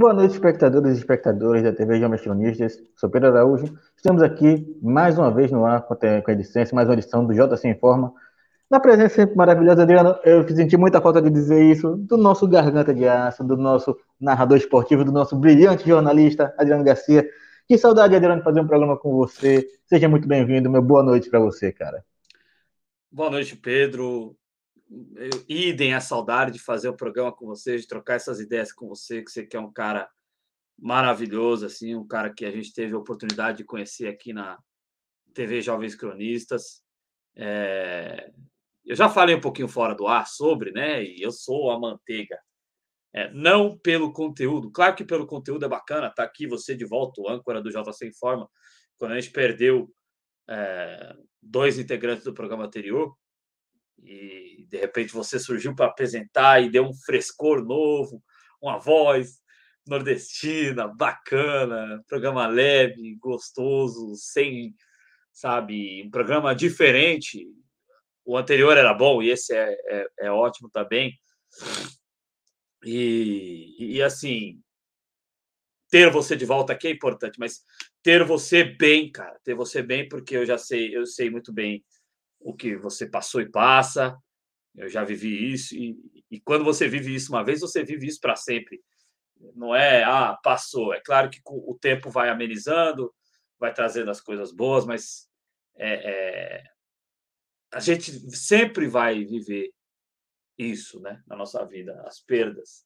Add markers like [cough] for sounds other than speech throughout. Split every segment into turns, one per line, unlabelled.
Boa noite, espectadores e espectadoras da TV Jovens Sou Pedro Araújo. Estamos aqui mais uma vez no ar com a edição, mais uma edição do J Sem Informa, na presença sempre maravilhosa, Adriano, eu senti muita falta de dizer isso, do nosso garganta de aço, do nosso narrador esportivo, do nosso brilhante jornalista, Adriano Garcia. Que saudade, Adriano, de fazer um programa com você. Seja muito bem-vindo, meu boa noite para você, cara.
Boa noite, Pedro. idem a saudade de fazer o programa com você, de trocar essas ideias com você, que você que é um cara maravilhoso, assim, um cara que a gente teve a oportunidade de conhecer aqui na TV Jovens Cronistas. É... Eu já falei um pouquinho fora do ar sobre, né? E eu sou a manteiga. É, não pelo conteúdo. Claro que pelo conteúdo é bacana, tá aqui você de volta, o âncora do JC Informa, quando a gente perdeu é, dois integrantes do programa anterior e de repente você surgiu para apresentar e deu um frescor novo, uma voz nordestina, bacana, programa leve, gostoso, sem, sabe, um programa diferente. O anterior era bom e esse é, é, é ótimo também. E, e assim, ter você de volta aqui é importante, mas ter você bem, cara, ter você bem, porque eu já sei, eu sei muito bem o que você passou e passa, eu já vivi isso, e, e quando você vive isso uma vez, você vive isso para sempre. Não é, ah, passou. É claro que o tempo vai amenizando, vai trazendo as coisas boas, mas é, é, a gente sempre vai viver isso, né, na nossa vida, as perdas.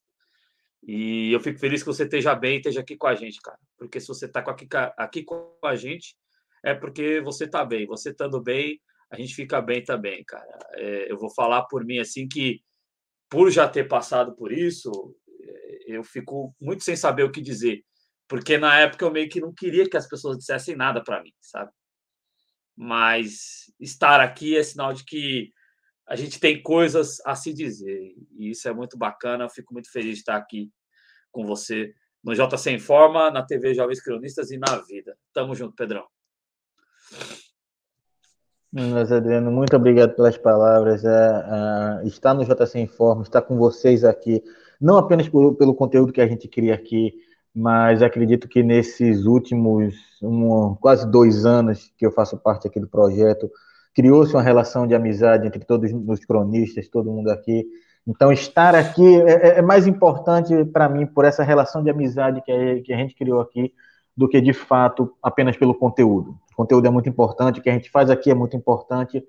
E eu fico feliz que você esteja bem, esteja aqui com a gente, cara. Porque se você está aqui, aqui com a gente, é porque você está bem. Você estando bem, a gente fica bem também, cara. É, eu vou falar por mim assim que, por já ter passado por isso, é, eu fico muito sem saber o que dizer. Porque na época eu meio que não queria que as pessoas dissessem nada para mim, sabe? Mas estar aqui é sinal de que a gente tem coisas a se dizer. E isso é muito bacana. Eu fico muito feliz de estar aqui com você no JC Informa, na TV Jovens Cronistas e na vida. Tamo junto, Pedrão.
Mas, Adriano, muito obrigado pelas palavras. É, é, estar no JC Informa, estar com vocês aqui, não apenas por, pelo conteúdo que a gente cria aqui, mas acredito que nesses últimos um, quase dois anos que eu faço parte aqui do projeto, criou-se uma relação de amizade entre todos os cronistas, todo mundo aqui. Então, estar aqui é, é, é mais importante para mim por essa relação de amizade que a, que a gente criou aqui do que, de fato, apenas pelo conteúdo. O conteúdo é muito importante, o que a gente faz aqui é muito importante,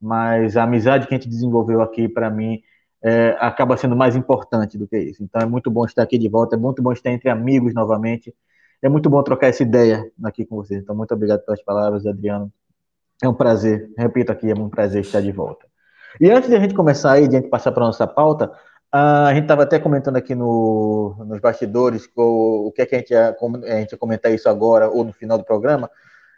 mas a amizade que a gente desenvolveu aqui, para mim, é, acaba sendo mais importante do que isso. Então, é muito bom estar aqui de volta, é muito bom estar entre amigos novamente. É muito bom trocar essa ideia aqui com vocês. Então, muito obrigado pelas palavras, Adriano. É um prazer, repito aqui, é um prazer estar de volta. E antes de a gente começar aí, de a gente passar para a nossa pauta, a gente estava até comentando aqui no, nos bastidores o, o que é que a gente, ia, a gente ia comentar isso agora ou no final do programa.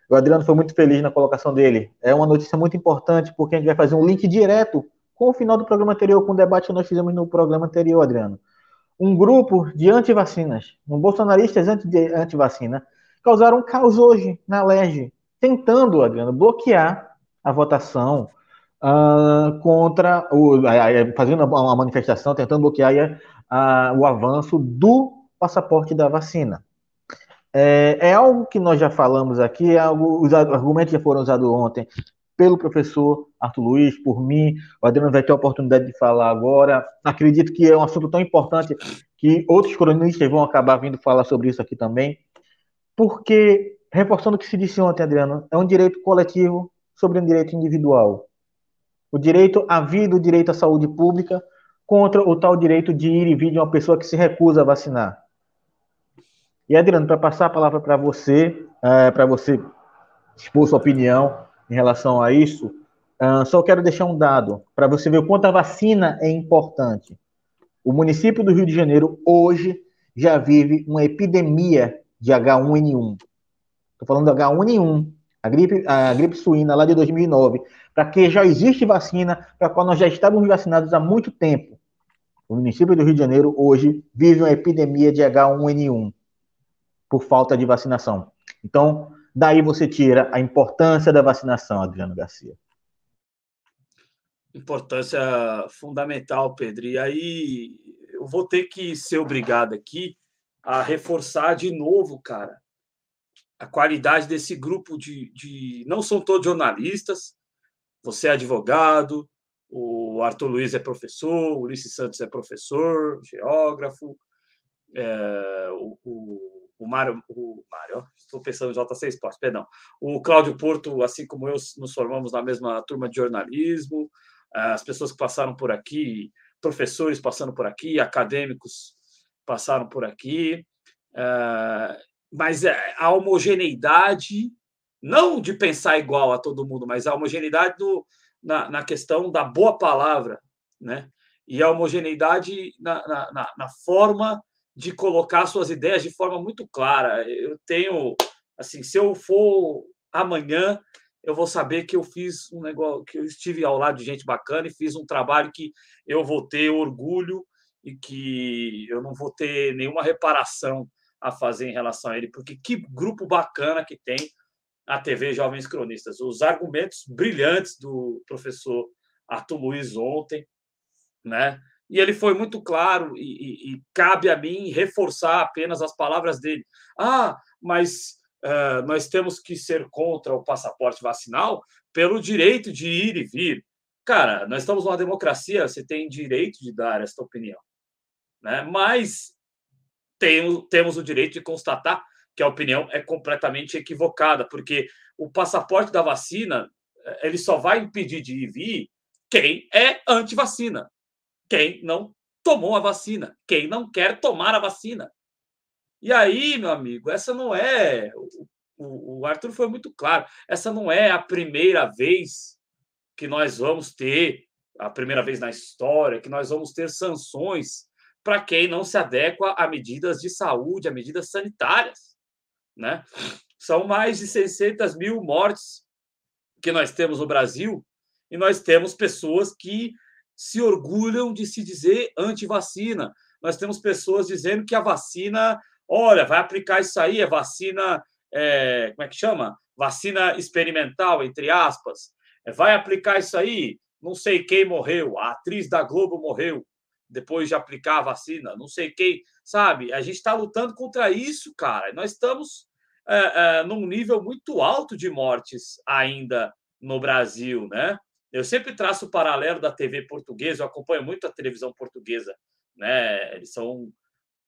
O Adriano foi muito feliz na colocação dele. É uma notícia muito importante porque a gente vai fazer um link direto com o final do programa anterior, com o debate que nós fizemos no programa anterior, Adriano. Um grupo de antivacinas, um bolsonaristas anti-vacina, causaram um caos hoje na LERJ tentando, Adriano, bloquear a votação uh, contra, o, fazendo uma manifestação, tentando bloquear uh, o avanço do passaporte da vacina. É, é, algo que nós já falamos aqui, é algo, os argumentos já foram usados ontem pelo professor Arthur Luiz, por mim, o Adriano vai ter a oportunidade de falar agora. Acredito que é um assunto tão importante que outros cronistas vão acabar vindo falar sobre isso aqui também, porque reforçando o que se disse ontem, Adriano, é um direito coletivo sobre um direito individual. O direito à vida, o direito à saúde pública, contra o tal direito de ir e vir de uma pessoa que se recusa a vacinar. E, Adriano, para passar a palavra para você, é, para você expor sua opinião em relação a isso, uh, só quero deixar um dado para você ver o quanto a vacina é importante. O município do Rio de Janeiro hoje já vive uma epidemia de H1N1. Estou falando do H1N1, a gripe, a gripe suína lá de 2009, para que já existe vacina, para a qual nós já estávamos vacinados há muito tempo. O município do Rio de Janeiro hoje vive uma epidemia de H1N1 por falta de vacinação. Então, daí você tira a importância da vacinação, Adriano Garcia.
Importância fundamental, Pedro. E aí eu vou ter que ser obrigado aqui a reforçar de novo, cara, a qualidade desse grupo de, de. Não são todos jornalistas, você é advogado, o Arthur Luiz é professor, o Ulisses Santos é professor, geógrafo, é, o, o, o Mário, o Mário, estou pensando em J6 Esportes, perdão. O Cláudio Porto, assim como eu, nos formamos na mesma turma de jornalismo, as pessoas que passaram por aqui, professores passando por aqui, acadêmicos passaram por aqui, é, mas é, a homogeneidade, não de pensar igual a todo mundo, mas a homogeneidade do, na, na questão da boa palavra, né? E a homogeneidade na, na, na forma de colocar suas ideias de forma muito clara. Eu tenho, assim, se eu for amanhã, eu vou saber que eu fiz um negócio, que eu estive ao lado de gente bacana e fiz um trabalho que eu vou ter orgulho e que eu não vou ter nenhuma reparação a fazer em relação a ele, porque que grupo bacana que tem a TV Jovens Cronistas. Os argumentos brilhantes do professor Arthur Luiz ontem, né? E ele foi muito claro, e, e, e cabe a mim reforçar apenas as palavras dele. Ah, mas uh, nós temos que ser contra o passaporte vacinal pelo direito de ir e vir. Cara, nós estamos numa democracia, você tem direito de dar esta opinião. Né? Mas tem, temos o direito de constatar que a opinião é completamente equivocada, porque o passaporte da vacina eh, ele só vai impedir de ir e vir quem é anti-vacina quem não tomou a vacina, quem não quer tomar a vacina. E aí, meu amigo, essa não é. O, o Arthur foi muito claro. Essa não é a primeira vez que nós vamos ter, a primeira vez na história, que nós vamos ter sanções para quem não se adequa a medidas de saúde, a medidas sanitárias. Né? São mais de 600 mil mortes que nós temos no Brasil e nós temos pessoas que se orgulham de se dizer anti-vacina. Nós temos pessoas dizendo que a vacina, olha, vai aplicar isso aí, é vacina, é, como é que chama? Vacina experimental, entre aspas. É, vai aplicar isso aí, não sei quem morreu, a atriz da Globo morreu depois de aplicar a vacina, não sei quem, sabe? A gente está lutando contra isso, cara. Nós estamos é, é, num nível muito alto de mortes ainda no Brasil, né? Eu sempre traço o paralelo da TV portuguesa, eu acompanho muito a televisão portuguesa, né? Eles são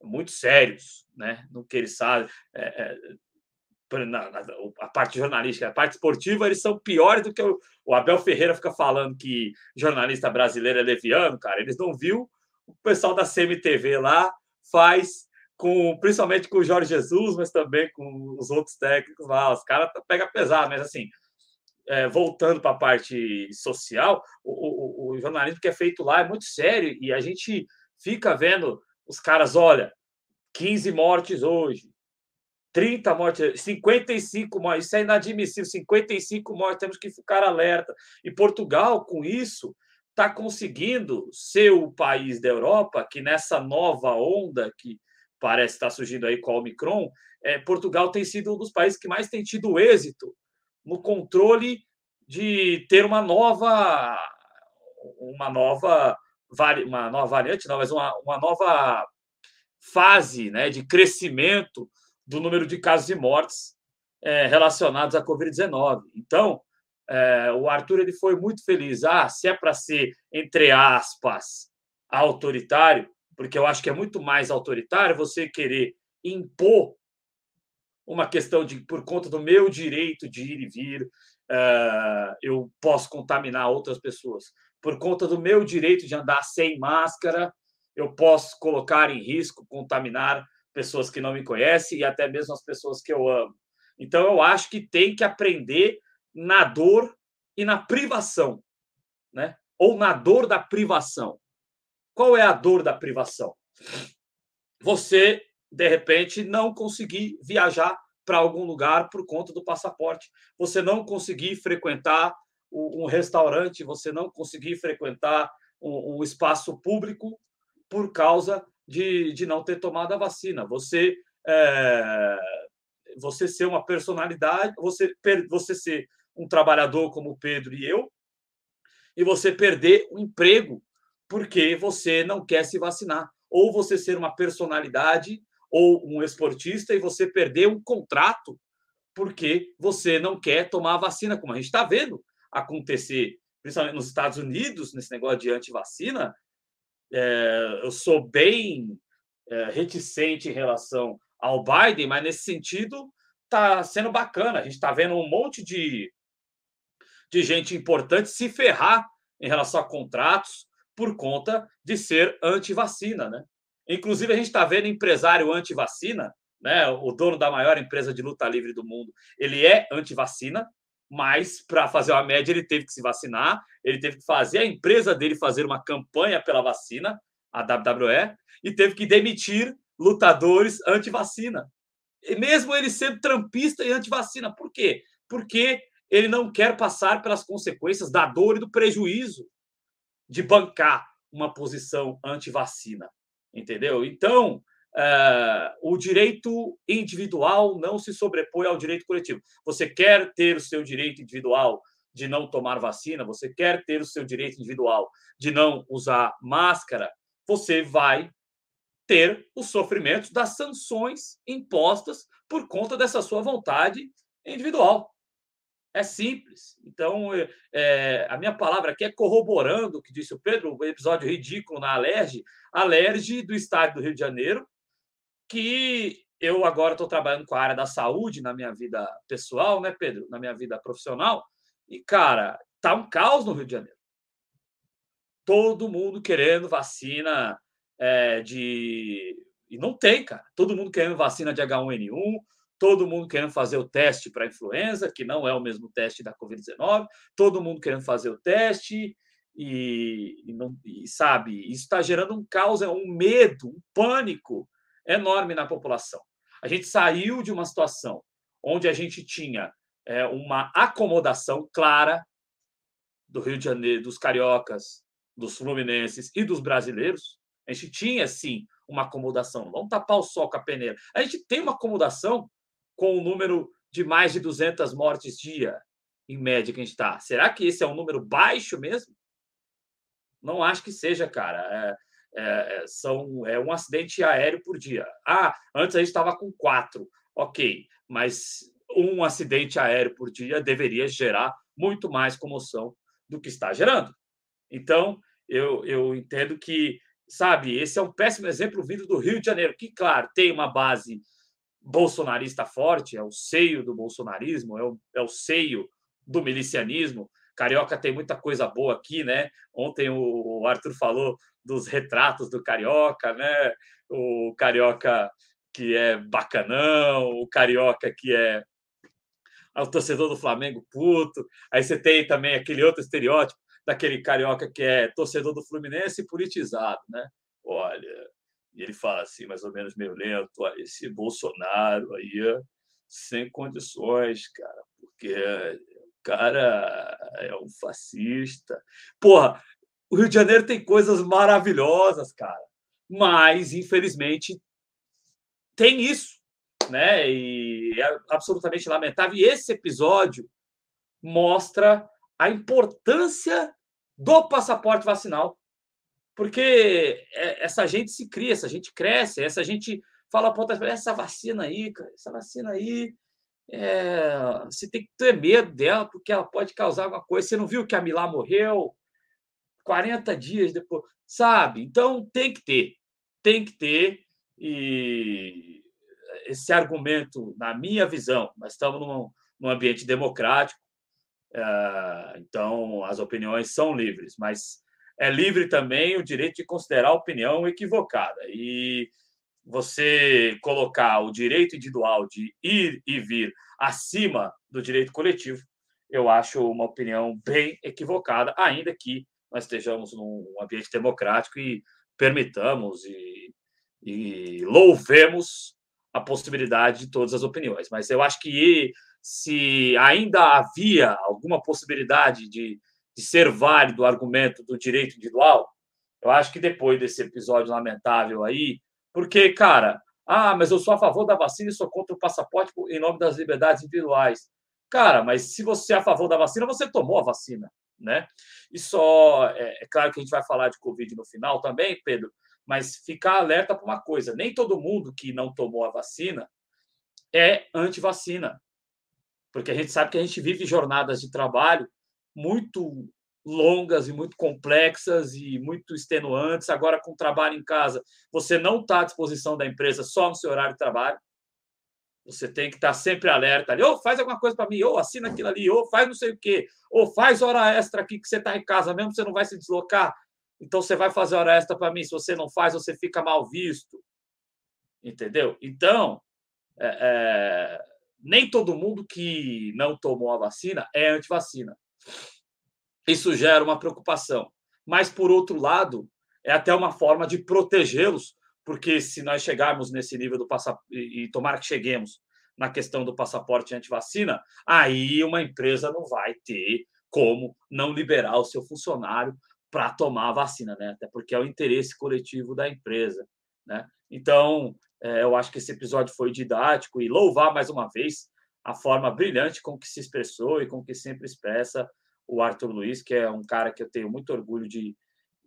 muito sérios, né? No que eles sabem. É, é, na, na, a parte jornalística, a parte esportiva, eles são piores do que o, o, Abel Ferreira fica falando que jornalista brasileiro é leviano, cara. Eles não viu o pessoal da CMTV lá faz com principalmente com o Jorge Jesus, mas também com os outros técnicos lá. Os caras pegam pesado, mas assim, é, voltando para a parte social, o, o, o, jornalismo que é feito lá é muito sério e a gente fica vendo os caras, olha, 15 mortes hoje, 30 mortes, 55 mortes, isso é inadmissível, 55 mortes, temos que ficar alerta. E Portugal, com isso, está conseguindo ser o país da Europa que nessa nova onda que parece estar surgindo aí com a Omicron, é, Portugal tem sido um dos países que mais tem tido êxito no controle de ter uma nova uma nova uma nova variante, não, mas uma, uma nova fase né, de crescimento do número de casos e mortes é, relacionados à Covid-19. Então, é, o Arthur ele foi muito feliz. Ah, se é para ser, entre aspas, autoritário, porque eu acho que é muito mais autoritário você querer impor uma questão de por conta do meu direito de ir e vir, uh, eu posso contaminar outras pessoas. Por conta do meu direito de andar sem máscara, eu posso colocar em risco, contaminar pessoas que não me conhecem e até mesmo as pessoas que eu amo. Então, eu acho que tem que aprender na dor e na privação, né? Ou na dor da privação. Qual é a dor da privação? Você de repente, não conseguir viajar para algum lugar por conta do passaporte, você não conseguir frequentar um restaurante, você não conseguir frequentar um, espaço público por causa de, de não ter tomado a vacina. Você é, você ser uma personalidade, você, você ser um trabalhador como o Pedro e eu, e você perder o emprego porque você não quer se vacinar. Ou você ser uma personalidade ou um esportista e você perder um contrato porque você não quer tomar a vacina, como a gente está vendo acontecer, principalmente nos Estados Unidos, nesse negócio de antivacina. É, eu sou bem é, reticente em relação ao Biden, mas nesse sentido está sendo bacana. A gente está vendo um monte de, de gente importante se ferrar em relação a contratos por conta de ser anti-vacina, né? Inclusive, a gente está vendo empresário anti-vacina, né? O dono da maior empresa de luta livre do mundo, ele é anti-vacina, mas para fazer uma média ele teve que se vacinar, ele teve que fazer a empresa dele fazer uma campanha pela vacina, a WWE, e teve que demitir lutadores anti-vacina. E mesmo ele sendo trampista e anti-vacina. Por quê? Porque ele não quer passar pelas consequências da dor e do prejuízo de bancar uma posição anti-vacina. Entendeu? Então, uh, o direito individual não se sobrepõe ao direito coletivo. Você quer ter o seu direito individual de não tomar vacina, você quer ter o seu direito individual de não usar máscara, você vai ter os sofrimentos das sanções impostas por conta dessa sua vontade individual. É simples. Então, é, a minha palavra aqui é corroborando o que disse o Pedro, o episódio ridículo na Alerj, Alerj do Estado do Rio de Janeiro, que eu agora estou trabalhando com a área da saúde na minha vida pessoal, né, Pedro? Na minha vida profissional. E, cara, tá um caos no Rio de Janeiro. Todo mundo querendo vacina é, de. E não tem, cara. Todo mundo querendo vacina de H1N1, todo mundo querendo fazer o teste para influenza, que não é o mesmo teste da Covid-19, todo mundo querendo fazer o teste, e, e, não, e sabe, isso está gerando um caos, é um medo, um pânico enorme na população. A gente saiu de uma situação onde a gente tinha é, uma acomodação clara do Rio de Janeiro, dos cariocas, dos fluminenses e dos brasileiros. A gente tinha, sim, uma acomodação. Vamos tapar o sol com a peneira. A gente tem uma acomodação com o número de mais de 200 mortes dia, em média, que a gente está. Será que esse é um número baixo mesmo? Não acho que seja, cara. É, é, é são, é um acidente aéreo por dia. Ah, antes a gente estava com quatro. Ok, mas um acidente aéreo por dia deveria gerar muito mais comoção do que está gerando. Então, eu, eu entendo que, sabe, esse é um péssimo exemplo vindo do Rio de Janeiro, que, claro, tem uma base bolsonarista forte, é o seio do bolsonarismo, é o, é o seio do milicianismo. Carioca tem muita coisa boa aqui, né? Ontem o Arthur falou dos retratos do Carioca, né? O Carioca que é bacanão, o Carioca que é o torcedor do Flamengo puto. Aí você tem também aquele outro estereótipo daquele Carioca que é torcedor do Fluminense politizado, né? Olha, e ele fala assim, mais ou menos meio lento, esse Bolsonaro aí, sem condições, cara, porque o cara é um fascista. Porra, o Rio de Janeiro tem coisas maravilhosas, cara, mas, infelizmente, tem isso, né? E é absolutamente lamentável. E esse episódio mostra a importância do passaporte vacinal porque é, essa gente se cria, essa gente cresce, essa gente fala para outras essa vacina aí, cara, essa vacina aí, é, você tem que ter medo dela, porque ela pode causar alguma coisa. Você não viu que a Milá morreu 40 dias depois, sabe? Então tem que ter, tem que ter. E esse argumento, na minha visão, nós estamos num, num ambiente democrático, é, então as opiniões são livres, mas é livre também o direito de considerar opinião equivocada. E você colocar o direito individual de ir e vir acima do direito coletivo, eu acho uma opinião bem equivocada, ainda que nós estejamos num ambiente democrático e permitamos e, e louvemos a possibilidade de todas as opiniões. Mas eu acho que se ainda havia alguma possibilidade de de ser válido o argumento do direito individual, eu acho que depois desse episódio lamentável aí, porque, cara, ah, mas eu sou a favor da vacina e sou contra o passaporte em nome das liberdades individuais. Cara, mas se você é a favor da vacina, você tomou a vacina. né? E só é, é claro que a gente vai falar de Covid no final também, Pedro, mas ficar alerta para uma coisa: nem todo mundo que não tomou a vacina é anti-vacina, porque a gente sabe que a gente vive jornadas de trabalho muito longas e muito complexas e muito extenuantes. Agora, com trabalho em casa, você não está à disposição da empresa só no seu horário de trabalho. Você tem que estar sempre alerta ali, ou oh, faz alguma coisa para mim, ou oh, assina aquilo ali, ou oh, faz não sei o quê, ou faz hora extra aqui que você está em casa, mesmo você não vai se deslocar. Então você vai fazer hora extra para mim. Se você não faz, você fica mal visto. Entendeu? Então, é, é, nem todo mundo que não tomou a vacina é antivacina. Isso gera uma preocupação. Mas, por outro lado, é até uma forma de protegê-los, porque se nós chegarmos nesse nível do passaporte, e tomara que cheguemos na questão do passaporte antivacina, aí uma empresa não vai ter como não liberar o seu funcionário para tomar a vacina, né? Até porque é o interesse coletivo da empresa, né? Então, é, eu acho que esse episódio foi didático e louvar mais uma vez a forma brilhante com que se expressou e com que sempre expressa o Arthur Luiz, que é um cara que eu tenho muito orgulho de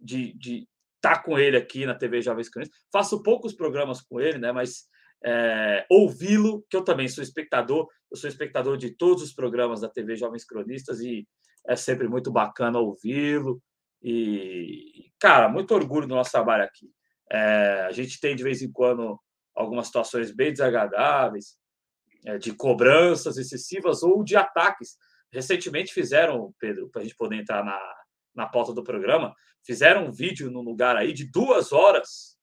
de, de estar tá com ele aqui na TV Jovens Cronistas. Faço poucos programas com ele, né? Mas é, ouvi-lo, que eu também sou espectador, eu sou espectador de todos os programas da TV Jovens Cronistas e é sempre muito bacana ouvi-lo. E, cara, muito orgulho do nosso trabalho aqui. É, a gente tem de vez em quando algumas situações bem desagradáveis, de cobranças excessivas ou de ataques. Recentemente fizeram, Pedro, para a gente poder entrar na, na pauta do programa, fizeram um vídeo no lugar aí de duas horas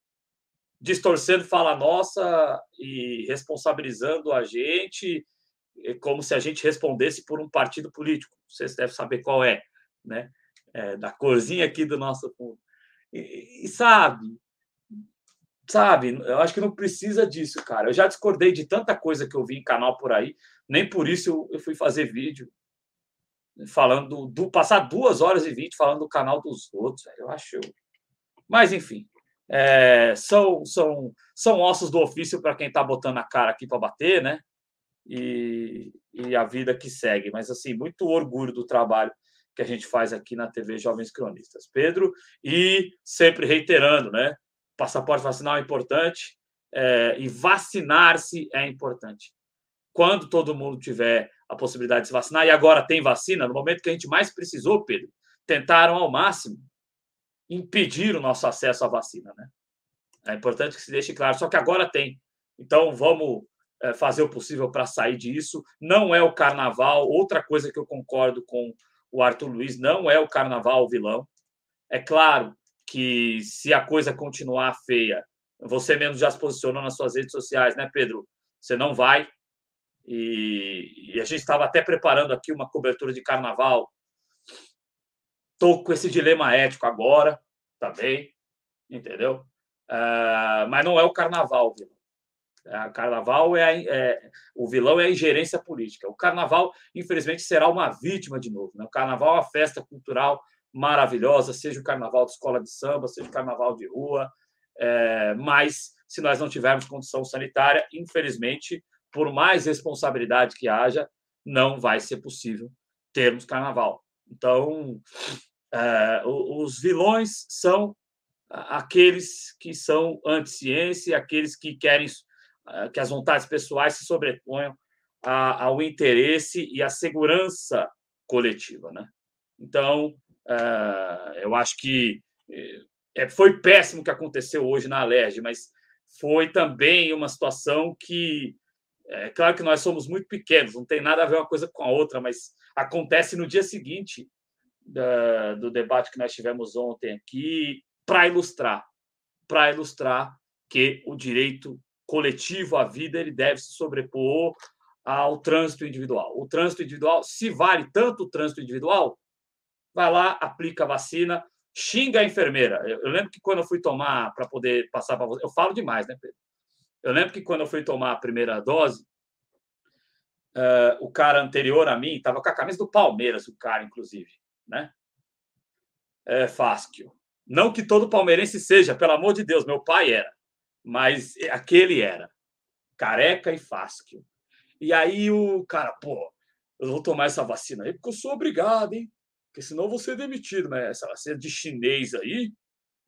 distorcendo fala nossa e responsabilizando a gente como se a gente respondesse por um partido político. Vocês devem saber qual é, né? É, da corzinha aqui do nosso. E, e, sabe, sabe, eu acho que não precisa disso, cara. Eu já discordei de tanta coisa que eu vi em canal por aí, nem por isso eu, fui fazer vídeo falando do passar duas horas e vinte falando do canal dos outros. Eu acho. Mas enfim, é, são, são, são ossos do ofício para quem está botando a cara aqui para bater, né? E, e a vida que segue. Mas, assim, muito orgulho do trabalho que a gente faz aqui na TV Jovens Cronistas. Pedro, e sempre reiterando, né? Passaporte vacinal é importante é, e vacinar-se é importante. Quando todo mundo tiver a possibilidade de se vacinar, e agora tem vacina, no momento que a gente mais precisou, Pedro, tentaram ao máximo impedir o nosso acesso à vacina, né? É importante que se deixe claro. Só que agora tem. Então vamos é, fazer o possível para sair disso. Não é o carnaval. Outra coisa que eu concordo com o Arthur Luiz, não é o carnaval o vilão. É claro que se a coisa continuar feia, você mesmo já se posicionou nas suas redes sociais, né, Pedro? Você não vai. E, e a gente estava até preparando aqui uma cobertura de carnaval Estou com esse dilema ético agora, também, entendeu? Uh, mas não é o carnaval, viu? O carnaval é, é, o vilão é a ingerência política. O carnaval, infelizmente, será uma vítima de novo. Né? O carnaval é uma festa cultural maravilhosa, seja o carnaval de escola de samba, seja o carnaval de rua. É, mas se nós não tivermos condição sanitária, infelizmente, por mais responsabilidade que haja, não vai ser possível termos carnaval. Então, uh, os vilões são aqueles que são anti-ciência, aqueles que querem uh, que as vontades pessoais se sobreponham ao interesse e à segurança coletiva. Né? Então, eu acho que é, foi péssimo o que aconteceu hoje na Alerj, mas foi também uma situação que é claro que nós somos muito pequenos, não tem nada a ver uma coisa com a outra, mas acontece no dia seguinte da, do debate que nós tivemos ontem aqui, para ilustrar, para ilustrar que o direito coletivo à vida ele deve se sobrepor ao trânsito individual. O trânsito individual, se vale tanto o trânsito individual, vai lá, aplica a vacina, xinga a enfermeira. Eu, eu lembro que quando eu fui tomar para poder passar para você, eu falo demais, né, Pedro? Eu lembro que quando eu fui tomar a primeira dose, uh, o cara anterior a mim estava com a camisa do Palmeiras, o cara, inclusive, né? É. Não que todo palmeirense seja, pelo amor de Deus, meu pai era, mas aquele era. Careca e Fásquio. E aí o cara, pô, eu vou tomar essa vacina aí porque eu sou obrigado, hein? Porque senão eu vou ser demitido, mas essa vacina de chinês aí,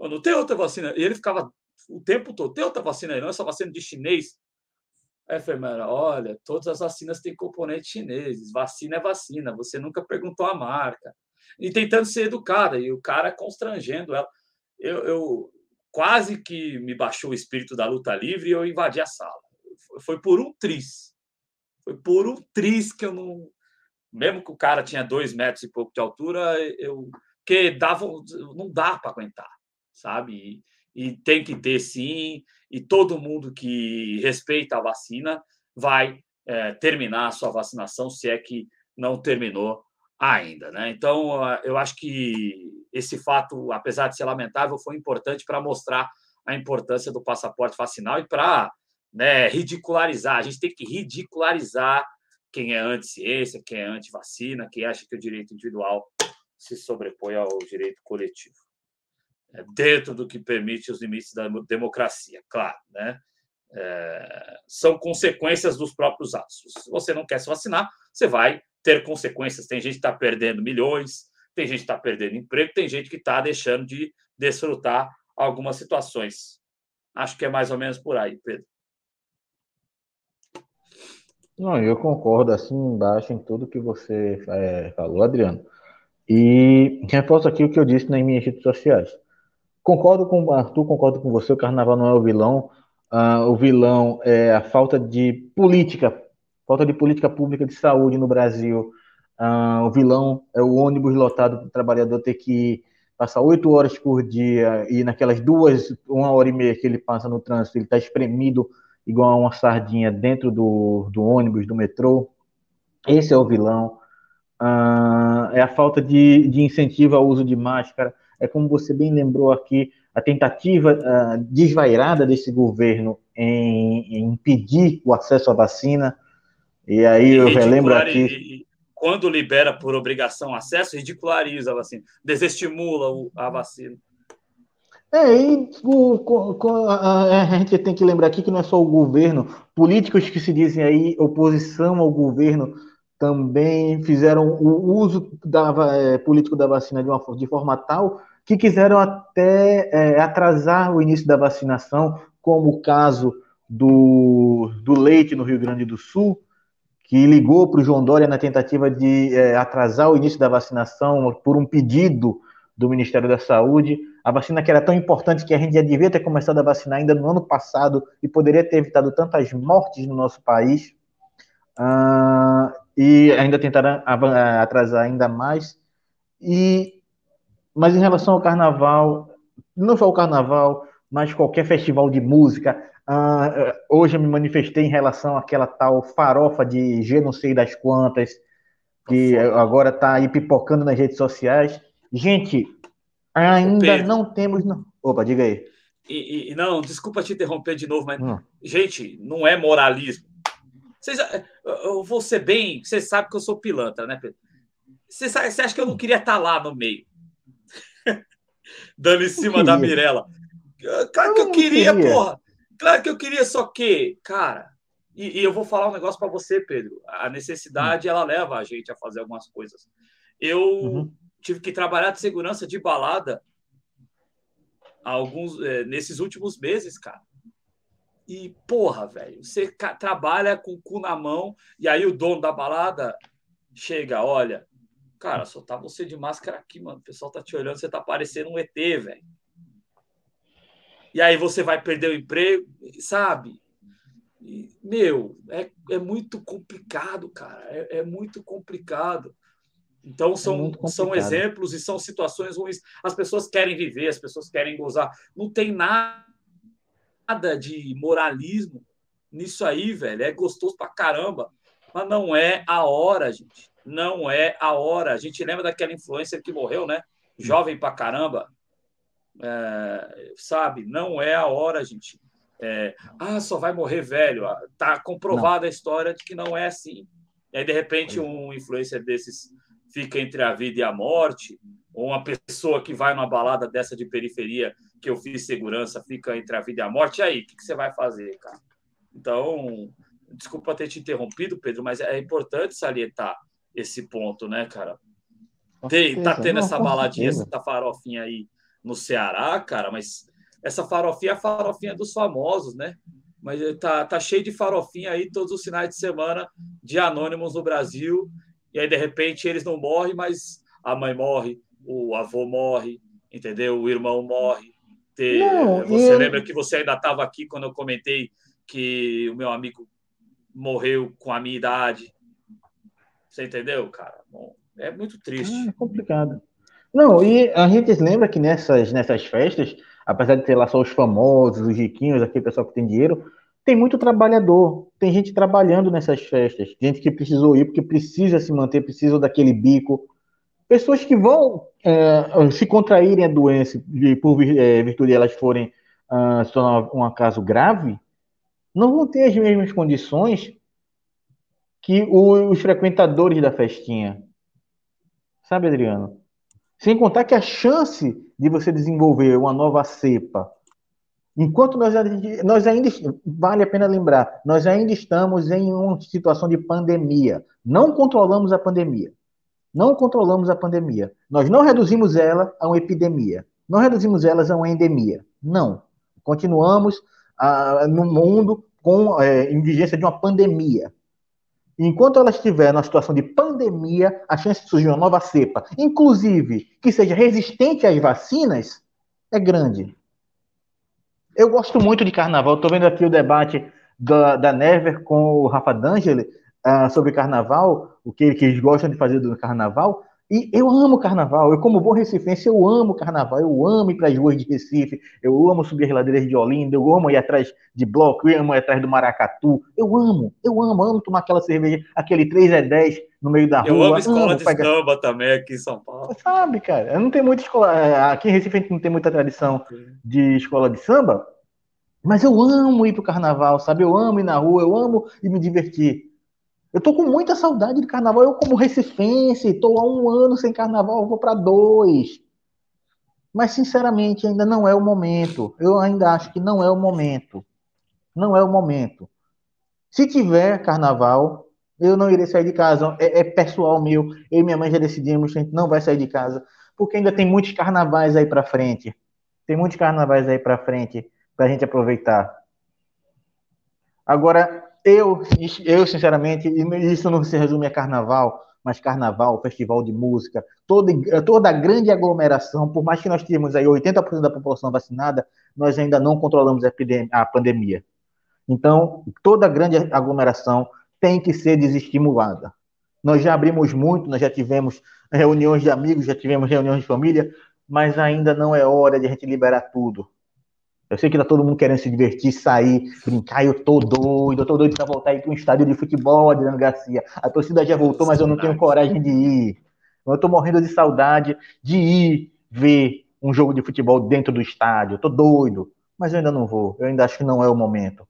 não tem outra vacina. E ele ficava o tempo todo, tem outra vacina aí, não, essa vacina de chinês. A enfermeira, olha, todas as vacinas têm componentes chineses, vacina é vacina, você nunca perguntou a marca. E tentando ser educada, e o cara constrangendo ela. Eu, eu quase que me baixou o espírito da luta livre e eu invadi a sala. Foi por um tris. Foi por um tris que eu não. Mesmo que o cara tinha dois metros e pouco de altura, eu. Porque dava, não dá para aguentar, sabe? E, e tem que ter sim, e todo mundo que respeita a vacina vai é, terminar a sua vacinação, se é que não terminou ainda. Né? Então, eu acho que esse fato, apesar de ser lamentável, foi importante para mostrar a importância do passaporte vacinal e para né, ridicularizar. A gente tem que ridicularizar quem é anti-ciência, quem é anti-vacina, quem acha que o direito individual se sobrepõe ao direito coletivo. É dentro do que permite os limites da democracia, claro. Né? É, são consequências dos próprios atos. Se você não quer se vacinar, você vai ter consequências. Tem gente que está perdendo milhões, tem gente que está perdendo emprego, tem gente que está deixando de desfrutar algumas situações. Acho que é mais ou menos por aí, Pedro.
Não, eu concordo assim embaixo em tudo que você é, falou, Adriano. E reforço aqui o que eu disse nas minhas redes sociais. Concordo com o Arthur, concordo com você, o carnaval não é o vilão. Uh, o vilão é a falta de política, falta de política pública de saúde no Brasil. Uh, o vilão é o ônibus lotado para o trabalhador ter que passar oito horas por dia e naquelas duas, uma hora e meia que ele passa no trânsito, ele está espremido igual uma sardinha dentro do, do ônibus, do metrô. Esse é o vilão. Uh, é a falta de, de incentivo ao uso de máscara. É como você bem lembrou aqui, a tentativa uh, desvairada desse governo em, em, impedir o acesso à vacina. E aí eu relembro aqui.
Quando libera por obrigação acesso, ridiculariza a vacina, desestimula a vacina.
É, e o, a, gente tem que lembrar aqui que não é só o governo, políticos que se dizem aí oposição ao governo também fizeram o uso da, é, político da vacina de, uma, de forma tal que quiseram até é, atrasar o início da vacinação, como o caso do, do Leite no Rio Grande do Sul, que ligou para o João Dória na tentativa de é, atrasar o início da vacinação por um pedido do Ministério da Saúde. A vacina que era tão importante que a gente já devia ter começado a vacinar ainda no ano passado e poderia ter evitado tantas mortes no nosso país. Uh, e ainda tentaram atrasar ainda mais. E, mas em relação ao carnaval, não só o carnaval, mas qualquer festival de música. Uh, hoje eu me manifestei em relação àquela tal farofa de G não sei das quantas, que agora está aí pipocando nas redes sociais. Gente, ainda Pedro, não temos. Opa, diga aí.
E, e, não, desculpa te interromper de novo, mas, hum. gente, não é moralismo. Vocês, eu vou ser bem. Você sabe que eu sou pilantra, né, Pedro? Você, sabe, você acha que eu não queria estar lá no meio? [laughs] Dando em cima da Mirella. Claro que eu queria, queria, porra. Claro que eu queria, só que, cara, e, e eu vou falar um negócio para você, Pedro. A necessidade, hum. ela leva a gente a fazer algumas coisas. Eu. Uhum tive que trabalhar de segurança de balada alguns é, nesses últimos meses, cara. E, porra, velho, você trabalha com o cu na mão, e aí o dono da balada chega, olha, cara, só tá você de máscara aqui, mano. O pessoal tá te olhando, você tá parecendo um ET, velho. E aí você vai perder o emprego, sabe? Meu, é, é muito complicado, cara. É, é muito complicado. Então, são, é são exemplos e são situações ruins. As pessoas querem viver, as pessoas querem gozar. Não tem nada de moralismo nisso aí, velho. É gostoso pra caramba. Mas não é a hora, gente. Não é a hora. A gente lembra daquela influência que morreu, né? Jovem pra caramba. É, sabe? Não é a hora, gente. É, ah, só vai morrer velho. Ah, tá comprovada a história de que não é assim. E aí, de repente, um influencer desses fica entre a vida e a morte, ou uma pessoa que vai numa balada dessa de periferia que eu fiz segurança fica entre a vida e a morte, e aí, o que, que você vai fazer, cara? Então, desculpa ter te interrompido, Pedro, mas é importante salientar esse ponto, né, cara? Tem, tá tendo essa baladinha, essa farofinha aí no Ceará, cara, mas essa farofinha é a farofinha dos famosos, né? Mas tá, tá cheio de farofinha aí todos os finais de semana de anônimos no Brasil. E aí, de repente, eles não morrem, mas a mãe morre, o avô morre, entendeu? O irmão morre. Não, você eu... lembra que você ainda estava aqui quando eu comentei que o meu amigo morreu com a minha idade? Você entendeu, cara? Bom, é muito triste.
É complicado. Não, e a gente lembra que nessas, nessas festas, apesar de ter lá só os famosos, os riquinhos, aquele pessoal que tem dinheiro, tem muito trabalhador, tem gente trabalhando nessas festas, gente que precisou ir porque precisa se manter, precisa daquele bico. Pessoas que vão é, se contraírem a doença e por é, virtude elas forem uh, se tornar um caso grave, não vão ter as mesmas condições que os frequentadores da festinha. Sabe, Adriano? Sem contar que a chance de você desenvolver uma nova cepa, enquanto nós, nós ainda, vale a pena lembrar, nós ainda estamos em uma situação de pandemia. Não controlamos a pandemia. Não controlamos a pandemia. Nós não reduzimos ela a uma epidemia. Não reduzimos elas a uma endemia. Não. Continuamos ah, no mundo com é, em vigência de uma pandemia. Enquanto ela estiver numa situação de pandemia, a chance de surgir uma nova cepa, inclusive que seja resistente às vacinas, é grande. Eu gosto muito de carnaval. Estou vendo aqui o debate da, da Never com o Rafa D'Angeli uh, sobre carnaval, o que, que eles gostam de fazer do carnaval. E eu amo carnaval, eu como bom recifense, eu amo carnaval, eu amo ir para as ruas de Recife, eu amo subir as ladeiras de Olinda, eu amo ir atrás de bloco, eu amo ir atrás do Maracatu, eu amo, eu amo, amo tomar aquela cerveja, aquele 3 é 10 no meio da rua.
Eu amo escola amo de pegar... samba também aqui em São Paulo.
Sabe, cara, não tem muita escola, é, aqui em Recife a gente não tem muita tradição de escola de samba, mas eu amo ir pro carnaval, sabe, eu amo ir na rua, eu amo ir me divertir. Eu tô com muita saudade de carnaval. Eu, como recifense, tô há um ano sem carnaval, vou para dois. Mas, sinceramente, ainda não é o momento. Eu ainda acho que não é o momento. Não é o momento. Se tiver carnaval, eu não irei sair de casa. É, é pessoal meu. Eu e minha mãe já decidimos que a gente não vai sair de casa. Porque ainda tem muitos carnavais aí para frente. Tem muitos carnavais aí para frente para a gente aproveitar. Agora, eu, eu, sinceramente, isso não se resume a carnaval, mas carnaval, festival de música, toda, toda a grande aglomeração, por mais que nós tenhamos aí 80% da população vacinada, nós ainda não controlamos a, a pandemia. Então, toda grande aglomeração tem que ser desestimulada. Nós já abrimos muito, nós já tivemos reuniões de amigos, já tivemos reuniões de família, mas ainda não é hora de a gente liberar tudo. Eu sei que tá todo mundo querendo se divertir, sair, brincar, eu tô doido, eu tô doido pra voltar aí para um estádio de futebol, Adriano Garcia. A torcida já voltou, mas eu não tenho coragem de ir. Eu tô morrendo de saudade de ir ver um jogo de futebol dentro do estádio. Eu tô doido, mas eu ainda não vou. Eu ainda acho que não é o momento.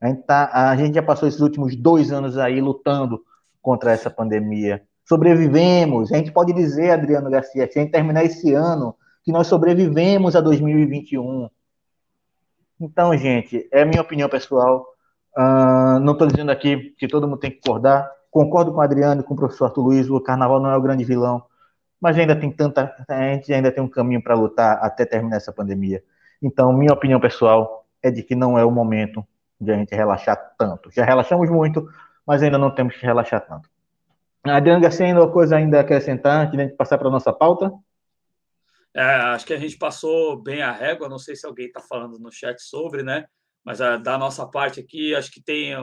A gente, tá, a gente já passou esses últimos dois anos aí lutando contra essa pandemia. Sobrevivemos. A gente pode dizer, Adriano Garcia, se a gente terminar esse ano, que nós sobrevivemos a 2021 então, gente, é minha opinião pessoal. Uh, não estou dizendo aqui que todo mundo tem que concordar. Concordo com o Adriano e com o professor Arthur Luiz, o carnaval não é o grande vilão, mas ainda tem tanta. A gente ainda tem um caminho para lutar até terminar essa pandemia. Então, minha opinião pessoal é de que não é o momento de a gente relaxar tanto. Já relaxamos muito, mas ainda não temos que relaxar tanto. Adriano Garcia, ainda uma coisa ainda a acrescentar antes de a gente passar para a nossa pauta?
É, acho que a gente passou bem a régua. Não sei se alguém está falando no chat sobre, né? Mas a, da nossa parte aqui, acho que tem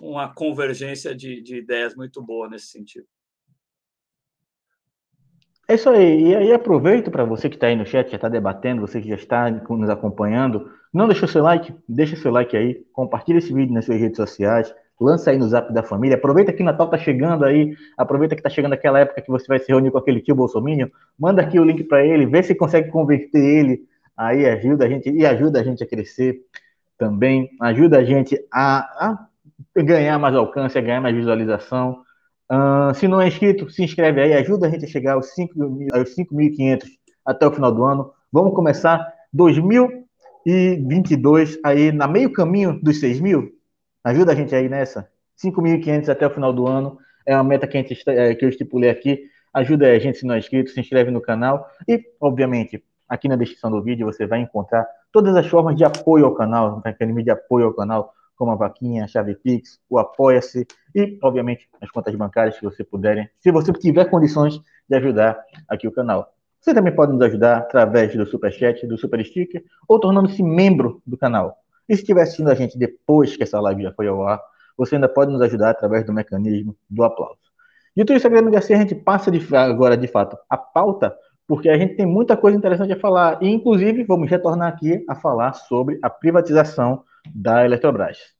uma convergência de, de ideias muito boa nesse sentido.
É isso aí. E aí aproveito para você que está aí no chat, já está debatendo, você que já está nos acompanhando. Não deixou seu like? Deixa seu like aí, compartilha esse vídeo nas suas redes sociais lança aí no zap da família. Aproveita que Natal tá chegando aí, aproveita que tá chegando aquela época que você vai se reunir com aquele tio Bolsonaro, manda aqui o link para ele, vê se consegue converter ele, aí ajuda a gente e ajuda a gente a crescer também, ajuda a gente a, a ganhar mais alcance, a ganhar mais visualização. Uh, se não é inscrito, se inscreve aí, ajuda a gente a chegar aos 5.500 até o final do ano. Vamos começar 2022 aí na meio caminho dos 6 mil, Ajuda a gente aí nessa. 5.500 até o final do ano é uma meta que, gente, é, que eu estipulei aqui. ajuda a gente se não é inscrito, se inscreve no canal e, obviamente, aqui na descrição do vídeo você vai encontrar todas as formas de apoio ao canal, mecanismo de apoio ao canal, como a vaquinha, a chave Pix, o Apoia-se e, obviamente, as contas bancárias que você puderem, se você tiver condições de ajudar aqui o canal. Você também pode nos ajudar através do Superchat, do Super Sticker ou tornando-se membro do canal. E se estiver assistindo a gente depois que essa live já foi ao ar, você ainda pode nos ajudar através do mecanismo do aplauso. Dito isso, Guilherme Garcia, a gente passa de, agora, de fato, a pauta, porque a gente tem muita coisa interessante a falar. E, inclusive, vamos retornar aqui a falar sobre a privatização da Eletrobras.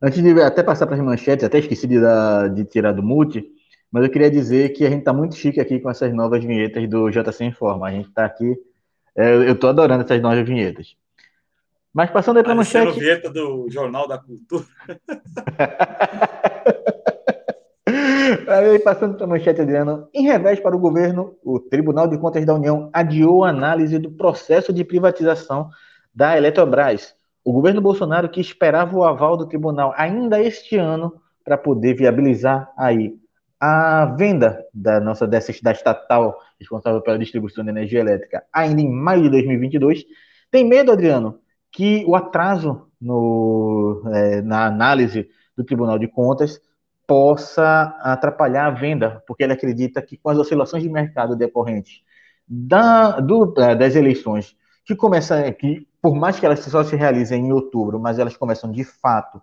Antes de até passar para as manchetes, até esqueci de, dar, de tirar do mute, mas eu queria dizer que a gente está muito chique aqui com essas novas vinhetas do JC Informa. A gente está aqui, é, eu estou adorando essas novas vinhetas. Mas passando aí para a manchete.
vinheta do Jornal da Cultura. [laughs]
aí, passando para a manchete, Adriano. Em revés para o governo, o Tribunal de Contas da União adiou a análise do processo de privatização da Eletrobras o governo Bolsonaro que esperava o aval do tribunal ainda este ano para poder viabilizar aí a venda da nossa dessa estatal responsável pela distribuição de energia elétrica ainda em maio de 2022. Tem medo, Adriano, que o atraso no, é, na análise do Tribunal de Contas possa atrapalhar a venda, porque ele acredita que com as oscilações de mercado decorrentes da, do, é, das eleições que começa que por mais que elas só se realizem em outubro, mas elas começam de fato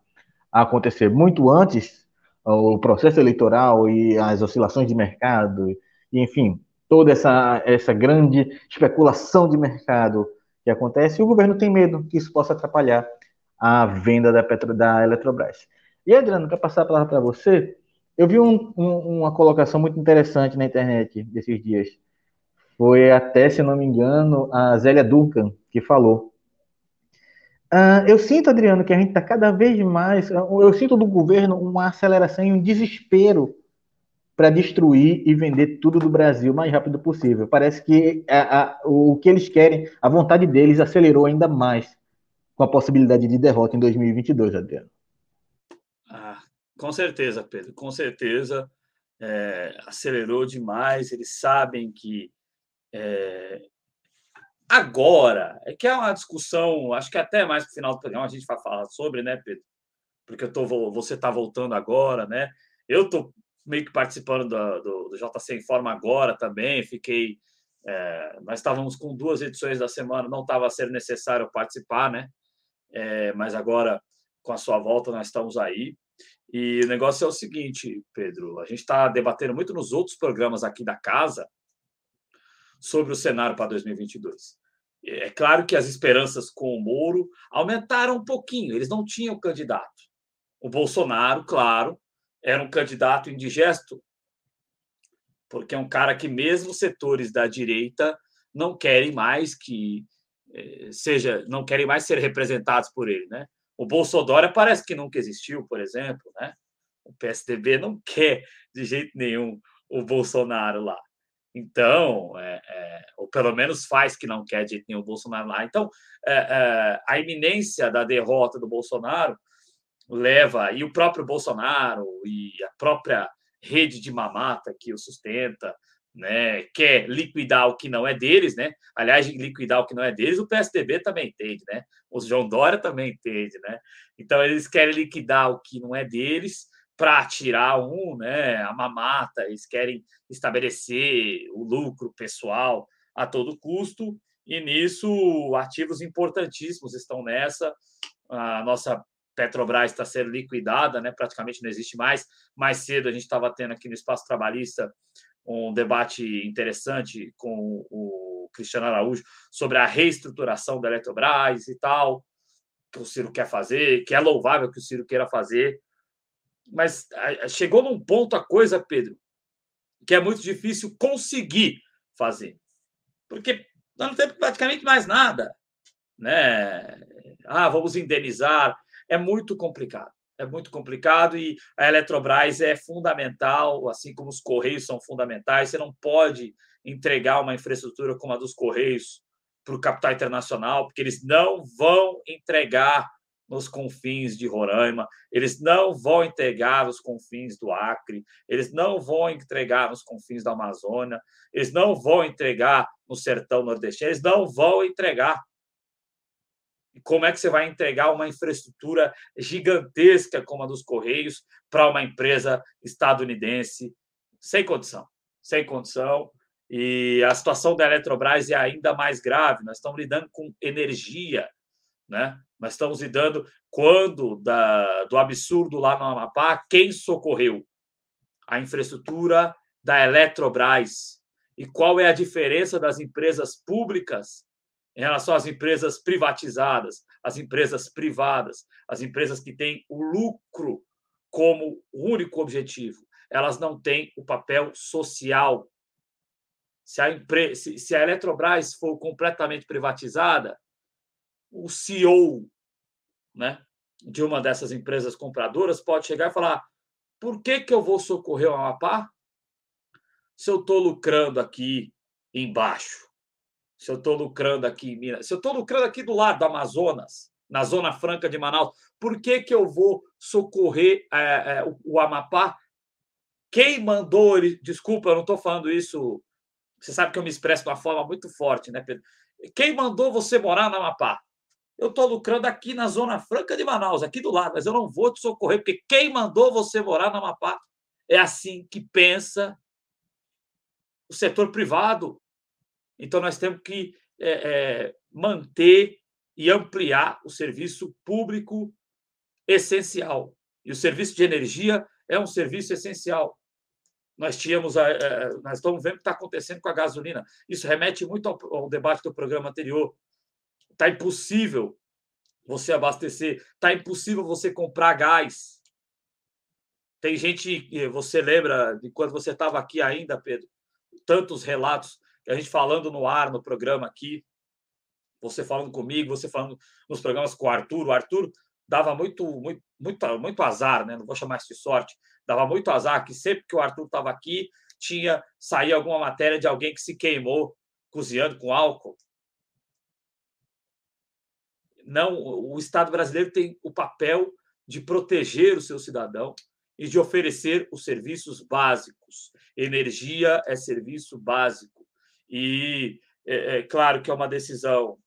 a acontecer muito antes, o processo eleitoral e as oscilações de mercado, e, enfim, toda essa, essa grande especulação de mercado que acontece, o governo tem medo que isso possa atrapalhar a venda da, Petro, da Eletrobras. E, Adriano, para passar a palavra para você, eu vi um, um, uma colocação muito interessante na internet desses dias. Foi até, se não me engano, a Zélia Duncan que falou. Uh, eu sinto, Adriano, que a gente está cada vez mais. Eu sinto do governo uma aceleração e um desespero para destruir e vender tudo do Brasil o mais rápido possível. Parece que a, a, o que eles querem, a vontade deles acelerou ainda mais com a possibilidade de derrota em 2022, Adriano.
Ah, com certeza, Pedro, com certeza. É, acelerou demais. Eles sabem que é, Agora, é que é uma discussão, acho que até mais para o final do programa a gente vai falar sobre, né, Pedro? Porque eu tô, você está voltando agora, né? Eu estou meio que participando do, do, do JC Informa agora também, fiquei. É, nós estávamos com duas edições da semana, não estava sendo necessário participar, né? É, mas agora, com a sua volta, nós estamos aí. E o negócio é o seguinte, Pedro: a gente está debatendo muito nos outros programas aqui da casa sobre o cenário para 2022. É claro que as esperanças com o Moro aumentaram um pouquinho, eles não tinham candidato. O Bolsonaro, claro, era um candidato indigesto, porque é um cara que, mesmo setores da direita, não querem mais que eh, seja, não querem mais ser representados por ele, né? O Bolsonaro parece que nunca existiu, por exemplo, né? O PSDB não quer de jeito nenhum o Bolsonaro lá. Então, é, é, ou pelo menos faz que não quer de nenhum Bolsonaro lá. Então, é, é, a iminência da derrota do Bolsonaro leva, e o próprio Bolsonaro e a própria rede de mamata que o sustenta, né, quer liquidar o que não é deles, né? Aliás, liquidar o que não é deles, o PSDB também entende, né? O João Dória também entende, né? Então, eles querem liquidar o que não é deles para tirar um, né, a mamata, eles querem estabelecer o lucro pessoal a todo custo, e nisso ativos importantíssimos estão nessa. A nossa Petrobras está sendo liquidada, né, praticamente não existe mais. Mais cedo a gente estava tendo aqui no Espaço Trabalhista um debate interessante com o Cristiano Araújo sobre a reestruturação da Eletrobras e tal, que o Ciro quer fazer, que é louvável que o Ciro queira fazer, mas chegou num ponto a coisa, Pedro, que é muito difícil conseguir fazer. Porque nós não temos praticamente mais nada. Né? Ah, vamos indenizar. É muito complicado. é muito complicado e a Eletrobras é fundamental, assim como os Correios são fundamentais. Você não pode entregar uma infraestrutura como a dos Correios para o capital internacional, porque eles não vão entregar nos confins de Roraima, eles não vão entregar nos confins do Acre, eles não vão entregar nos confins da Amazônia, eles não vão entregar no sertão nordestino, eles não vão entregar. E como é que você vai entregar uma infraestrutura gigantesca como a dos Correios para uma empresa estadunidense? Sem condição, sem condição. E a situação da Eletrobras é ainda mais grave. Nós estamos lidando com energia, né? Nós estamos lidando quando da, do absurdo lá no Amapá, quem socorreu? A infraestrutura da Eletrobras. E qual é a diferença das empresas públicas em relação às empresas privatizadas, as empresas privadas, as empresas que têm o lucro como único objetivo? Elas não têm o papel social. Se a, empre... se a Eletrobras for completamente privatizada, o CEO né, de uma dessas empresas compradoras pode chegar e falar: por que, que eu vou socorrer o Amapá se eu estou lucrando aqui embaixo? Se eu estou lucrando aqui em Minas, se eu estou lucrando aqui do lado do Amazonas, na Zona Franca de Manaus, por que, que eu vou socorrer é, é, o, o Amapá? Quem mandou ele? Desculpa, eu não estou falando isso. Você sabe que eu me expresso de uma forma muito forte, né, Pedro? Quem mandou você morar no Amapá? Eu estou lucrando aqui na Zona Franca de Manaus, aqui do lado, mas eu não vou te socorrer, porque quem mandou você morar no Amapá é assim que pensa o setor privado. Então, nós temos que é, é, manter e ampliar o serviço público essencial. E o serviço de energia é um serviço essencial. Nós tínhamos, a, nós estamos vendo o que está acontecendo com a gasolina. Isso remete muito ao, ao debate do programa anterior. Está impossível você abastecer. Está impossível você comprar gás. Tem gente, você lembra de quando você estava aqui ainda, Pedro? Tantos relatos a gente falando no ar, no programa aqui, você falando comigo, você falando nos programas com o Arthur. O Arthur dava muito, muito, muito, muito azar, né? Não vou chamar isso de sorte. Dava muito azar que sempre que o Arthur estava aqui, tinha saía alguma matéria de alguém que se queimou cozinhando com álcool não, o Estado brasileiro tem o papel de proteger o seu cidadão e de oferecer os serviços básicos. Energia é serviço básico. E é, é claro que é uma decisão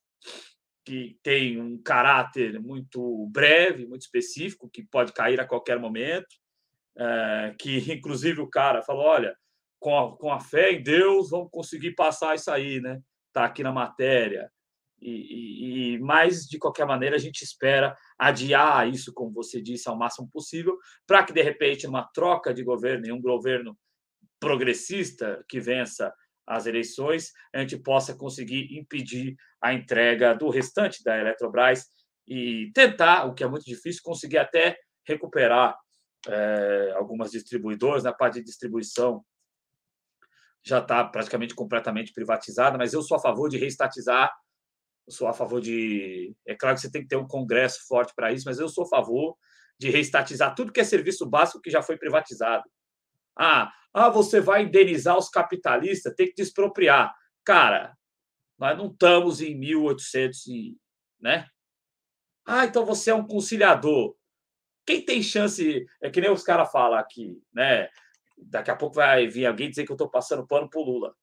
que tem um caráter muito breve, muito específico, que pode cair a qualquer momento, é, que [laughs] inclusive o cara falou, olha, com a, com a fé em Deus vamos conseguir passar isso aí, né? Está aqui na matéria. E, e, mas, de qualquer maneira, a gente espera adiar isso, como você disse, ao máximo possível, para que, de repente, uma troca de governo e um governo progressista que vença as eleições, a gente possa conseguir impedir a entrega do restante da Eletrobras e tentar, o que é muito difícil, conseguir até recuperar é, algumas distribuidoras na parte de distribuição já está praticamente completamente privatizada, mas eu sou a favor de reestatizar eu sou a favor de. É claro que você tem que ter um congresso forte para isso, mas eu sou a favor de reestatizar tudo que é serviço básico que já foi privatizado. Ah, ah, você vai indenizar os capitalistas, tem que te expropriar. Cara, nós não estamos em 1800, e, né? Ah, então você é um conciliador. Quem tem chance, é que nem os caras falam aqui, né? Daqui a pouco vai vir alguém dizer que eu estou passando pano para o Lula.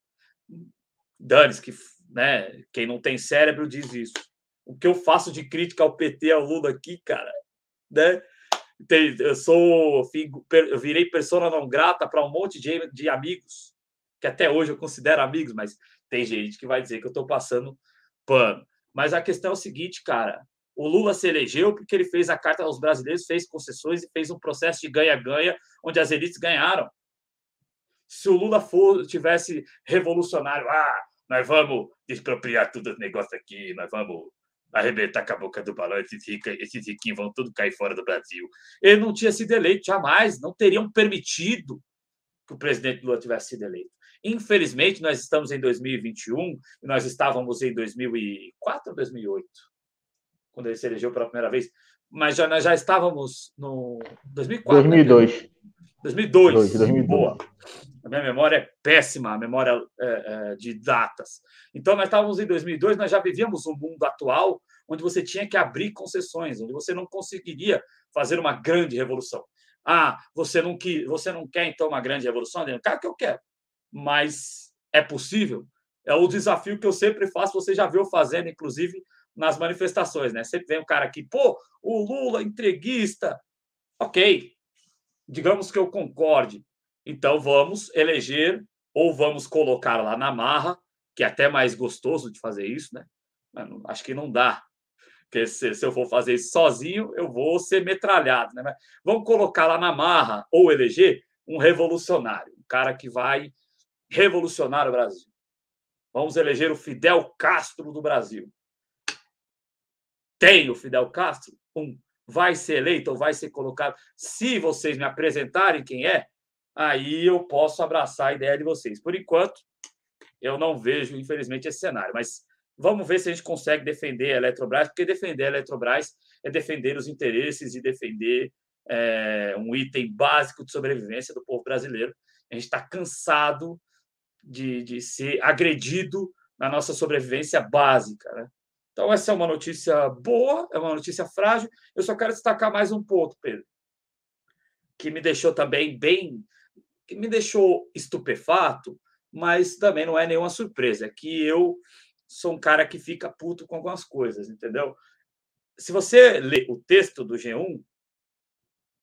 Dane-se, que né? Quem não tem cérebro diz isso. O que eu faço de crítica ao PT, ao Lula aqui, cara, né? Eu sou, eu virei persona não grata para um monte de, de amigos que até hoje eu considero amigos, mas tem gente que vai dizer que eu estou passando pano. Mas a questão é o seguinte, cara. O Lula se elegeu porque ele fez a carta aos brasileiros, fez concessões e fez um processo de ganha-ganha onde as elites ganharam. Se o Lula for, tivesse revolucionário, ah, nós vamos expropriar tudo os negócios aqui, nós vamos arrebentar com a boca do balão, esses, rica, esses riquinhos vão tudo cair fora do Brasil. Ele não tinha sido eleito jamais, não teriam permitido que o presidente Lula tivesse sido eleito. Infelizmente, nós estamos em 2021 e nós estávamos em 2004 ou 2008? quando ele se elegeu pela primeira vez, mas já, nós já estávamos no 2004.
2002. Né?
2002. 2002. Boa. A minha memória é péssima, a memória é, é, de datas. Então, nós estávamos em 2002, nós já vivíamos um mundo atual onde você tinha que abrir concessões, onde você não conseguiria fazer uma grande revolução. Ah, você não, quer, você não quer, então, uma grande revolução? Claro que eu quero, mas é possível? É o desafio que eu sempre faço, você já viu fazendo, inclusive, nas manifestações, né? Sempre vem um cara aqui, pô, o Lula entreguista. Ok, digamos que eu concorde. Então vamos eleger ou vamos colocar lá na marra, que é até mais gostoso de fazer isso, né? Acho que não dá. Porque se, se, eu for fazer isso sozinho, eu vou ser metralhado, né? Mas vamos colocar lá na marra ou eleger um revolucionário, um cara que vai revolucionar o Brasil. Vamos eleger o Fidel Castro do Brasil. Tem o Fidel Castro? Um. Vai ser eleito ou vai ser colocado? Se vocês me apresentarem quem é, aí eu posso abraçar a ideia de vocês. Por enquanto, eu não vejo, infelizmente, esse cenário. Mas vamos ver se a gente consegue defender a Eletrobras, porque defender a Eletrobras é defender os interesses e defender é, um item básico de sobrevivência do povo brasileiro. A gente está cansado de, de ser agredido na nossa sobrevivência básica. Né? Então, essa é uma notícia boa, é uma notícia frágil. Eu só quero destacar mais um ponto, Pedro, que me deixou também bem. Que me deixou estupefato, mas também não é nenhuma surpresa. É que eu sou um cara que fica puto com algumas coisas, entendeu? Se você lê o texto do G1,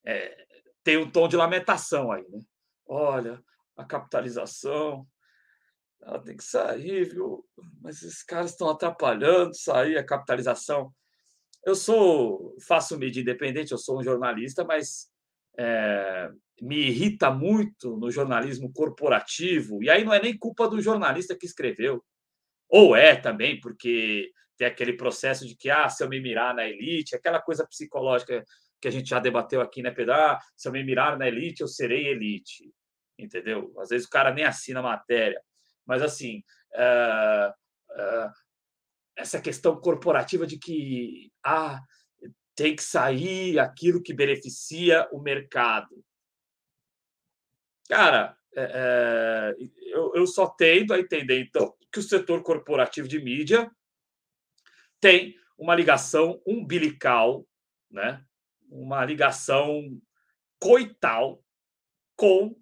é, tem um tom de lamentação aí, né? Olha, a capitalização, ela tem que sair, viu? Mas esses caras estão atrapalhando sair a capitalização. Eu sou, faço mídia independente, eu sou um jornalista, mas é, me irrita muito no jornalismo corporativo, e aí não é nem culpa do jornalista que escreveu, ou é também, porque tem aquele processo de que, ah, se eu me mirar na elite, aquela coisa psicológica que a gente já debateu aqui, né, Pedro? Ah, se eu me mirar na elite, eu serei elite, entendeu? Às vezes o cara nem assina a matéria. Mas, assim, uh, uh, essa questão corporativa de que ah, tem que sair aquilo que beneficia o mercado. Cara, é, eu, eu só tendo a entender, então, que o setor corporativo de mídia tem uma ligação umbilical, né? uma ligação coital com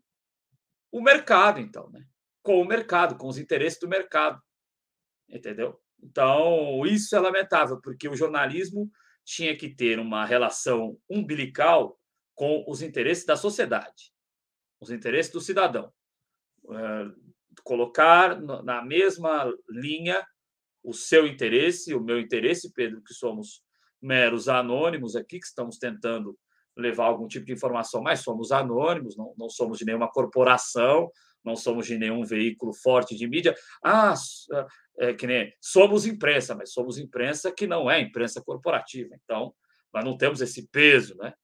o mercado, então, né? com o mercado, com os interesses do mercado. Entendeu? Então, isso é lamentável, porque o jornalismo tinha que ter uma relação umbilical com os interesses da sociedade, os interesses do cidadão. É, colocar na mesma linha o seu interesse, o meu interesse, Pedro, que somos meros anônimos aqui, que estamos tentando levar algum tipo de informação, mas somos anônimos, não, não somos de nenhuma corporação, não somos de nenhum veículo forte de mídia. Ah, é, que nem somos imprensa, mas somos imprensa que não é imprensa corporativa. Então, nós não temos esse peso, né?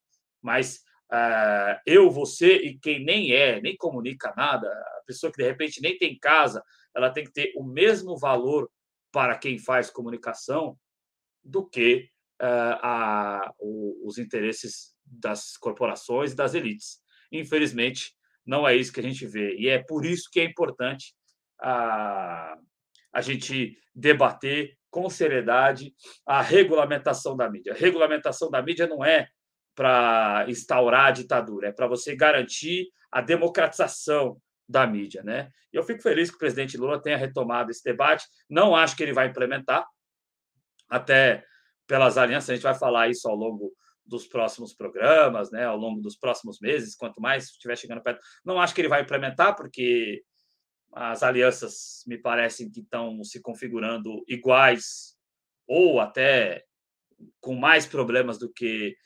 Mas uh, eu, você e quem nem é, nem comunica nada, a pessoa que de repente nem tem casa, ela tem que ter o mesmo valor para quem faz comunicação do que uh, a, o, os interesses das corporações e das elites. Infelizmente, não é isso que a gente vê. E é por isso que é importante a, a gente debater com seriedade a regulamentação da mídia. A regulamentação da mídia não é para instaurar a ditadura, é para você garantir a democratização da mídia, né? Eu fico feliz que o presidente Lula tenha retomado esse debate. Não acho que ele vai implementar, até pelas alianças, a gente vai falar isso ao longo dos próximos programas, né, ao longo dos próximos meses, quanto mais estiver chegando perto. Não acho que ele vai implementar, porque as alianças me parecem que estão se configurando iguais ou até com mais problemas do que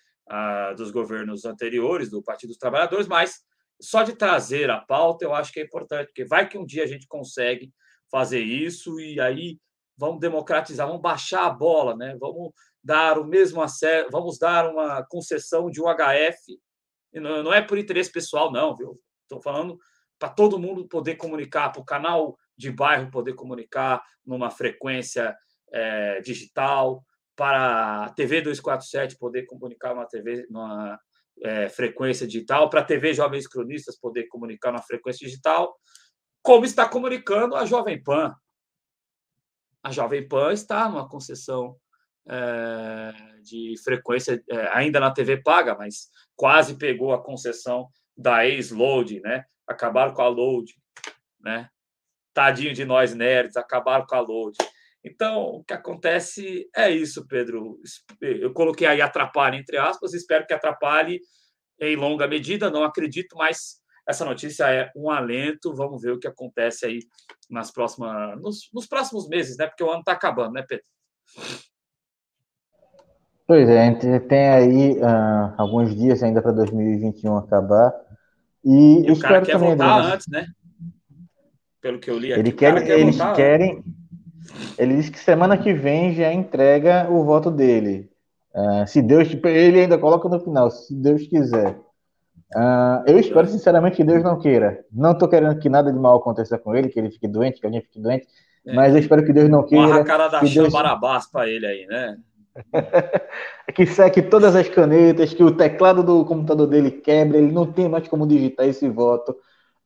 dos governos anteriores, do Partido dos Trabalhadores, mas só de trazer a pauta eu acho que é importante, porque vai que um dia a gente consegue fazer isso e aí vamos democratizar, vamos baixar a bola, né? Vamos dar o mesmo acesso, vamos dar uma concessão de UHF, não, não é por interesse pessoal, não, viu? Estou falando para todo mundo poder comunicar, para o canal de bairro poder comunicar numa frequência é, digital, para a TV 247 poder comunicar uma TV numa é, frequência digital, para a TV Jovens Cronistas poder comunicar numa frequência digital, como está comunicando a Jovem Pan. A Jovem Pan está numa concessão é, de frequência, é, ainda na TV paga, mas quase pegou a concessão da ex-load, né? Acabaram com a load, né? Tadinho de nós nerds, acabaram com a load. Então, o que acontece é isso, Pedro. Eu coloquei aí atrapalhe entre aspas, espero que atrapalhe em longa medida, não acredito, mas essa notícia é um alento. Vamos ver o que acontece aí nas próximas, nos, nos próximos meses, né? Porque o ano está acabando, né, Pedro?
Pois é, a gente tem aí uh, alguns dias ainda para 2021 acabar. E,
e o cara quer votar antes, né? Pelo que eu li aqui.
Ele quer, quer eles querem. Ele disse que semana que vem já entrega o voto dele. Uh, se Deus. Ele ainda coloca no final, se Deus quiser. Uh, eu espero sinceramente que Deus não queira. Não estou querendo que nada de mal aconteça com ele, que ele fique doente, que alguém fique doente. É. Mas eu espero que Deus não queira. Uma
cara da
que
Deus... Barabás para ele aí, né? [laughs]
que seque todas as canetas, que o teclado do computador dele quebre, ele não tem mais como digitar esse voto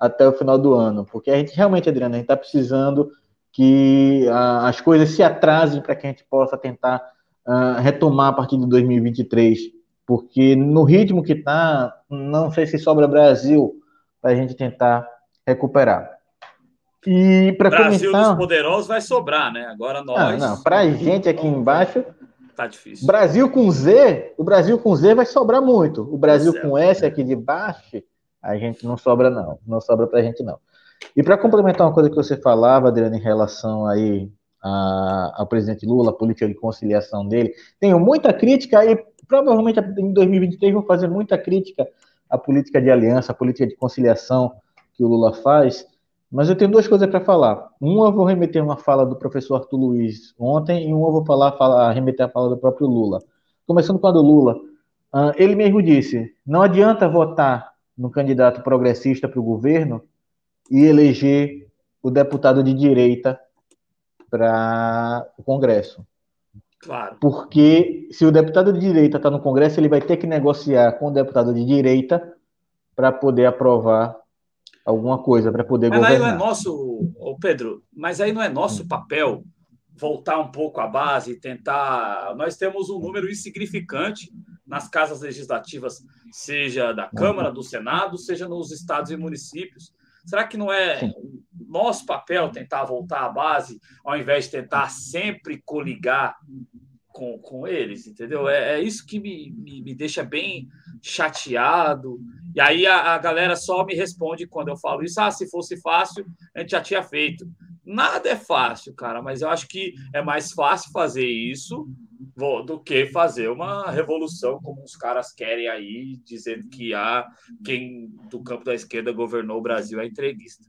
até o final do ano. Porque a gente realmente, Adriana, a gente está precisando que uh, as coisas se atrasem para que a gente possa tentar uh, retomar a partir de 2023, porque no ritmo que está, não sei se sobra Brasil para a gente tentar recuperar.
E para Brasil dos poderosos vai sobrar, né? Agora nós.
Não, não. Para a gente aqui embaixo.
Tá difícil.
Brasil com Z, o Brasil com Z vai sobrar muito. O Brasil é, com S aqui de baixo, a gente não sobra não, não sobra para a gente não. E para complementar uma coisa que você falava, Adriano, em relação aí a, ao presidente Lula, a política de conciliação dele, tenho muita crítica e provavelmente em 2023 vou fazer muita crítica à política de aliança, à política de conciliação que o Lula faz, mas eu tenho duas coisas para falar. Uma eu vou remeter uma fala do professor Arthur Luiz ontem, e uma eu vou falar, falar remeter a fala do próprio Lula. Começando com a do Lula. Uh, ele mesmo disse: não adianta votar no candidato progressista para o governo e eleger o deputado de direita para o Congresso.
Claro.
Porque se o deputado de direita está no Congresso, ele vai ter que negociar com o deputado de direita para poder aprovar alguma coisa, para poder
mas
governar.
Mas aí não é nosso, Pedro, mas aí não é nosso papel voltar um pouco à base e tentar. Nós temos um número insignificante nas casas legislativas, seja da Câmara, do Senado, seja nos estados e municípios. Será que não é Sim. nosso papel tentar voltar à base, ao invés de tentar sempre coligar com, com eles, entendeu? É, é isso que me, me, me, deixa bem chateado. E aí a, a, galera só me responde quando eu falo isso: ah, se fosse fácil, a gente já tinha feito. Nada é fácil, cara, mas eu acho que é mais fácil fazer isso do que fazer uma revolução como os caras querem aí, dizendo que há quem do campo da esquerda governou o Brasil é entreguista.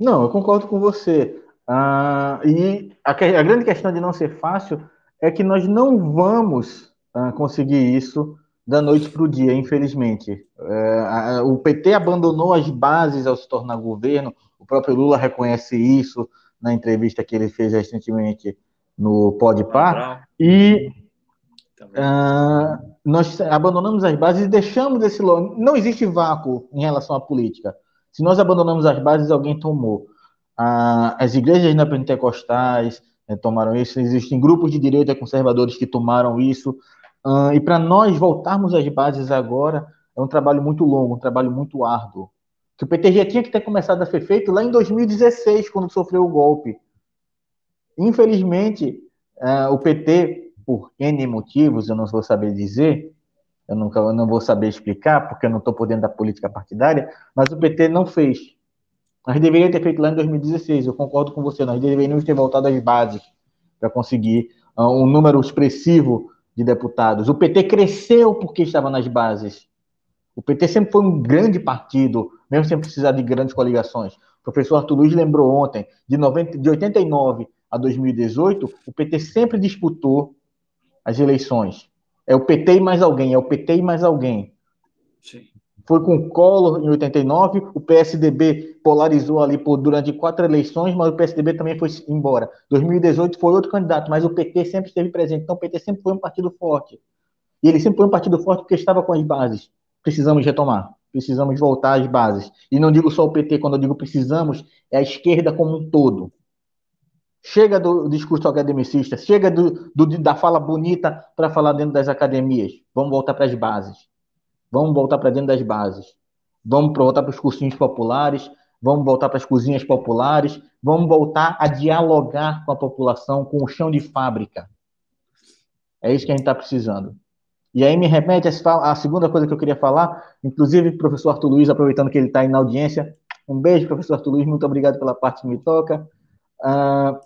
Não, eu concordo com você. Ah, e a, a, grande questão de não ser fácil é que nós não vamos ah, conseguir isso da noite para o dia, infelizmente. É, a, o PT abandonou as bases ao se tornar governo, o próprio Lula reconhece isso na entrevista que ele fez recentemente no Podpar, e uh, nós abandonamos as bases e deixamos esse... Não existe vácuo em relação à política. Se nós abandonamos as bases, alguém tomou. Uh, as igrejas neopentecostais né, tomaram isso, existem grupos de direita conservadores que tomaram isso, uh, e para nós voltarmos às bases agora, é um trabalho muito longo, um trabalho muito árduo. Que o PT já tinha que ter começado a ser feito lá em 2016, quando sofreu o golpe. Infelizmente, uh, o PT, por N motivos, eu não vou saber dizer, eu, nunca, eu não vou saber explicar, porque eu não estou por dentro da política partidária, mas o PT não fez. Nós deveríamos ter feito lá em 2016, eu concordo com você, nós deveríamos ter voltado às bases para conseguir uh, um número expressivo de deputados. O PT cresceu porque estava nas bases. O PT sempre foi um grande partido, mesmo sem precisar de grandes coligações. O professor Arthur Luiz lembrou ontem, de, 90, de 89 a 2018, o PT sempre disputou as eleições. É o PT e mais alguém, é o PT e mais alguém. Sim. Foi com o Collor em 89, o PSDB polarizou ali por, durante quatro eleições, mas o PSDB também foi embora. 2018 foi outro candidato, mas o PT sempre esteve presente. Então o PT sempre foi um partido forte. E ele sempre foi um partido forte porque estava com as bases. Precisamos retomar, precisamos voltar às bases. E não digo só o PT, quando eu digo precisamos, é a esquerda como um todo. Chega do discurso academicista, chega do, do da fala bonita para falar dentro das academias. Vamos voltar para as bases. Vamos voltar para dentro das bases. Vamos voltar para os cursinhos populares, vamos voltar para as cozinhas populares, vamos voltar a dialogar com a população, com o chão de fábrica. É isso que a gente está precisando. E aí me remete a segunda coisa que eu queria falar, inclusive, professor Arthur Luiz, aproveitando que ele está aí na audiência. Um beijo, professor Arthur Luiz, muito obrigado pela parte que me toca. Ah,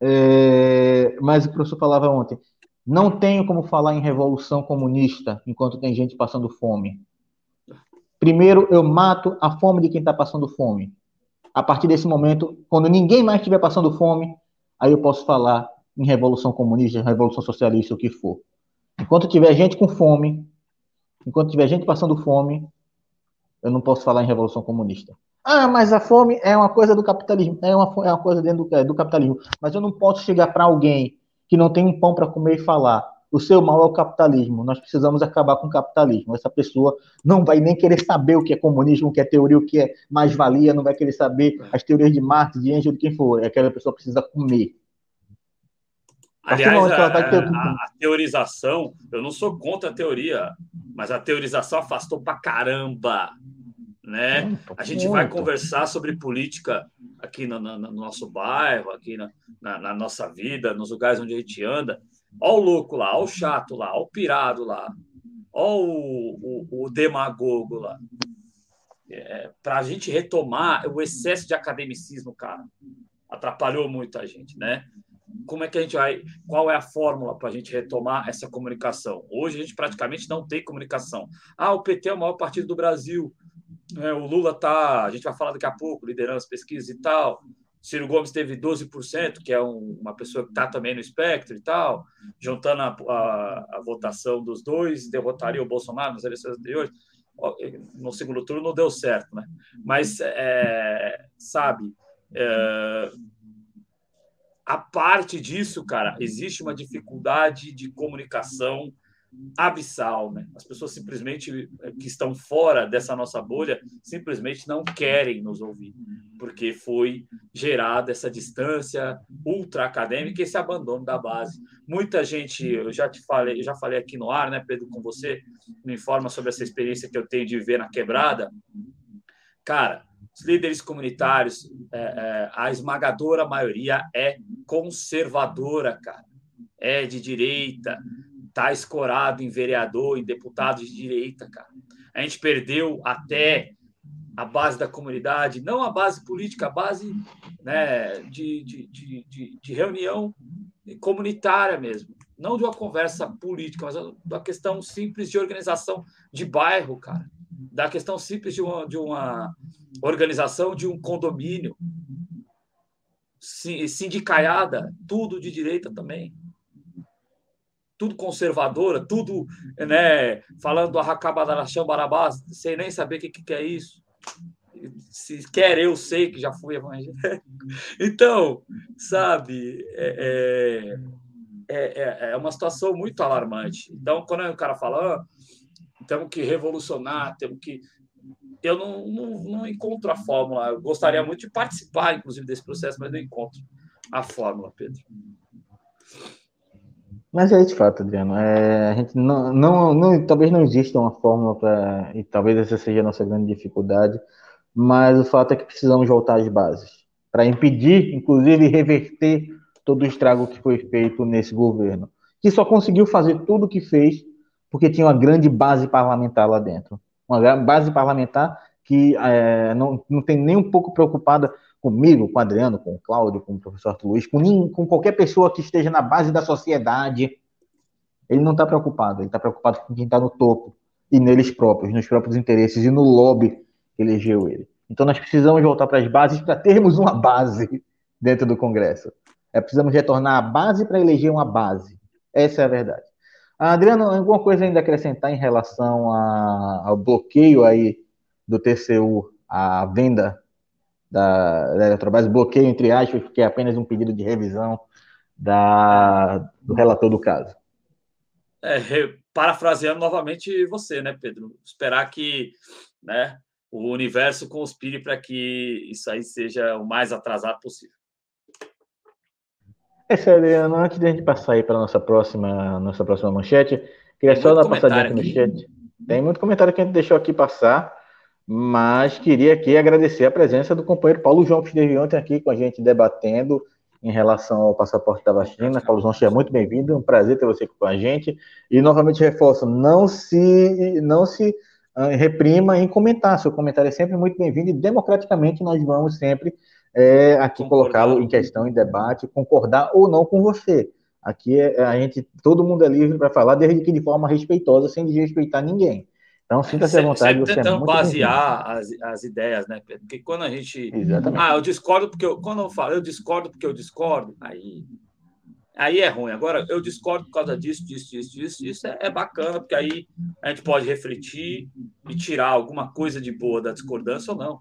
é, mas o professor falava ontem, não tenho como falar em revolução comunista enquanto tem gente passando fome. Primeiro, eu mato a fome de quem está passando fome. A partir desse momento, quando ninguém mais estiver passando fome, aí eu posso falar em revolução comunista, revolução socialista, o que for. Enquanto tiver gente com fome, enquanto tiver gente passando fome, eu não posso falar em revolução comunista. Ah, mas a fome é uma coisa do capitalismo, é uma, é uma coisa dentro do, é, do capitalismo. Mas eu não posso chegar para alguém que não tem um pão para comer e falar. O seu mal é o capitalismo. Nós precisamos acabar com o capitalismo. Essa pessoa não vai nem querer saber o que é comunismo, o que é teoria, o que é mais-valia, não vai querer saber as teorias de Marx, de Engels, de quem for. Aquela pessoa precisa comer.
Aliás, a, a, a, teorização, eu não sou contra a teoria, mas a teorização afastou pra caramba. Né? A gente vai conversar sobre política aqui no, no, no nosso bairro, aqui na, na, na, nossa vida, nos lugares onde a gente anda. Ó o louco lá, ó o chato lá, ó o pirado lá, ó o, o, o demagogo lá. É, Para a gente retomar o excesso de academicismo, cara, atrapalhou muito a gente, né? Como é que a gente vai? Qual é a fórmula para a gente retomar essa comunicação? Hoje a gente praticamente não tem comunicação. Ah, o PT é o maior partido do Brasil. É, o Lula tá, a gente vai falar daqui a pouco, liderando as pesquisas e tal. Ciro Gomes teve 12%, que é um, uma pessoa que está também no espectro e tal, juntando a, a, a, votação dos dois, derrotaria o Bolsonaro nas eleições anteriores. No segundo turno não deu certo, né? Mas, é, sabe, é, a parte disso, cara, existe uma dificuldade de comunicação abissal, né? As pessoas simplesmente eh, que estão fora dessa nossa bolha simplesmente não querem nos ouvir, porque foi gerada essa distância ultra acadêmica e esse abandono da base. Muita gente, eu já te falei, já falei aqui no ar, né, Pedro, com você, me informa sobre essa experiência que eu tenho de viver na quebrada. Cara, os líderes comunitários, é, é, a esmagadora maioria é conservadora, cara. É de direita, está escorado em vereador, em deputado de direita, cara. A gente perdeu até a base da comunidade, não a base política, a base né, de, de, de, de, reunião comunitária mesmo. Não de uma conversa política, mas da questão simples de organização de bairro, cara. Da questão simples de uma, de uma organização de um condomínio. Sindicaiada, tudo de direita também tudo conservadora, tudo né, falando do Arracabadaraxão Barabás, sem nem saber o que, que é isso. Se quer, eu sei que já fui evangélico. [laughs] Então, sabe, é, é, é, é, uma situação muito alarmante. Então, quando o cara fala, ah, temos que revolucionar, temos que. Eu não, não, não encontro a fórmula. Eu gostaria muito de participar, inclusive, desse processo, mas não encontro a fórmula, Pedro.
Mas é de fato, Adriano. É, a gente não, não, não, talvez não exista uma fórmula para, e talvez essa seja a nossa grande dificuldade, mas o fato é que precisamos voltar às bases para impedir, inclusive, reverter todo o estrago que foi feito nesse governo, que só conseguiu fazer tudo o que fez porque tinha uma grande base parlamentar lá dentro, uma base parlamentar que é, não, não tem nem um pouco preocupada comigo, com o Adriano, com o Cláudio, com o professor Arthur Luiz, com, ninguém, com qualquer pessoa que esteja na base da sociedade, ele não está preocupado, ele está preocupado com quem está no topo e neles próprios, nos próprios interesses e no lobby que elegeu ele. Então nós precisamos voltar para as bases para termos uma base dentro do Congresso. É, precisamos retornar à base para eleger uma base. Essa é a verdade. Adriano, alguma coisa ainda acrescentar em relação a, ao bloqueio aí do TCU, a venda da, da Eletrobras, bloqueio entre aspas, que é apenas um pedido de revisão da, do relator do caso?
É, parafraseando novamente você, né, Pedro? Esperar que né, o universo conspire para que isso aí seja o mais atrasado possível.
É sério, antes de a gente passar aí para nossa próxima, nossa próxima manchete, queria só dar uma passadinha aqui no chat. Tem muito comentário que a gente deixou aqui passar, mas queria aqui agradecer a presença do companheiro Paulo João, que esteve ontem aqui com a gente debatendo em relação ao passaporte da vacina. Paulo João, seja muito bem-vindo, é um prazer ter você aqui com a gente. E novamente reforço, não se, não se uh, reprima em comentar, seu comentário é sempre muito bem-vindo e democraticamente nós vamos sempre é, aqui colocá-lo em questão, em debate, concordar ou não com você. Aqui é, a gente, todo mundo é livre para falar, desde que de forma respeitosa, sem desrespeitar ninguém. Então, sinta-se à vontade.
Sempre é tentando é basear as, as ideias, né, Pedro? Porque quando a gente. Exatamente. Ah, eu discordo porque eu. Quando eu falo, eu discordo porque eu discordo, aí aí é ruim. Agora, eu discordo por causa disso, disso, disso, disso. Isso é, é, bacana, porque aí a gente pode refletir e tirar alguma coisa de boa da discordância ou não.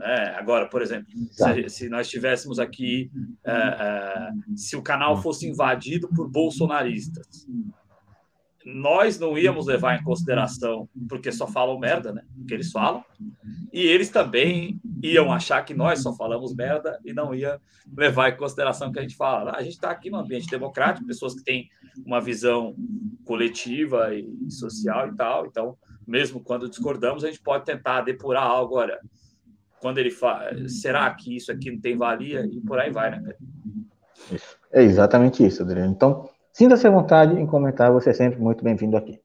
É, agora, por exemplo, se, se, nós tivéssemos aqui, é, é, se o canal fosse invadido por bolsonaristas, nós não íamos levar em consideração, porque só falam merda, né? Que eles falam. E eles também iam achar que nós só falamos merda e não ia levar em consideração que a gente fala. A gente está aqui num ambiente democrático, pessoas que têm uma visão coletiva e social e tal. Então, mesmo quando discordamos, a gente pode tentar depurar algo. Olha, quando ele fala, será que isso aqui não tem valia? E por aí vai, né?
É exatamente isso, Adriano. Então, Sinta-se à vontade em comentar, você é sempre muito bem-vindo aqui.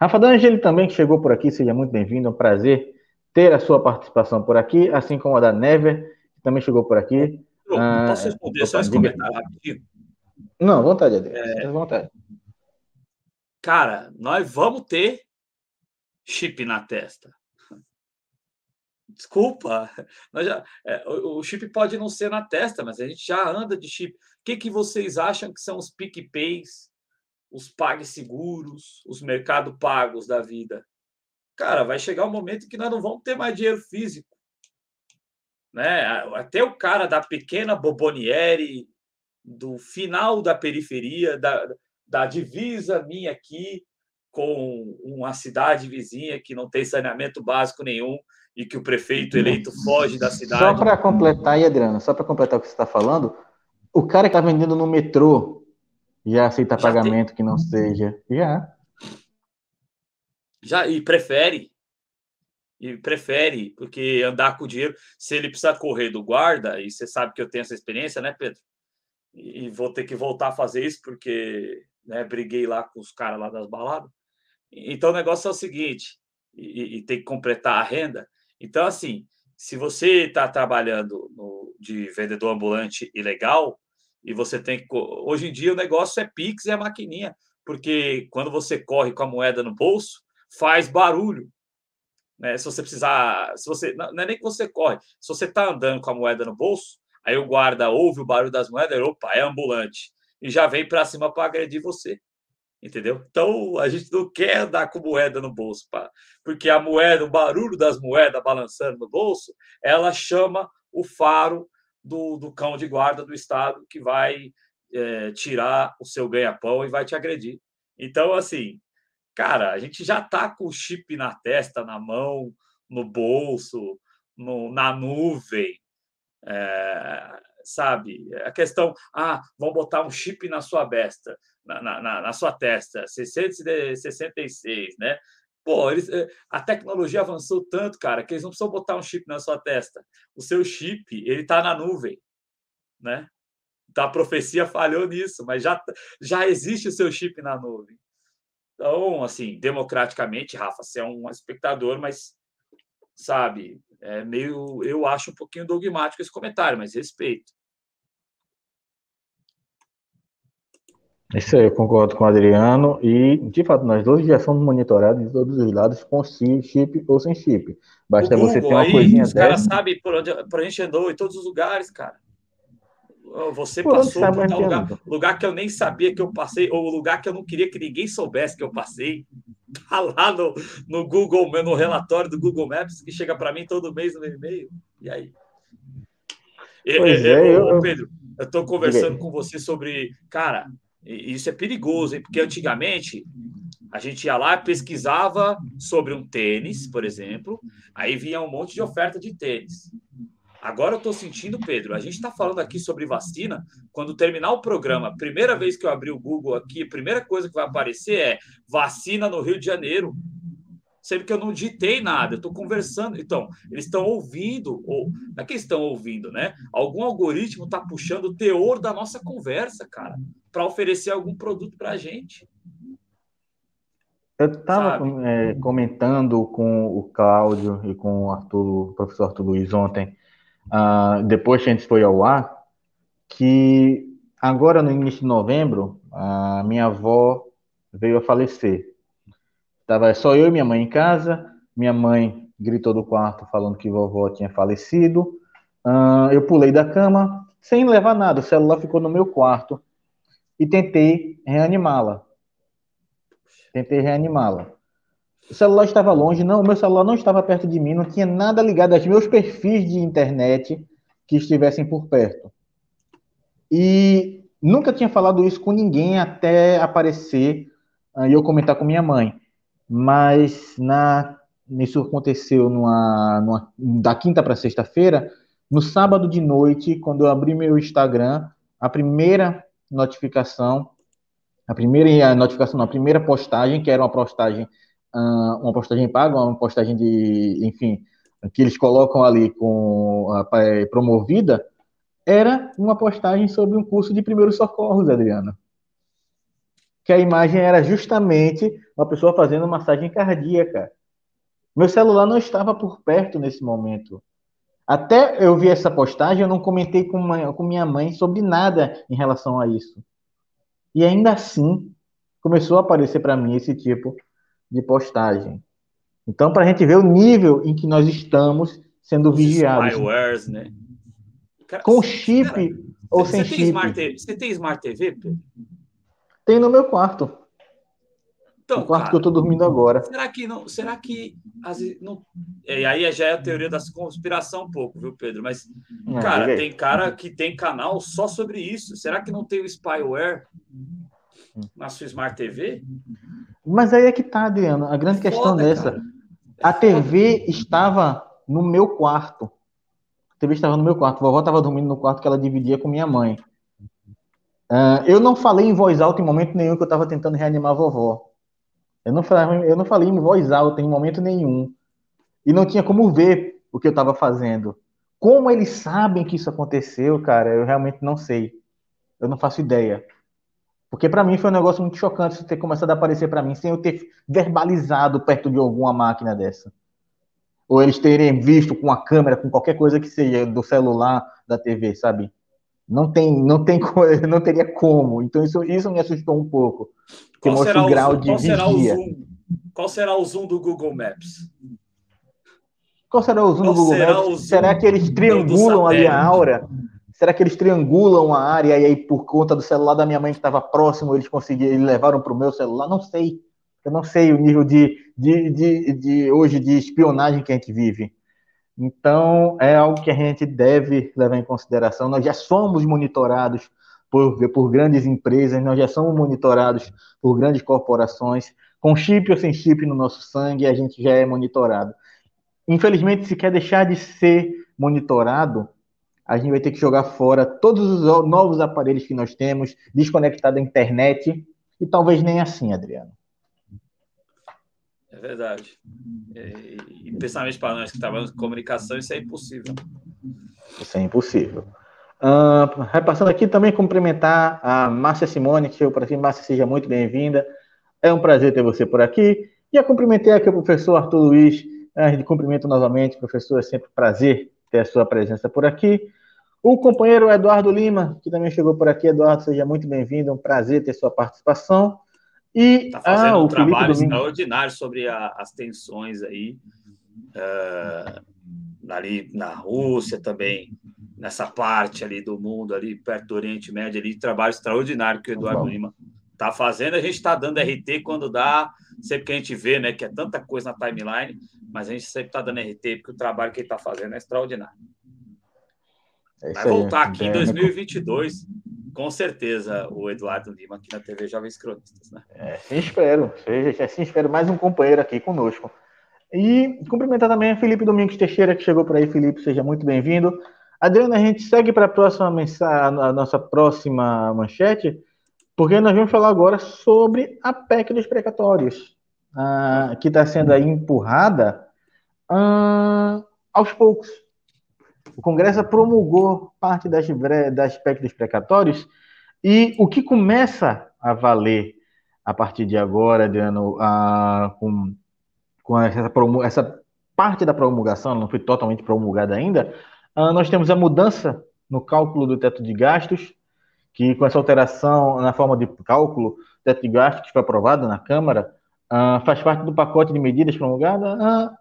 Rafa D'Angeli também, que chegou por aqui, seja muito bem-vindo, é um prazer ter a sua participação por aqui, assim como a da Never, que também chegou por aqui.
Eu, ah, posso responder só esse comentário rapidinho?
Não, vontade, Adriano, é... vontade.
Cara, nós vamos ter chip na testa. Desculpa, [laughs] já, é, o, o, chip pode não ser na testa, mas a gente já anda de chip. O que, que vocês acham que são os PicPays, os PagSeguros, os Mercado Pagos da vida? Cara, vai chegar um momento que nós não vamos ter mais dinheiro físico. Né? Até o cara da pequena Bobonieri, do final da periferia, da, da divisa minha aqui, com uma cidade vizinha que não tem saneamento básico nenhum, e que o prefeito eleito foge da cidade.
Só para completar aí, Adriano, só para completar o que você está falando, o cara que está vendendo no metrô já aceita já pagamento tem... que não seja. Já.
Já, e prefere. E prefere, porque andar com dinheiro, se ele precisa correr do guarda, e você sabe que eu tenho essa experiência, né, Pedro? E vou ter que voltar a fazer isso, porque né, briguei lá com os caras lá das baladas. Então o negócio é o seguinte: e, e tem que completar a renda. Então, assim, se você está trabalhando no, de vendedor ambulante ilegal, e você tem que. Hoje em dia o negócio é Pix e é maquininha, porque quando você corre com a moeda no bolso, faz barulho. Né? Se você precisar. Se você, não é nem que você corre, se você está andando com a moeda no bolso, aí o guarda ouve o barulho das moedas, opa, é ambulante, e já vem para cima para agredir você entendeu? Então a gente não quer andar com moeda no bolso, pá, porque a moeda, o barulho das moedas balançando no bolso, ela chama o faro do, do cão de guarda do Estado que vai é, tirar o seu ganha-pão e vai te agredir. Então, assim, cara, a gente já tá com o chip na testa, na mão, no bolso, no, na nuvem. É, sabe? A questão, ah, vão botar um chip na sua besta, na, na, na sua testa, 666, né? Pô, eles, eh, a tecnologia avançou tanto, cara, que eles não precisam botar um chip na sua testa. O seu chip, ele está na nuvem, né? Então, a profecia falhou nisso, mas já, já existe o seu chip na nuvem. Então, assim, democraticamente, Rafa, você é um espectador, mas, sabe, é meio, eu acho um pouquinho dogmático esse comentário, mas respeito.
Isso aí, eu concordo com o Adriano. E, de fato, nós dois já somos monitorados de todos os lados, com chip ou sem chip. Basta Google, você ter uma aí, coisinha
os caras sabem por onde, por onde a gente andou, em todos os lugares, cara. Você Por passou por um lugar, lugar que eu nem sabia que eu passei, ou lugar que eu não queria que ninguém soubesse que eu passei. Tá lá no, no Google, no relatório do Google Maps, que chega para mim todo mês no meu e-mail. E aí? Pois é, é, eu, Pedro, eu estou conversando com você sobre. Cara, isso é perigoso, hein? Porque antigamente a gente ia lá, pesquisava sobre um tênis, por exemplo, aí vinha um monte de oferta de tênis. Agora eu estou sentindo, Pedro, a gente está falando aqui sobre vacina. Quando terminar o programa, primeira vez que eu abrir o Google aqui, a primeira coisa que vai aparecer é vacina no Rio de Janeiro. Sendo que eu não ditei nada, eu estou conversando. Então, eles estão ouvindo, ou não é que estão ouvindo, né? Algum algoritmo está puxando o teor da nossa conversa, cara, para oferecer algum produto para a gente.
Eu estava é, comentando com o Cláudio e com o Arthur, o professor Arthur Luiz ontem uh, depois que a gente foi ao ar, que agora no início de novembro, a minha avó veio a falecer. Tava só eu e minha mãe em casa, minha mãe gritou do quarto falando que vovó tinha falecido. Uh, eu pulei da cama sem levar nada, o celular ficou no meu quarto e tentei reanimá-la. Tentei reanimá-la. O celular estava longe, não, o meu celular não estava perto de mim, não tinha nada ligado aos meus perfis de internet que estivessem por perto. E nunca tinha falado isso com ninguém até aparecer uh, e eu comentar com minha mãe. Mas na isso aconteceu numa, numa da quinta para sexta-feira, no sábado de noite, quando eu abri meu Instagram, a primeira notificação, a primeira notificação, a primeira postagem, que era uma postagem uh, uma postagem paga, uma postagem de, enfim, que eles colocam ali com uh, promovida, era uma postagem sobre um curso de primeiros socorros, Adriana. Que a imagem era justamente uma pessoa fazendo massagem cardíaca. Meu celular não estava por perto nesse momento. Até eu vi essa postagem, eu não comentei com, uma, com minha mãe sobre nada em relação a isso. E ainda assim, começou a aparecer para mim esse tipo de postagem. Então, para a gente ver o nível em que nós estamos sendo Os vigiados. Spywares, né? Cara, Com chip cara, ou sem chip.
Smart, você tem Smart TV, Pedro?
Tem no meu quarto. Então, o quarto cara, que eu estou dormindo agora.
Será que não? Será que as, não? E aí já é a teoria da conspiração um pouco, viu, Pedro? Mas é, cara, tem cara que tem canal só sobre isso. Será que não tem o spyware na sua Smart TV?
Mas aí é que tá, Adriano. A grande questão Foda, dessa. Cara. A TV estava no meu quarto. A TV estava no meu quarto. A vovó estava dormindo no quarto que ela dividia com minha mãe. Uh, eu não falei em voz alta em momento nenhum que eu estava tentando reanimar a vovó. Eu não, falei, eu não falei em voz alta em momento nenhum. E não tinha como ver o que eu estava fazendo. Como eles sabem que isso aconteceu, cara, eu realmente não sei. Eu não faço ideia. Porque para mim foi um negócio muito chocante isso ter começado a aparecer para mim sem eu ter verbalizado perto de alguma máquina dessa. Ou eles terem visto com a câmera, com qualquer coisa que seja do celular, da TV, sabe? Não tem, não tem, [laughs] não teria como. Então isso, isso me assustou um pouco.
Qual será, o, grau zoom, de qual será o zoom? Qual será o zoom do Google Maps?
Qual será o zoom qual do Google Maps? Será que eles triangulam ali a aura? Será que eles triangulam a área e aí, por conta do celular da minha mãe que estava próximo, eles conseguiram, eles levaram para o meu celular? Não sei. Eu não sei o nível de, de, de, de, hoje de espionagem que a gente vive. Então, é algo que a gente deve levar em consideração. Nós já somos monitorados por, por grandes empresas, nós já somos monitorados por grandes corporações. Com chip ou sem chip no nosso sangue, a gente já é monitorado. Infelizmente, se quer deixar de ser monitorado, a gente vai ter que jogar fora todos os novos aparelhos que nós temos, desconectar da internet, e talvez nem assim, Adriano.
É verdade. E, e principalmente para nós que trabalhamos com comunicação, isso é impossível.
Isso é impossível. Uh, repassando aqui também cumprimentar a Márcia Simone, que chegou por aqui. Márcia, seja muito bem-vinda. É um prazer ter você por aqui. E a cumprimentei aqui o professor Arthur Luiz. A gente cumprimento novamente, professor. É sempre um prazer ter a sua presença por aqui. O companheiro Eduardo Lima, que também chegou por aqui. Eduardo, seja muito bem-vindo. É um prazer ter sua participação.
E está fazendo ah, um trabalho extraordinário sobre a, as tensões aí uh, ali na Rússia também, nessa parte ali do mundo, ali perto do Oriente Médio, ali, trabalho extraordinário que o Eduardo Bom. Lima está fazendo. A gente está dando RT quando dá, sempre que a gente vê, né, que é tanta coisa na timeline, mas a gente sempre está dando RT, porque o trabalho que ele está fazendo é extraordinário. É Vai voltar aí. aqui é, em 2022, com certeza, o Eduardo Lima aqui na TV Jovens Cronistas, né?
É, sim, espero. Sim, espero mais um companheiro aqui conosco. E cumprimentar também a Felipe Domingos Teixeira, que chegou por aí. Felipe, seja muito bem-vindo. Adriana, a gente segue para a próxima mensagem, a nossa próxima manchete, porque nós vamos falar agora sobre a PEC dos precatórios, ah, que está sendo aí empurrada ah, aos poucos. O Congresso promulgou parte das, das PEC dos precatórios e o que começa a valer a partir de agora, Adriano, ah, com com essa, essa parte da promulgação, não foi totalmente promulgada ainda, uh, nós temos a mudança no cálculo do teto de gastos, que com essa alteração na forma de cálculo, teto de gastos que foi aprovado na Câmara, uh, faz parte do pacote de medidas promulgada. Uh,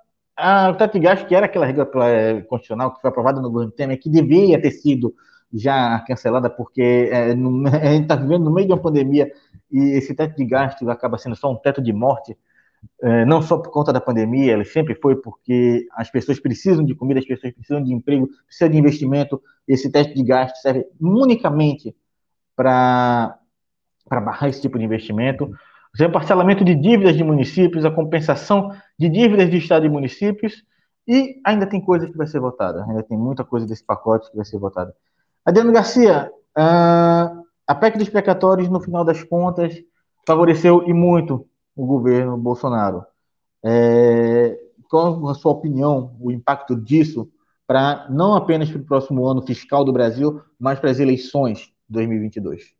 o teto de gastos, que era aquela regra eh, constitucional que foi aprovada no governo Temer, que devia ter sido já cancelada, porque é, [laughs] a gente está vivendo no meio de uma pandemia e esse teto de gastos acaba sendo só um teto de morte, é, não só por conta da pandemia, ele sempre foi porque as pessoas precisam de comida, as pessoas precisam de emprego, precisam de investimento. Esse teste de gasto serve unicamente para barrar esse tipo de investimento. O parcelamento de dívidas de municípios, a compensação de dívidas de Estado e municípios, e ainda tem coisa que vai ser votada, ainda tem muita coisa desse pacote que vai ser votada. Adriano Garcia, uh, a PEC dos precatórios, no final das contas, favoreceu e muito o governo Bolsonaro. É, qual a sua opinião, o impacto disso para não apenas para o próximo ano fiscal do Brasil, mas para as eleições de 2022?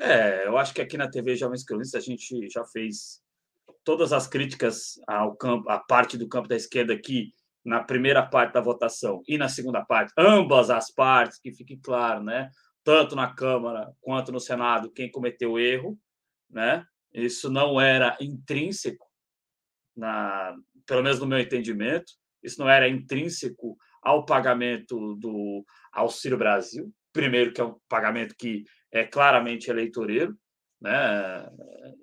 É, eu acho que aqui na TV Jovens Cronistas a gente já fez todas as críticas ao campo, à parte do campo da esquerda aqui na primeira parte da votação e na segunda parte, ambas as partes, que fique claro, né? Tanto na Câmara quanto no Senado, quem cometeu erro, né? Isso não era intrínseco, na, pelo menos no meu entendimento, isso não era intrínseco ao pagamento do Auxílio Brasil. Primeiro, que é um pagamento que é claramente eleitoreiro, né?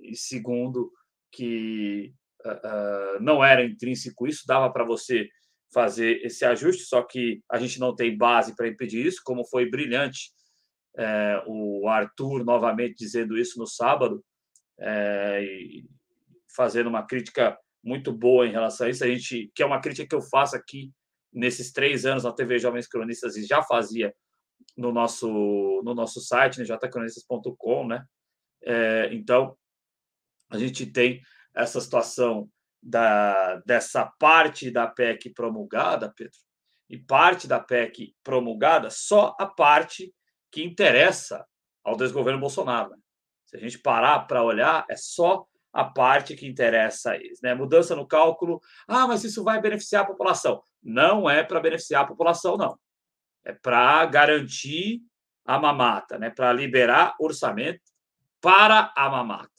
e segundo, que uh, não era intrínseco isso, dava para você fazer esse ajuste, só que a gente não tem base para impedir isso, como foi brilhante é, o Arthur novamente dizendo isso no sábado, é, fazendo uma crítica muito boa em relação a isso. A gente, que é uma crítica que eu faço aqui nesses três anos na TV Jovens Cronistas e já fazia no nosso no nosso site, né, jcronistas.com, né? É, então a gente tem essa situação da dessa parte da PEC promulgada, Pedro, e parte da PEC promulgada só a parte que interessa ao desgoverno Bolsonaro. Né? Se a gente parar para olhar, é só a parte que interessa a eles. Né? Mudança no cálculo. Ah, mas isso vai beneficiar a população. Não é para beneficiar a população, não. É para garantir a mamata, né? para liberar orçamento para a mamata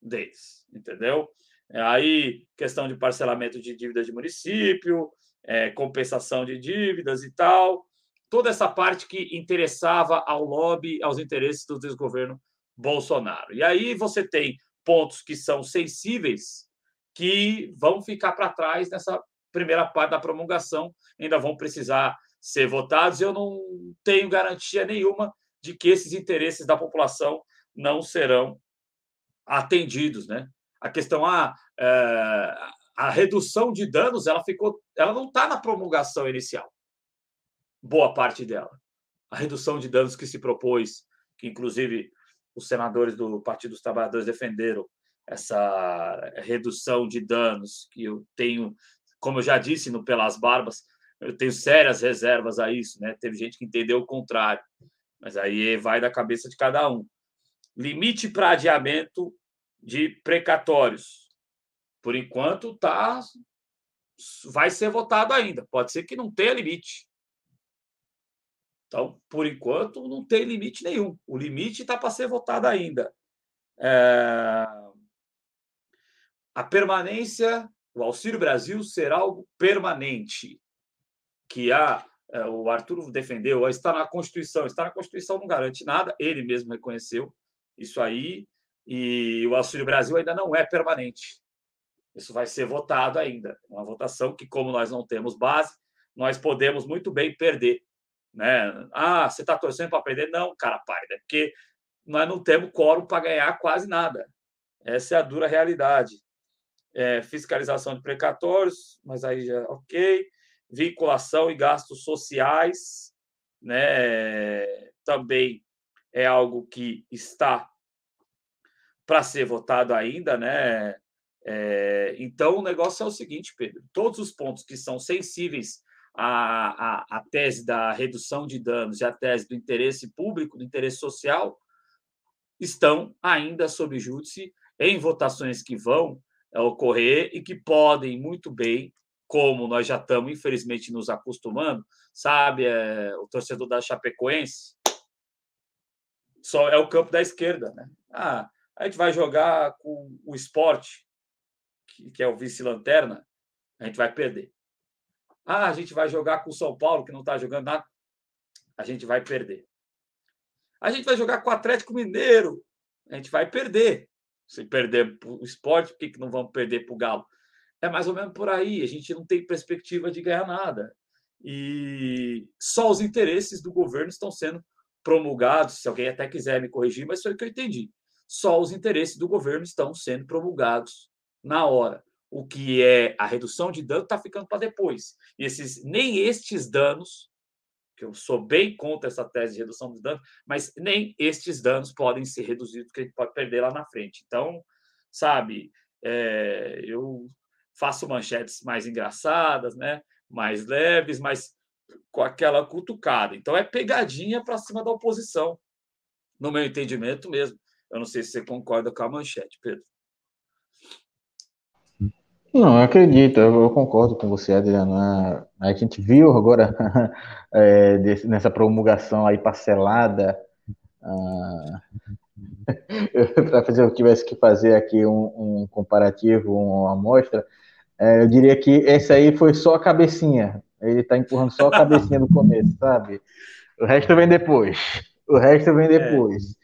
deles. Entendeu? É aí, questão de parcelamento de dívidas de município, é, compensação de dívidas e tal. Toda essa parte que interessava ao lobby, aos interesses do desgoverno Bolsonaro. E aí você tem pontos que são sensíveis que vão ficar para trás nessa primeira parte da promulgação, ainda vão precisar ser votados. Eu não tenho garantia nenhuma de que esses interesses da população não serão atendidos, né? A questão a, ah, é, a redução de danos, ela ficou, ela não está na promulgação inicial. Boa parte dela. A redução de danos que se propôs, que inclusive os senadores do Partido dos Trabalhadores defenderam essa redução de danos, que eu tenho, como eu já disse no Pelas Barbas, eu tenho sérias reservas a isso, né? Teve gente que entendeu o contrário, mas aí vai da cabeça de cada um. Limite para adiamento de precatórios. Por enquanto, tá vai ser votado ainda. Pode ser que não tenha limite. Então, por enquanto, não tem limite nenhum. O limite está para ser votado ainda. É... A permanência, o Auxílio Brasil será algo permanente, que há é, o Arthur defendeu, está na Constituição. Está na Constituição não garante nada, ele mesmo reconheceu isso aí, e o Auxílio Brasil ainda não é permanente. Isso vai ser votado ainda. Uma votação que, como nós não temos base, nós podemos muito bem perder. Né? Ah, você está torcendo para perder? Não, cara pálida, porque nós não temos quórum para ganhar quase nada. Essa é a dura realidade. É, fiscalização de precatórios, mas aí já ok. Vinculação e gastos sociais, né? Também é algo que está para ser votado ainda, né? É, então o negócio é o seguinte, Pedro: todos os pontos que são sensíveis à, à, à tese da redução de danos e à tese do interesse público, do interesse social, estão ainda sob júdice em votações que vão é, ocorrer e que podem muito bem, como nós já estamos, infelizmente, nos acostumando, sabe, é, o torcedor da Chapecoense só é o campo da esquerda, né? Ah, a gente vai jogar com o esporte, que, que é o vice-lanterna, a gente vai perder. Ah, a gente vai jogar com o São Paulo, que não está jogando nada, a gente vai perder. A gente vai jogar com o Atlético Mineiro, a gente vai perder. Se perder o esporte, por que, que não vamos perder para o Galo? É mais ou menos por aí. A gente não tem perspectiva de ganhar nada. E só os interesses do governo estão sendo promulgados. Se alguém até quiser me corrigir, mas foi o que eu entendi. Só os interesses do governo estão sendo promulgados na hora. O que é a redução de dano está ficando para depois. E esses, nem estes danos, que eu sou bem contra essa tese de redução de danos, mas nem estes danos podem ser reduzidos, que a gente pode perder lá na frente. Então, sabe, é, eu faço manchetes mais engraçadas, né? mais leves, mas com aquela cutucada. Então é pegadinha para cima da oposição, no meu entendimento mesmo. Eu não sei se você concorda com a manchete, Pedro.
Não, eu acredito, eu, concordo com você, Adriano. A, gente viu agora [laughs] é, nessa promulgação aí parcelada. Ah, [laughs] para fazer eu tivesse que fazer aqui um, um comparativo, uma amostra, é, eu diria que esse aí foi só a cabecinha. Ele está empurrando só a cabecinha do começo, sabe? O resto vem depois. O resto vem é. depois.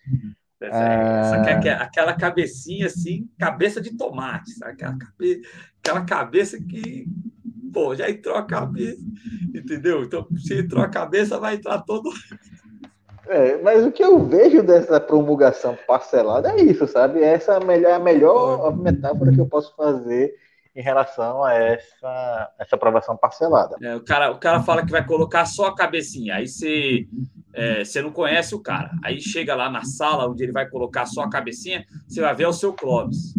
É. Ah... Só aquela cabecinha assim, cabeça de tomate, sabe? Aquela, cabe... aquela cabeça que, pô, já entrou a cabeça, entendeu? Então, se entrou a cabeça, vai entrar todo. [laughs]
É, mas o que eu vejo dessa promulgação parcelada é isso, sabe? Essa é a melhor metáfora que eu posso fazer em relação a essa, essa aprovação parcelada.
É, o, cara, o cara fala que vai colocar só a cabecinha, aí você, é, você não conhece o cara. Aí chega lá na sala onde ele vai colocar só a cabecinha, você vai ver o seu Clóvis.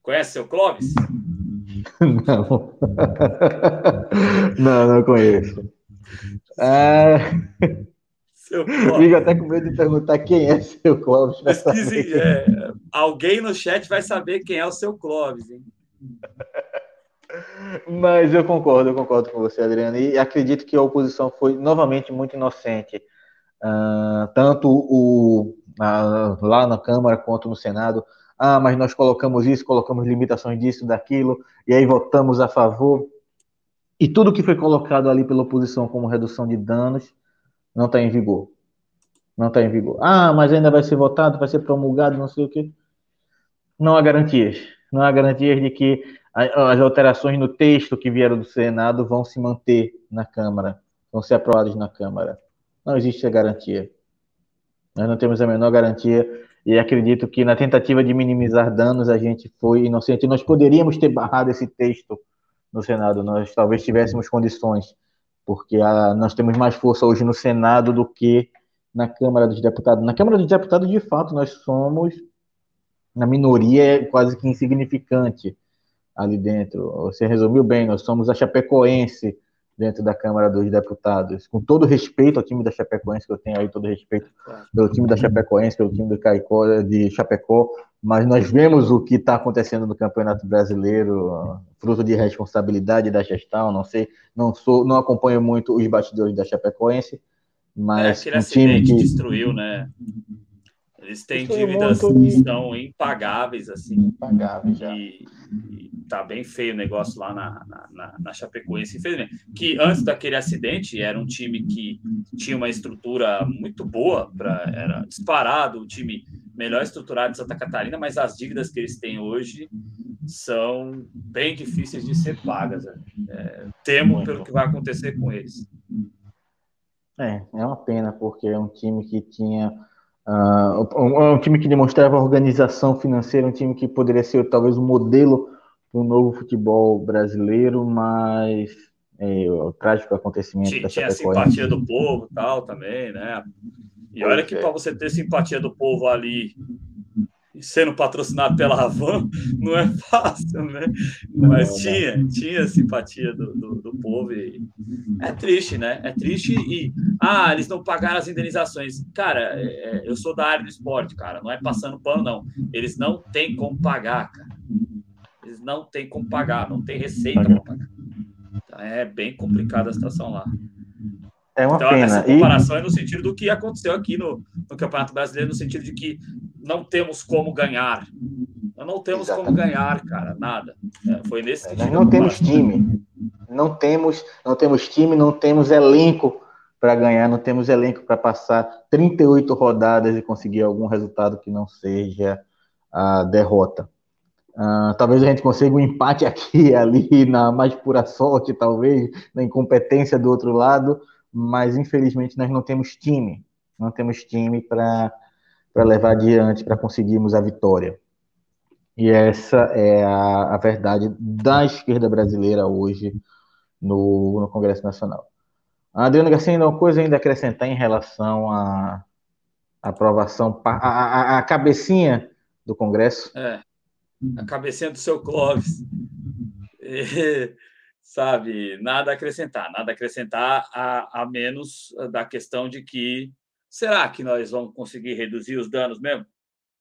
Conhece o seu Clóvis?
Não. [laughs] não, não conheço. Ah... Seu Fico até com medo de perguntar quem é seu Clóvis.
Pesquise, [laughs] é, alguém no chat vai saber quem é o seu Clóvis, hein?
Mas eu concordo, eu concordo com você, Adriano, e acredito que a oposição foi novamente muito inocente. Uh, tanto o, uh, lá na Câmara quanto no Senado. Ah, mas nós colocamos isso, colocamos limitações disso, daquilo, e aí votamos a favor. E tudo que foi colocado ali pela oposição como redução de danos não está em vigor. Não está em vigor. Ah, mas ainda vai ser votado, vai ser promulgado, não sei o quê. Não há garantias. Não há garantias de que as alterações no texto que vieram do Senado vão se manter na Câmara, vão ser aprovadas na Câmara. Não existe a garantia. Nós não temos a menor garantia e acredito que na tentativa de minimizar danos a gente foi inocente. Nós poderíamos ter barrado esse texto no Senado, nós talvez tivéssemos condições porque a, nós temos mais força hoje no Senado do que na Câmara dos Deputados. Na Câmara dos Deputados, de fato, nós somos, na minoria, quase que insignificante ali dentro. Você resumiu bem, nós somos a Chapecoense dentro da Câmara dos Deputados. Com todo respeito ao time da Chapecoense, que eu tenho aí todo respeito pelo time da Chapecoense, pelo time do Caicó, de Chapecó, mas nós vemos o que está acontecendo no Campeonato Brasileiro, fruto de responsabilidade da gestão, não sei, não sou, não acompanho muito os bastidores da Chapecoense, mas
é, aquele um time que destruiu, né? Eles têm dívidas muito... que são impagáveis, assim.
Impagáveis, já.
E, e tá bem feio o negócio lá na, na, na, na Chapecoense, infelizmente. Que antes daquele acidente era um time que tinha uma estrutura muito boa, pra, era disparado, o time melhor estruturado de Santa Catarina, mas as dívidas que eles têm hoje são bem difíceis de ser pagas. Né? É, temo pelo que vai acontecer com eles.
É, é uma pena, porque é um time que tinha. Uh, um, um, time que demonstrava organização financeira, um time que poderia ser talvez um modelo para o novo futebol brasileiro, mas é, o trágico acontecimento
tinha, tinha a simpatia do povo tal também, né? E olha que para você ter simpatia do povo ali sendo patrocinado pela Havan [laughs] não é fácil, né? Mas tinha, tinha simpatia do, do, do, povo e é triste, né? É triste e ah, eles não pagaram as indenizações. Cara, é, é eu sou da área do esporte, cara, não é passando pano, não. Eles não têm como pagar, cara. Eles não têm como pagar, não tem receita para pagar. Então, é bem complicada a situação lá.
É uma então, pena.
Essa comparação e... é no sentido do que aconteceu aqui no, no Campeonato Brasileiro, no sentido de que não temos como ganhar. não temos Exatamente. como ganhar, cara, nada. É, foi nesse
sentido. Nós não temos time. Não temos, não temos time, não temos elenco para ganhar, não temos elenco para passar 38 rodadas e conseguir algum resultado que não seja a derrota. Uh, talvez a gente consiga um empate aqui ali, na mais pura sorte, talvez, na incompetência do outro lado, mas infelizmente nós não temos time, não temos time para levar adiante, para conseguirmos a vitória. E essa é a, a verdade da esquerda brasileira hoje no, no Congresso Nacional. Adriano Garcia, ainda uma coisa ainda acrescentar em relação à aprovação, a, a, a, cabecinha do Congresso?
É, a cabecinha do seu Clóvis. [laughs] sabe, nada a acrescentar, nada a acrescentar a, a menos da questão de que será que nós vamos conseguir reduzir os danos mesmo?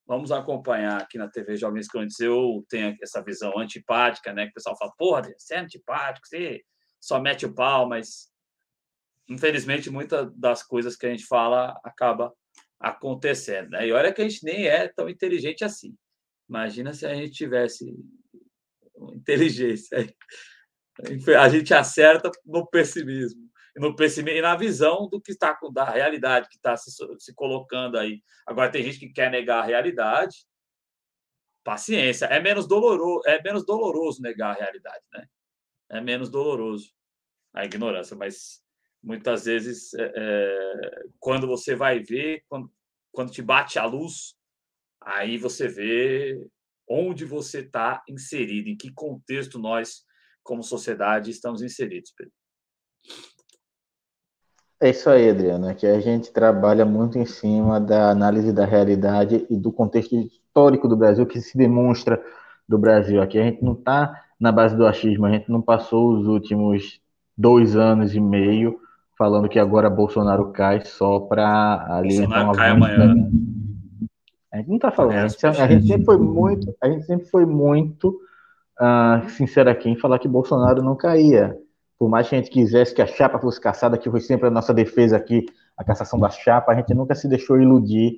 Vamos acompanhar aqui na TV Jovens Crônicos. Eu tenho essa visão antipática, né? Que o pessoal fala, porra, você é antipático, você só mete o pau, mas infelizmente muitas das coisas que a gente fala acaba acontecendo, né? E olha que a gente nem é tão inteligente assim. Imagina se a gente tivesse inteligência a gente acerta no pessimismo. No pessimismo e na visão do que está da realidade que está se, se colocando aí. Agora tem gente que quer negar a realidade. Paciência, é menos doloroso, é menos doloroso negar a realidade, né? É menos doloroso a ignorância, mas muitas vezes é, é, quando você vai ver, quando, quando te bate a luz, aí você vê onde você está inserido, em que contexto nós como sociedade estamos inseridos, Pedro.
É isso aí, Adriano, é que a gente trabalha muito em cima da análise da realidade e do contexto histórico do Brasil, que se demonstra do Brasil. Aqui a gente não está na base do achismo, a gente não passou os últimos dois anos e meio falando que agora Bolsonaro cai só para alientar uma cai amanhã. A gente não está falando, a gente, a gente sempre [laughs] foi muito, a gente sempre foi muito uh, sincero aqui em falar que Bolsonaro não caía. Por mais que a gente quisesse que a chapa fosse caçada, que foi sempre a nossa defesa aqui, a cassação da chapa, a gente nunca se deixou iludir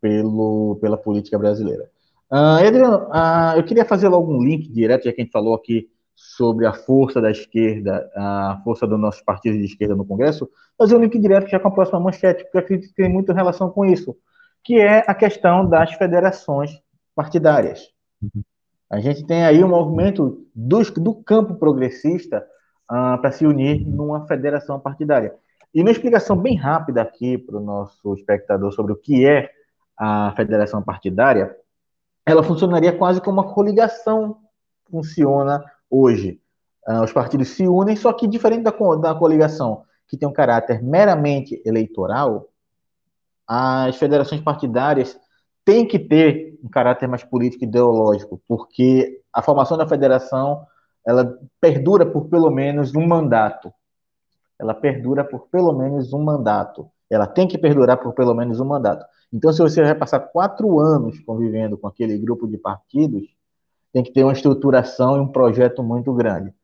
pelo, pela política brasileira. Uh, Adriano, uh, eu queria fazer logo um link direto, já que a gente falou aqui sobre a força da esquerda, a força dos nossos partidos de esquerda no Congresso, fazer um link direto já com a próxima manchete, porque eu acredito que tem muito relação com isso, que é a questão das federações partidárias. Uhum. A gente tem aí um movimento do, do campo progressista uh, para se unir numa federação partidária. E uma explicação bem rápida aqui para o nosso espectador sobre o que é a federação partidária, ela funcionaria quase como uma coligação funciona hoje. Uh, os partidos se unem, só que diferente da, da coligação, que tem um caráter meramente eleitoral, as federações partidárias tem que ter um caráter mais político e ideológico, porque a formação da federação ela perdura por pelo menos um mandato. Ela perdura por pelo menos um mandato. Ela tem que perdurar por pelo menos um mandato. Então, se você vai passar quatro anos convivendo com aquele grupo de partidos, tem que ter uma estruturação e um projeto muito grande.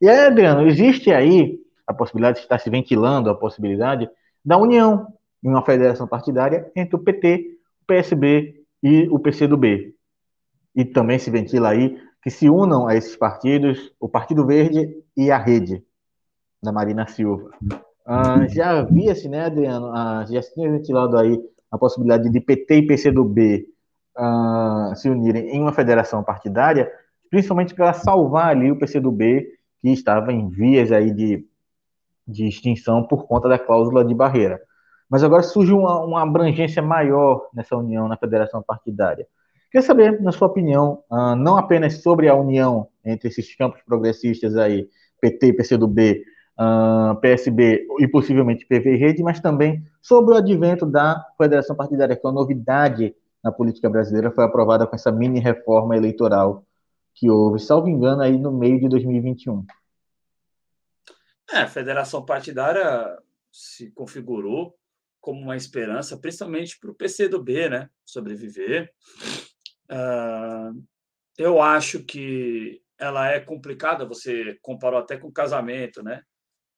E aí, Adriano, existe aí a possibilidade, está se ventilando a possibilidade da união em uma federação partidária entre o PT PSB e o PCdoB. E também se ventila aí que se unam a esses partidos, o Partido Verde e a Rede, da Marina Silva. Ah, já havia-se, né, Adriano, ah, já se tinha ventilado aí a possibilidade de PT e PCdoB ah, se unirem em uma federação partidária, principalmente para salvar ali o PCdoB, que estava em vias aí de, de extinção por conta da cláusula de barreira. Mas agora surge uma, uma abrangência maior nessa união na federação partidária. Queria saber, na sua opinião, uh, não apenas sobre a união entre esses campos progressistas aí, PT, PCdoB, uh, PSB e possivelmente PV e Rede, mas também sobre o advento da federação partidária, que é uma novidade na política brasileira, foi aprovada com essa mini reforma eleitoral que houve, salvo engano, aí no meio de 2021.
É, a federação partidária se configurou como uma esperança, principalmente para o PCdoB, né, sobreviver. Uh, eu acho que ela é complicada, você comparou até com o casamento, né?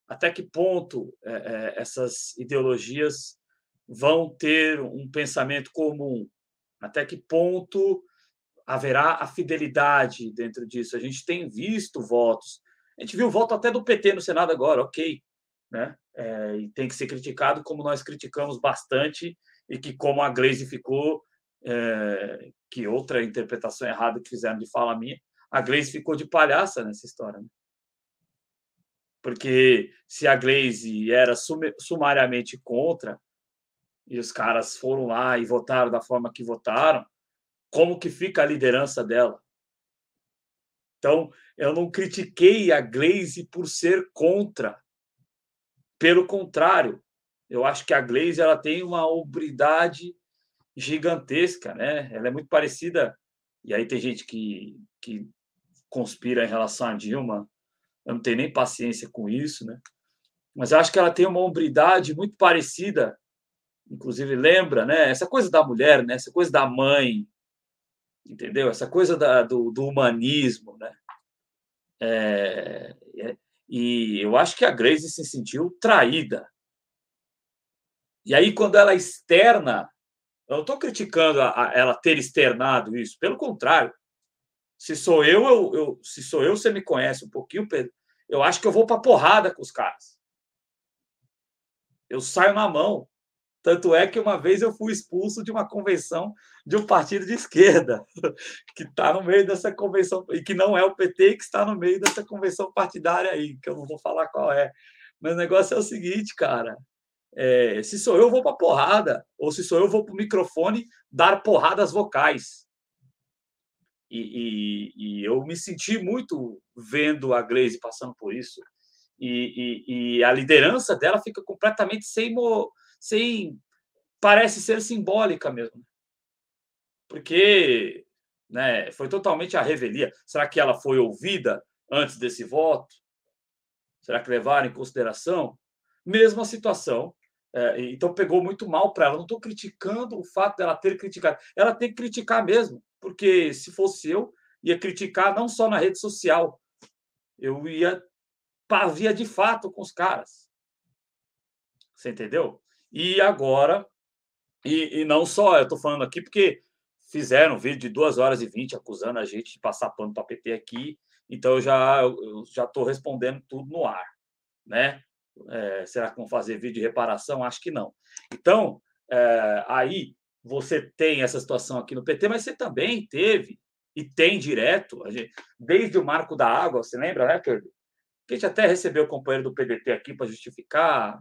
Até que ponto é, é, essas ideologias vão ter um pensamento comum? Até que ponto haverá a fidelidade dentro disso? A gente tem visto votos, a gente viu o voto até do PT no Senado agora, ok, né? É, e tem que ser criticado como nós criticamos bastante e que como a Glaze ficou é, que outra interpretação errada que fizeram de fala minha, a Glaze ficou de palhaça nessa história. Né? Porque se a Glaze era sumariamente contra, e os caras foram lá e votaram da forma que votaram, como que fica a liderança dela? Então, eu não critiquei a Glaze por ser contra. Pelo contrário, eu acho que a Glaze ela tem uma obridade gigantesca, né? Ela é muito parecida. E aí tem gente que, que conspira em relação a Dilma. Eu não tenho nem paciência com isso, né? Mas eu acho que ela tem uma hombridade muito parecida. Inclusive, lembra, né? Essa coisa da mulher, né? Essa coisa da mãe, entendeu? Essa coisa da, do, do humanismo, né? É, e eu acho que a Grace se sentiu traída. E aí, quando ela externa eu não estou criticando a, a, ela ter externado isso, pelo contrário. Se sou eu, eu, eu, se sou eu, você me conhece um pouquinho, Pedro. Eu acho que eu vou para porrada com os caras. Eu saio na mão. Tanto é que uma vez eu fui expulso de uma convenção de um partido de esquerda, [laughs] que está no meio dessa convenção, e que não é o PT, que está no meio dessa convenção partidária aí, que eu não vou falar qual é. Mas o negócio é o seguinte, cara. É, se sou eu, vou para porrada. Ou se sou eu, vou para o microfone dar porradas vocais. E, e, e, eu me senti muito vendo a Glaze passando por isso. E, e a liderança dela fica completamente sem, sem. Parece ser simbólica mesmo. Porque né, foi totalmente a revelia. Será que ela foi ouvida antes desse voto? Será que levaram em consideração? Mesma situação é, então pegou muito mal para ela. Não estou criticando o fato dela ter criticado. Ela tem que criticar mesmo, porque se fosse eu, ia criticar não só na rede social, eu ia pavia de fato com os caras. Você entendeu? E agora, e, e não só, eu estou falando aqui porque fizeram um vídeo de 2 horas e 20 acusando a gente de passar pano para PT aqui, então eu já eu já estou respondendo tudo no ar, né? É, será que vão fazer vídeo de reparação? Acho que não. Então, é, aí você tem essa situação aqui no PT, mas você também teve e tem direto, gente, desde o marco da água, você lembra, né, Pedro? Que a gente até recebeu o companheiro do PDT aqui para justificar.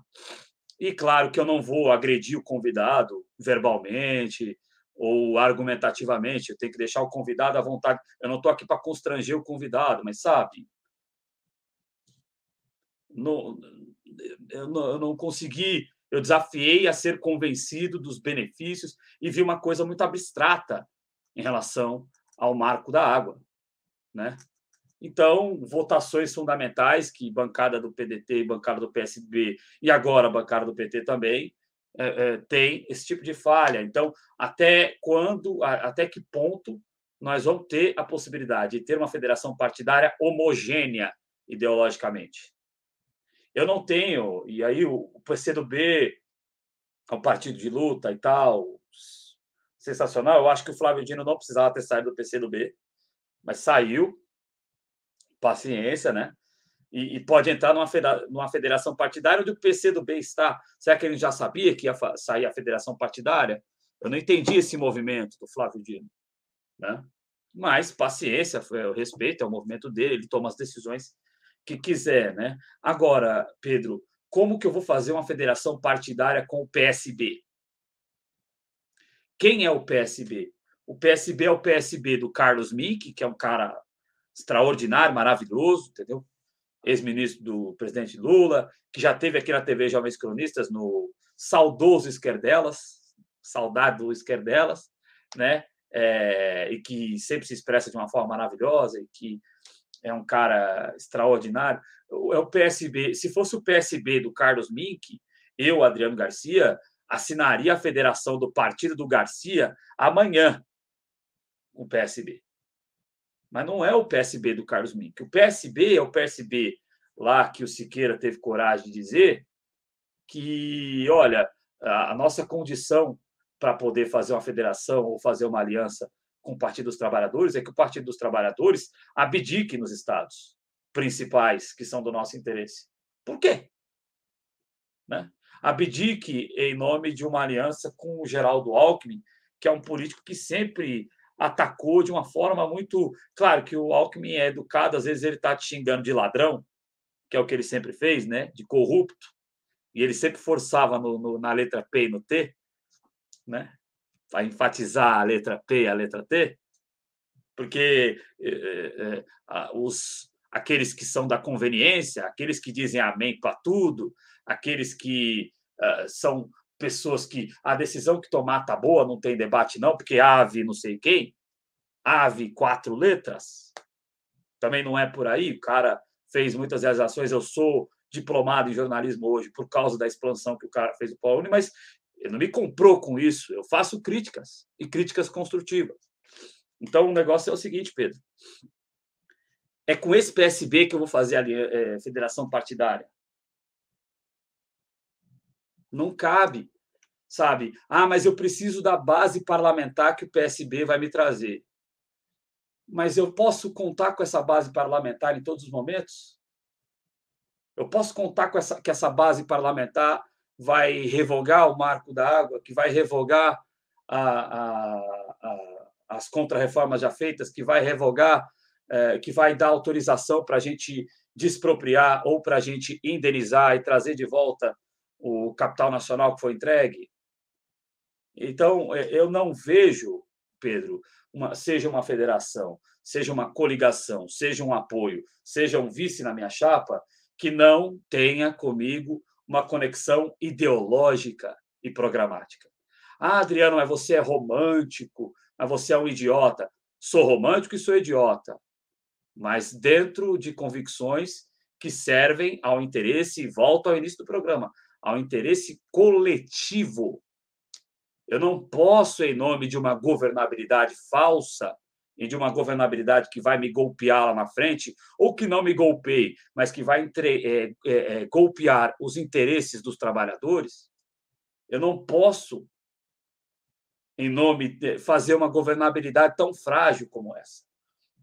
E claro que eu não vou agredir o convidado verbalmente ou argumentativamente, eu tenho que deixar o convidado à vontade. Eu não estou aqui para constranger o convidado, mas sabe, eu não, eu não consegui, eu desafiei a ser convencido dos benefícios e vi uma coisa muito abstrata em relação ao marco da água, né? Então, votações fundamentais que bancada do PDT bancada do PSB e agora a bancada do PT também é, é, tem esse tipo de falha. Então, até quando, até que ponto nós vamos ter a possibilidade de ter uma federação partidária homogênea ideologicamente? Eu não tenho, e aí o PCdoB é um partido de luta e tal, sensacional. Eu acho que o Flávio Dino não precisava ter saído do PCdoB. Mas saiu, paciência, né? E, e pode entrar numa, numa federação partidária onde o PC do B está. Será que ele já sabia que ia sair a federação partidária? Eu não entendi esse movimento do Flávio Dino. Né? Mas paciência, eu respeito, é o movimento dele, ele toma as decisões que quiser. Né? Agora, Pedro, como que eu vou fazer uma federação partidária com o PSB? Quem é o PSB? O PSB é o PSB do Carlos Mink, que é um cara extraordinário, maravilhoso, entendeu? Ex-ministro do presidente Lula, que já teve aqui na TV Jovens Cronistas no saudoso Esquerdelas, saudade do Esquerdelas, né? É, e que sempre se expressa de uma forma maravilhosa e que é um cara extraordinário. É o PSB. Se fosse o PSB do Carlos Mink, eu, Adriano Garcia, assinaria a federação do Partido do Garcia amanhã, o PSB. Mas não é o PSB do Carlos Mink. O PSB é o PSB lá que o Siqueira teve coragem de dizer que, olha, a nossa condição para poder fazer uma federação ou fazer uma aliança com o Partido dos Trabalhadores é que o Partido dos Trabalhadores abdique nos estados principais que são do nosso interesse. Por quê? Né? Abdique em nome de uma aliança com o Geraldo Alckmin, que é um político que sempre atacou de uma forma muito. Claro que o Alckmin é educado, às vezes ele está te xingando de ladrão, que é o que ele sempre fez, né? de corrupto, e ele sempre forçava no, no, na letra P e no T né? Para enfatizar a letra P e a letra T, porque é, é, os aqueles que são da conveniência, aqueles que dizem amém para tudo, aqueles que uh, são pessoas que a decisão que tomar tá boa, não tem debate não, porque ave não sei quem, ave quatro letras, também não é por aí, o cara fez muitas realizações, eu sou diplomado em jornalismo hoje por causa da expansão que o cara fez o Paulo, mas ele não me comprou com isso. Eu faço críticas e críticas construtivas. Então, o negócio é o seguinte, Pedro. É com esse PSB que eu vou fazer a é, federação partidária. Não cabe, sabe? Ah, mas eu preciso da base parlamentar que o PSB vai me trazer. Mas eu posso contar com essa base parlamentar em todos os momentos? Eu posso contar com essa, que essa base parlamentar vai revogar o marco da água, que vai revogar a, a, a, as contrarreformas já feitas, que vai revogar, é, que vai dar autorização para a gente despropriar ou para a gente indenizar e trazer de volta o capital nacional que foi entregue. Então, é, eu não vejo, Pedro, uma, seja uma federação, seja uma coligação, seja um apoio, seja um vice na minha chapa, que não tenha comigo uma conexão ideológica e programática. Ah, Adriano, mas você é romântico, mas você é um idiota. Sou romântico e sou idiota, mas dentro de convicções que servem ao interesse, e volto ao início do programa, ao interesse coletivo. Eu não posso, em nome de uma governabilidade falsa, e de uma governabilidade que vai me golpear lá na frente, ou que não me golpeie, mas que vai entre, é, é, é, golpear os interesses dos trabalhadores, eu não posso, em nome de fazer uma governabilidade tão frágil como essa.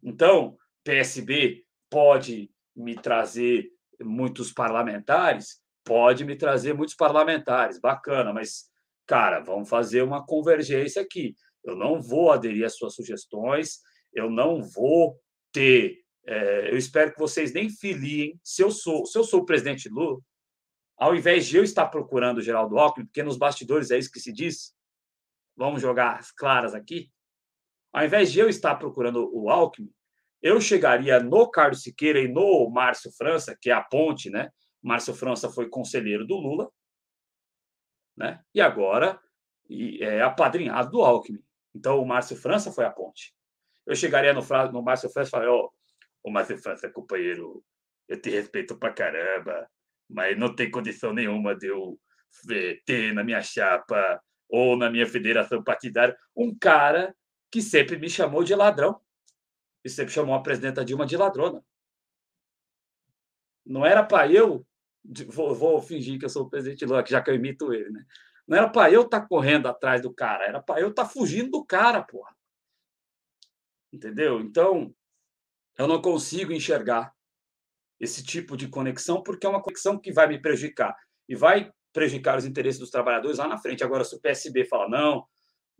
Então, PSB pode me trazer muitos parlamentares, pode me trazer muitos parlamentares, bacana, mas, cara, vamos fazer uma convergência aqui. Eu não vou aderir às suas sugestões, eu não vou ter. É, eu espero que vocês nem filiem. Se eu sou, se eu sou o presidente Lula, ao invés de eu estar procurando o Geraldo Alckmin, porque nos bastidores é isso que se diz, vamos jogar as claras aqui. Ao invés de eu estar procurando o Alckmin, eu chegaria no Carlos Siqueira e no Márcio França, que é a ponte, né? Márcio França foi conselheiro do Lula, né? E agora é apadrinhado do Alckmin. Então, o Márcio França foi a ponte. Eu chegaria no, no Márcio França e falaria: Ó, oh, o Márcio França, companheiro, eu te respeito pra caramba, mas não tem condição nenhuma de eu ter na minha chapa ou na minha federação partidária um cara que sempre me chamou de ladrão e sempre chamou a presidenta Dilma de ladrona. Não era para eu, vou, vou, fingir que eu sou o presidente Lula, já que eu imito ele, né? Não era para eu estar tá correndo atrás do cara, era para eu estar tá fugindo do cara, porra. Entendeu? Então, Eu não consigo enxergar esse tipo de conexão, porque é uma conexão que vai me prejudicar e vai prejudicar os interesses dos trabalhadores lá na frente. Agora, se o PSB fala, não,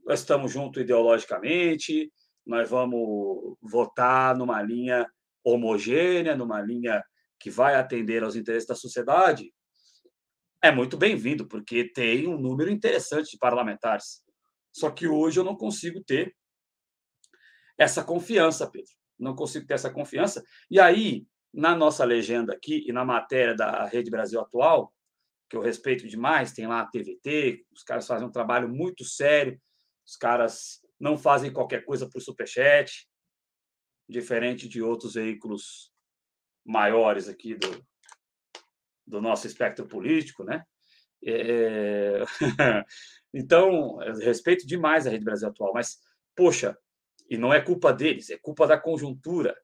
nós estamos juntos ideologicamente, nós vamos votar numa linha homogênea, numa linha que vai atender aos interesses da sociedade, é muito bem-vindo, porque tem um número interessante de parlamentares. Só que hoje eu não consigo ter essa confiança, Pedro. Não consigo ter essa confiança. E aí, na nossa legenda aqui e na matéria da Rede Brasil Atual, que eu respeito demais, tem lá a TVT, os caras fazem um trabalho muito sério, os caras não fazem qualquer coisa por superchat, diferente de outros veículos maiores aqui do, do nosso espectro político, né? É... [laughs] então, respeito demais a Rede Brasil Atual, mas, poxa, e não é culpa deles, é culpa da conjuntura.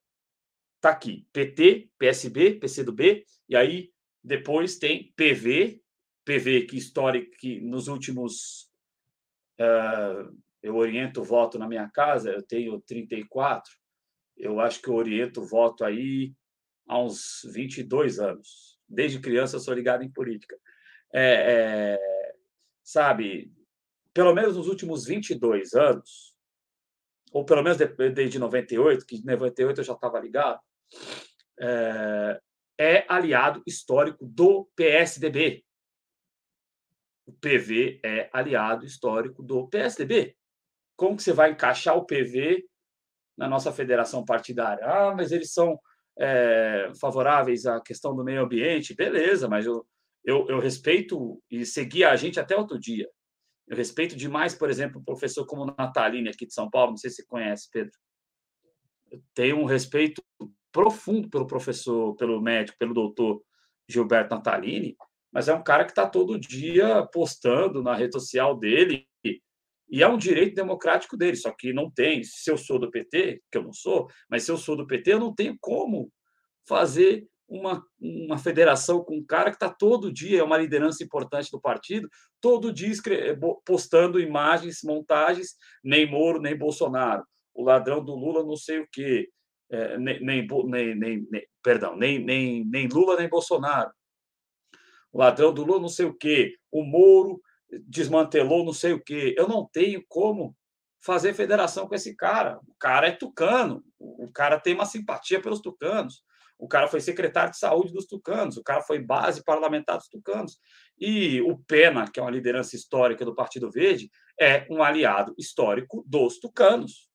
Tá aqui, PT, PSB, PCdoB, e aí depois tem PV, PV que histórico que nos últimos uh, eu oriento o voto na minha casa, eu tenho 34, eu acho que eu oriento o voto aí há uns 22 anos. Desde criança sou ligado em política. É, é, sabe, pelo menos nos últimos 22 anos, ou pelo menos desde 98, que em 98 eu já estava ligado, é, é aliado histórico do PSDB. O PV é aliado histórico do PSDB. Como que você vai encaixar o PV na nossa federação partidária? Ah, mas eles são é, favoráveis à questão do meio ambiente. Beleza, mas eu, eu, eu respeito e segui a gente até outro dia. Eu respeito demais, por exemplo, o professor como Natalini aqui de São Paulo, não sei se você conhece, Pedro. Eu tenho um respeito profundo pelo professor, pelo médico, pelo doutor Gilberto Natalini, mas é um cara que está todo dia postando na rede social dele e é um direito democrático dele, só que não tem. Se eu sou do PT, que eu não sou, mas se eu sou do PT, eu não tenho como fazer uma, uma federação com um cara que está todo dia, é uma liderança importante do partido, todo dia postando imagens, montagens, nem Moro, nem Bolsonaro. O ladrão do Lula, não sei o quê. É, nem, nem, nem, nem, perdão, nem, nem, nem Lula, nem Bolsonaro. O ladrão do Lula, não sei o quê. O Moro desmantelou não sei o quê. Eu não tenho como fazer federação com esse cara. O cara é tucano, o cara tem uma simpatia pelos tucanos. O cara foi secretário de saúde dos tucanos, o cara foi base parlamentar dos tucanos. E o Pena, que é uma liderança histórica do Partido Verde, é um aliado histórico dos tucanos.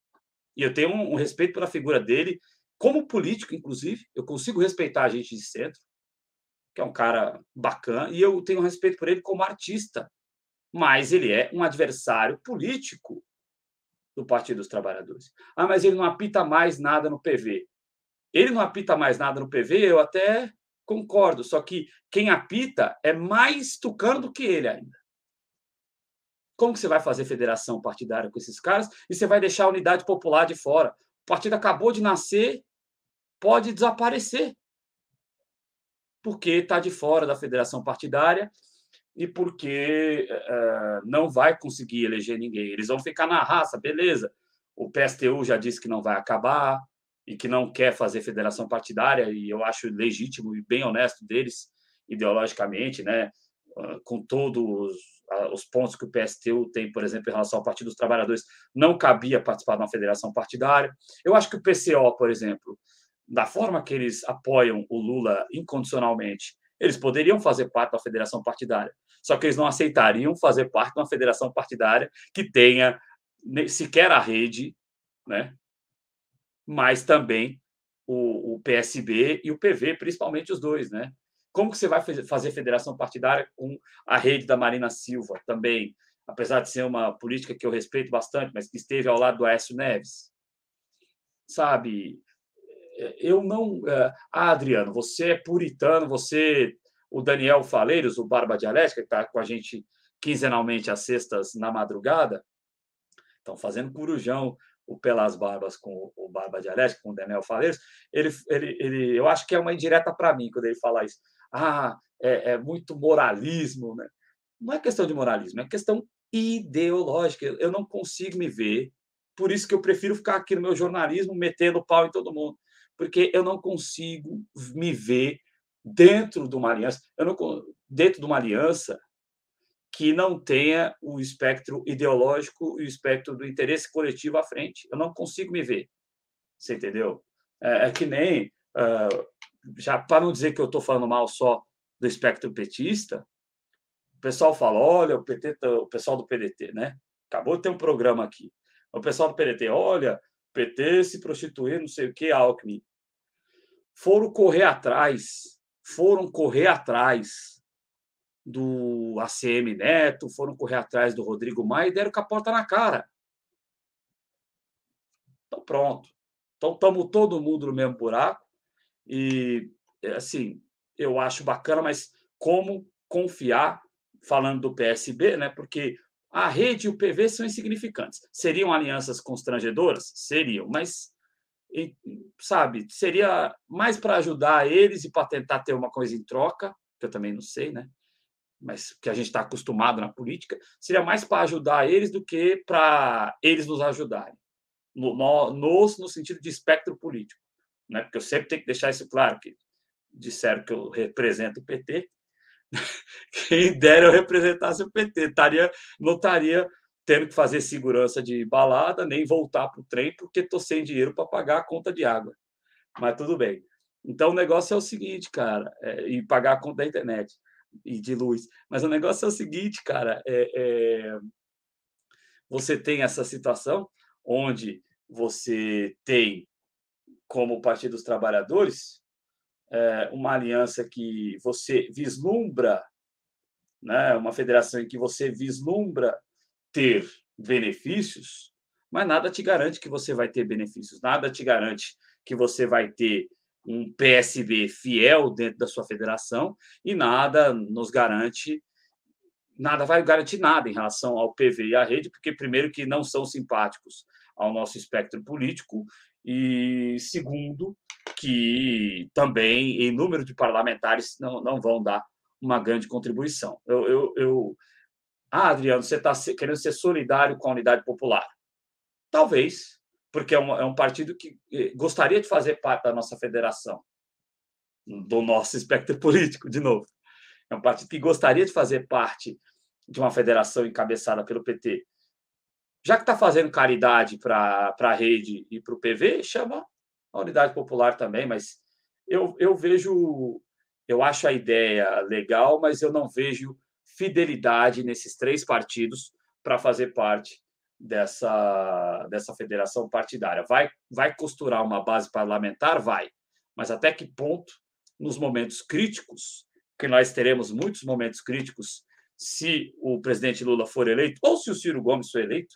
E eu tenho um, um respeito pela figura dele, como político, inclusive. Eu consigo respeitar a gente de centro, que é um cara bacana, e eu tenho respeito por ele como artista mas ele é um adversário político do Partido dos Trabalhadores. Ah, mas ele não apita mais nada no PV. Ele não apita mais nada no PV, eu até concordo, só que quem apita é mais tucano do que ele ainda. Como que você vai fazer federação partidária com esses caras e você vai deixar a unidade popular de fora? O partido acabou de nascer, pode desaparecer. Porque está de fora da federação partidária e porque uh, não vai conseguir eleger ninguém. Eles vão ficar na raça, beleza. O PSTU já disse que não vai acabar e que não quer fazer federação partidária, e eu acho legítimo e bem honesto deles, ideologicamente, né? Uh, com todos os, uh, os pontos que o PSTU tem, por exemplo, em relação ao Partido dos Trabalhadores, não cabia participar de uma federação partidária. Eu acho que o PCO, por exemplo, da forma que eles apoiam o Lula incondicionalmente, eles poderiam fazer parte da federação partidária, só que eles não aceitariam fazer parte de uma federação partidária que tenha sequer a rede, né? mas também o, o PSB e o PV, principalmente os dois. Né? Como que você vai fazer federação partidária com a rede da Marina Silva também, apesar de ser uma política que eu respeito bastante, mas que esteve ao lado do Aécio Neves? Sabe, eu não. Eh, ah, Adriano, você é puritano, você. O Daniel Faleiros, o Barba Dialética, que está com a gente quinzenalmente às sextas na madrugada, estão fazendo corujão o Pelas Barbas com o Barba Dialética, com o Daniel Faleiros. Ele, ele, ele, eu acho que é uma indireta para mim quando ele fala isso. Ah, é, é muito moralismo. Né? Não é questão de moralismo, é questão ideológica. Eu não consigo me ver, por isso que eu prefiro ficar aqui no meu jornalismo metendo pau em todo mundo porque eu não consigo me ver dentro de uma aliança, não, dentro de uma aliança que não tenha o espectro ideológico e o espectro do interesse coletivo à frente. Eu não consigo me ver. Você entendeu? É, é que nem, uh, já para não dizer que eu estou falando mal só do espectro petista, o pessoal fala: olha, o, PT, tá, o pessoal do PDT, né? Acabou de ter um programa aqui. O pessoal do PDT, olha, PT se prostituir, não sei o que, Alckmin. Foram correr atrás, foram correr atrás do ACM Neto, foram correr atrás do Rodrigo Maia e deram com a porta na cara. Então, pronto. Então, estamos todo mundo no mesmo buraco. E, assim, eu acho bacana, mas como confiar, falando do PSB, né? Porque a rede e o PV são insignificantes. Seriam alianças constrangedoras? Seriam, mas, sabe, seria mais para ajudar eles e para tentar ter uma coisa em troca, que eu também não sei, né? Mas que a gente está acostumado na política, seria mais para ajudar eles do que para eles nos ajudarem. No, no, nos, no sentido de espectro político. Né? Porque eu sempre tenho que deixar isso claro, que disseram que eu represento o PT, [laughs] quem dera eu representasse o PT, estaria, não estaria tendo que fazer segurança de balada, nem voltar para o trem, porque estou sem dinheiro para pagar a conta de água. Mas tudo bem. Então o negócio é o seguinte, cara, é, e pagar a conta da internet e de luz. Mas o negócio é o seguinte, cara, é, é, você tem essa situação onde você tem como Partido dos Trabalhadores é, uma aliança que você vislumbra, né, uma federação em que você vislumbra ter benefícios, mas nada te garante que você vai ter benefícios, nada te garante que você vai ter um PSB fiel dentro da sua federação e nada nos garante, nada vai garantir nada em relação ao PV e à rede, porque primeiro que não são simpáticos ao nosso espectro político e segundo que também, em número de parlamentares, não, não vão dar uma grande contribuição. Eu, eu, eu... Ah, Adriano, você está querendo ser solidário com a unidade popular? Talvez, porque é um, é um partido que eh, gostaria de fazer parte da nossa federação, do nosso espectro [laughs] político, de novo. É um partido que gostaria de fazer parte de uma federação encabeçada pelo PT. Já que está fazendo caridade para a rede e para o PV, chama a unidade popular também, mas eu, eu vejo, eu acho a ideia legal, mas eu não vejo fidelidade nesses três partidos para fazer parte dessa, dessa federação partidária. Vai, vai costurar uma base parlamentar? Vai. Mas até que ponto, nos momentos críticos, que nós teremos muitos momentos críticos se o presidente Lula for eleito, ou se o Ciro Gomes for eleito,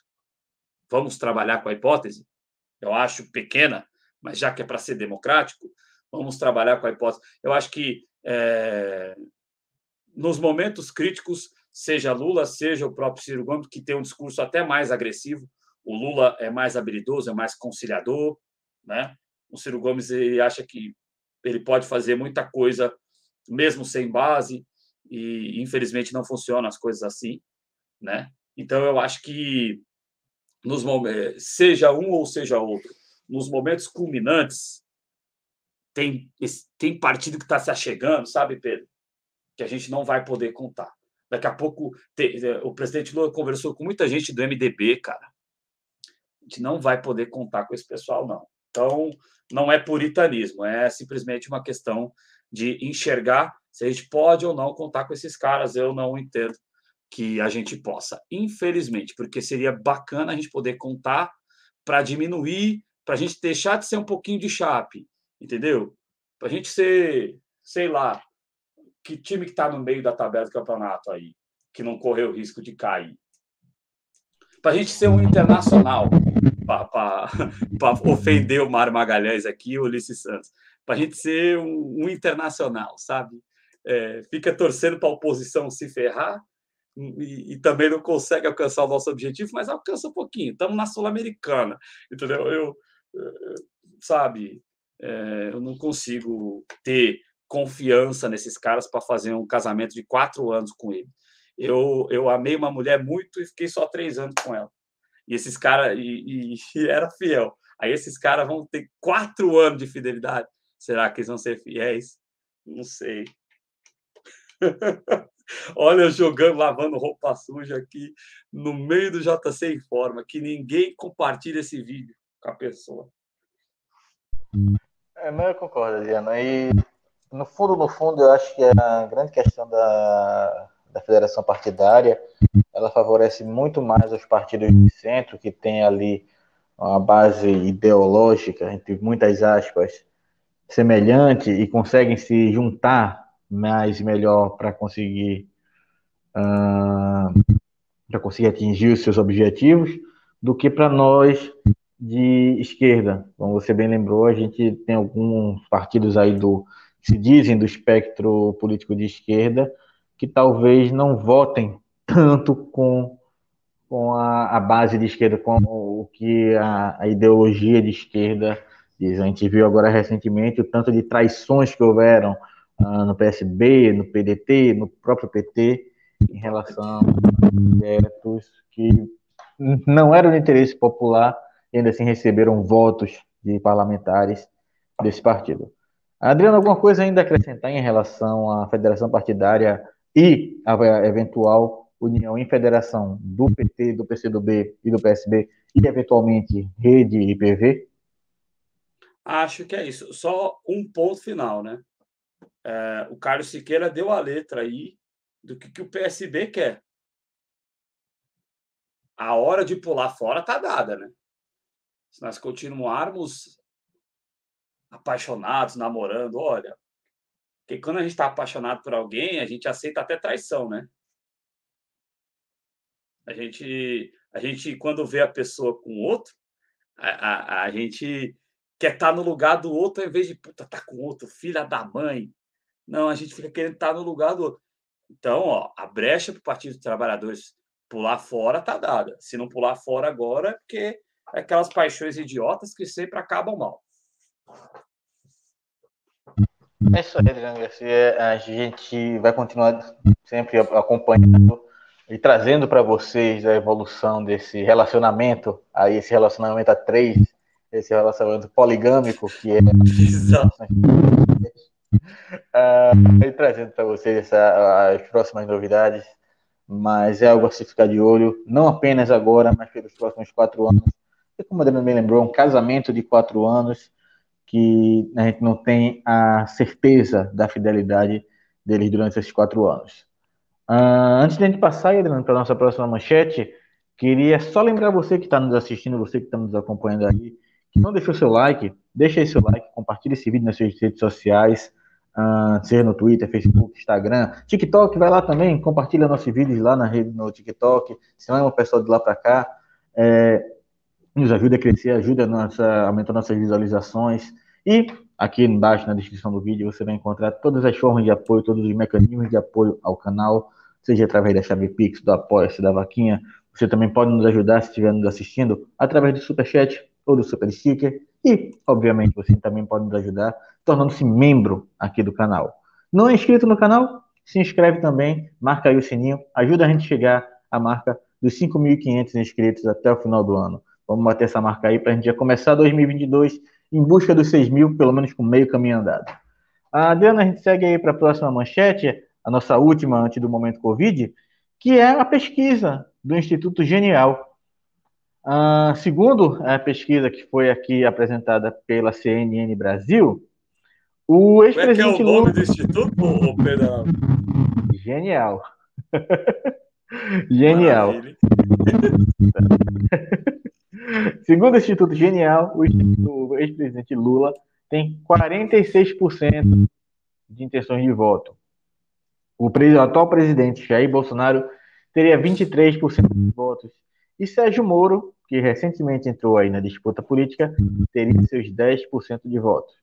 vamos trabalhar com a hipótese, eu acho pequena, mas já que é para ser democrático, vamos trabalhar com a hipótese. Eu acho que é, nos momentos críticos, seja Lula, seja o próprio Ciro Gomes, que tem um discurso até mais agressivo, o Lula é mais habilidoso, é mais conciliador, né? O Ciro Gomes ele acha que ele pode fazer muita coisa mesmo sem base e infelizmente não funciona as coisas assim, né? Então eu acho que nos seja um ou seja outro, nos momentos culminantes, tem, tem partido que está se achegando, sabe, Pedro? Que a gente não vai poder contar. Daqui a pouco, o presidente Lula conversou com muita gente do MDB, cara. A gente não vai poder contar com esse pessoal, não. Então, não é puritanismo, é simplesmente uma questão de enxergar se a gente pode ou não contar com esses caras. Eu não entendo que a gente possa, infelizmente, porque seria bacana a gente poder contar para diminuir para a gente deixar de ser um pouquinho de chape, entendeu? Para a gente ser, sei lá, que time que está no meio da tabela do campeonato aí, que não correu o risco de cair. Para a gente ser um internacional, para [laughs] ofender o Mário Magalhães aqui, o Ulisses Santos. Para a gente ser um, um internacional, sabe? É, fica torcendo para a oposição se ferrar e, e, também não consegue alcançar o nosso objetivo, mas alcança um pouquinho. Estamos na Sul-Americana, entendeu? Eu, sabe, é, eu não consigo ter confiança nesses caras para fazer um casamento de quatro anos com ele. Eu, eu amei uma mulher muito e fiquei só três anos com ela. E esses caras, e, e, [laughs] e, era fiel. Aí esses caras vão ter quatro anos de fidelidade. Será que eles vão ser fiéis? Não sei. [laughs] Olha, jogando, lavando roupa suja aqui no meio do JC Informa, que ninguém compartilha esse vídeo com a pessoa.
É, mas eu concordo, Diana. E no fundo, no fundo, eu acho que a grande questão da, da federação partidária ela favorece muito mais os partidos de centro, que tem ali uma base ideológica, entre muitas aspas, semelhante e conseguem se juntar mais e melhor para conseguir uh, para conseguir atingir os seus objetivos do que para nós de esquerda. Como você bem lembrou, a gente tem alguns partidos aí do se dizem do espectro político de esquerda que talvez não votem tanto com, com a, a base de esquerda, com o que a, a ideologia de esquerda diz. A gente viu agora recentemente o tanto de traições que houveram uh, no PSB, no PDT, no próprio PT, em relação a projetos que não eram de interesse popular e ainda assim receberam votos de parlamentares desse partido. Adriano, alguma coisa ainda a acrescentar em relação à federação partidária e a eventual união em federação do PT, do PCdoB e do PSB e eventualmente rede e PV?
Acho que é isso. Só um ponto final, né? É, o Carlos Siqueira deu a letra aí do que, que o PSB quer. A hora de pular fora tá dada, né? Se nós continuarmos apaixonados, namorando, olha, porque quando a gente está apaixonado por alguém, a gente aceita até traição, né? A gente, a gente quando vê a pessoa com outro, a, a, a gente quer estar tá no lugar do outro, ao invés de puta, tá com outro, filha da mãe. Não, a gente fica querendo estar tá no lugar do outro. Então, ó, a brecha para o Partido dos Trabalhadores pular fora tá dada. Se não pular fora agora, é porque é aquelas paixões idiotas que sempre acabam mal.
É isso aí, Adriano Garcia. A gente vai continuar sempre acompanhando e trazendo para vocês a evolução desse relacionamento, aí esse relacionamento a três, esse relacionamento poligâmico que é. Exato. Uh, e trazendo para vocês essa, as próximas novidades, mas é algo a se ficar de olho, não apenas agora, mas pelos próximos quatro anos. E como a Adriana me lembrou, um casamento de quatro anos que a gente não tem a certeza da fidelidade deles durante esses quatro anos. Uh, antes de a gente passar, Adriano, para a nossa próxima manchete, queria só lembrar você que está nos assistindo, você que está nos acompanhando aí, que não deixou seu like, deixa aí seu like, compartilha esse vídeo nas suas redes sociais, uh, seja no Twitter, Facebook, Instagram, TikTok, vai lá também, compartilha nossos vídeos lá na rede, no TikTok, chama o pessoal de lá para cá, é, nos ajuda a crescer, ajuda a nossa, aumentar nossas visualizações. E aqui embaixo na descrição do vídeo você vai encontrar todas as formas de apoio, todos os mecanismos de apoio ao canal, seja através da chave Pix, do Apoia-se, da Vaquinha. Você também pode nos ajudar se estiver nos assistindo através do Superchat ou do Super Sticker. E, obviamente, você também pode nos ajudar tornando-se membro aqui do canal. Não é inscrito no canal? Se inscreve também, marca aí o sininho, ajuda a gente a chegar à marca dos 5.500 inscritos até o final do ano. Vamos bater essa marca aí para a gente já começar 2022 em busca dos 6 mil, pelo menos com meio caminho andado. A Adriana, a gente segue aí para a próxima manchete, a nossa última antes do momento Covid, que é a pesquisa do Instituto Genial. Ah, segundo a pesquisa que foi aqui apresentada pela CNN Brasil, o ex-presidente
Como é que é o nome Lula... do instituto, Pedro?
Genial. [laughs] Genial. [laughs] Segundo o Instituto Genial, o ex-presidente Lula tem 46% de intenções de voto. O, atual presidente Jair Bolsonaro teria 23% de votos. E Sérgio Moro, que recentemente entrou aí na disputa política, teria seus 10% de votos.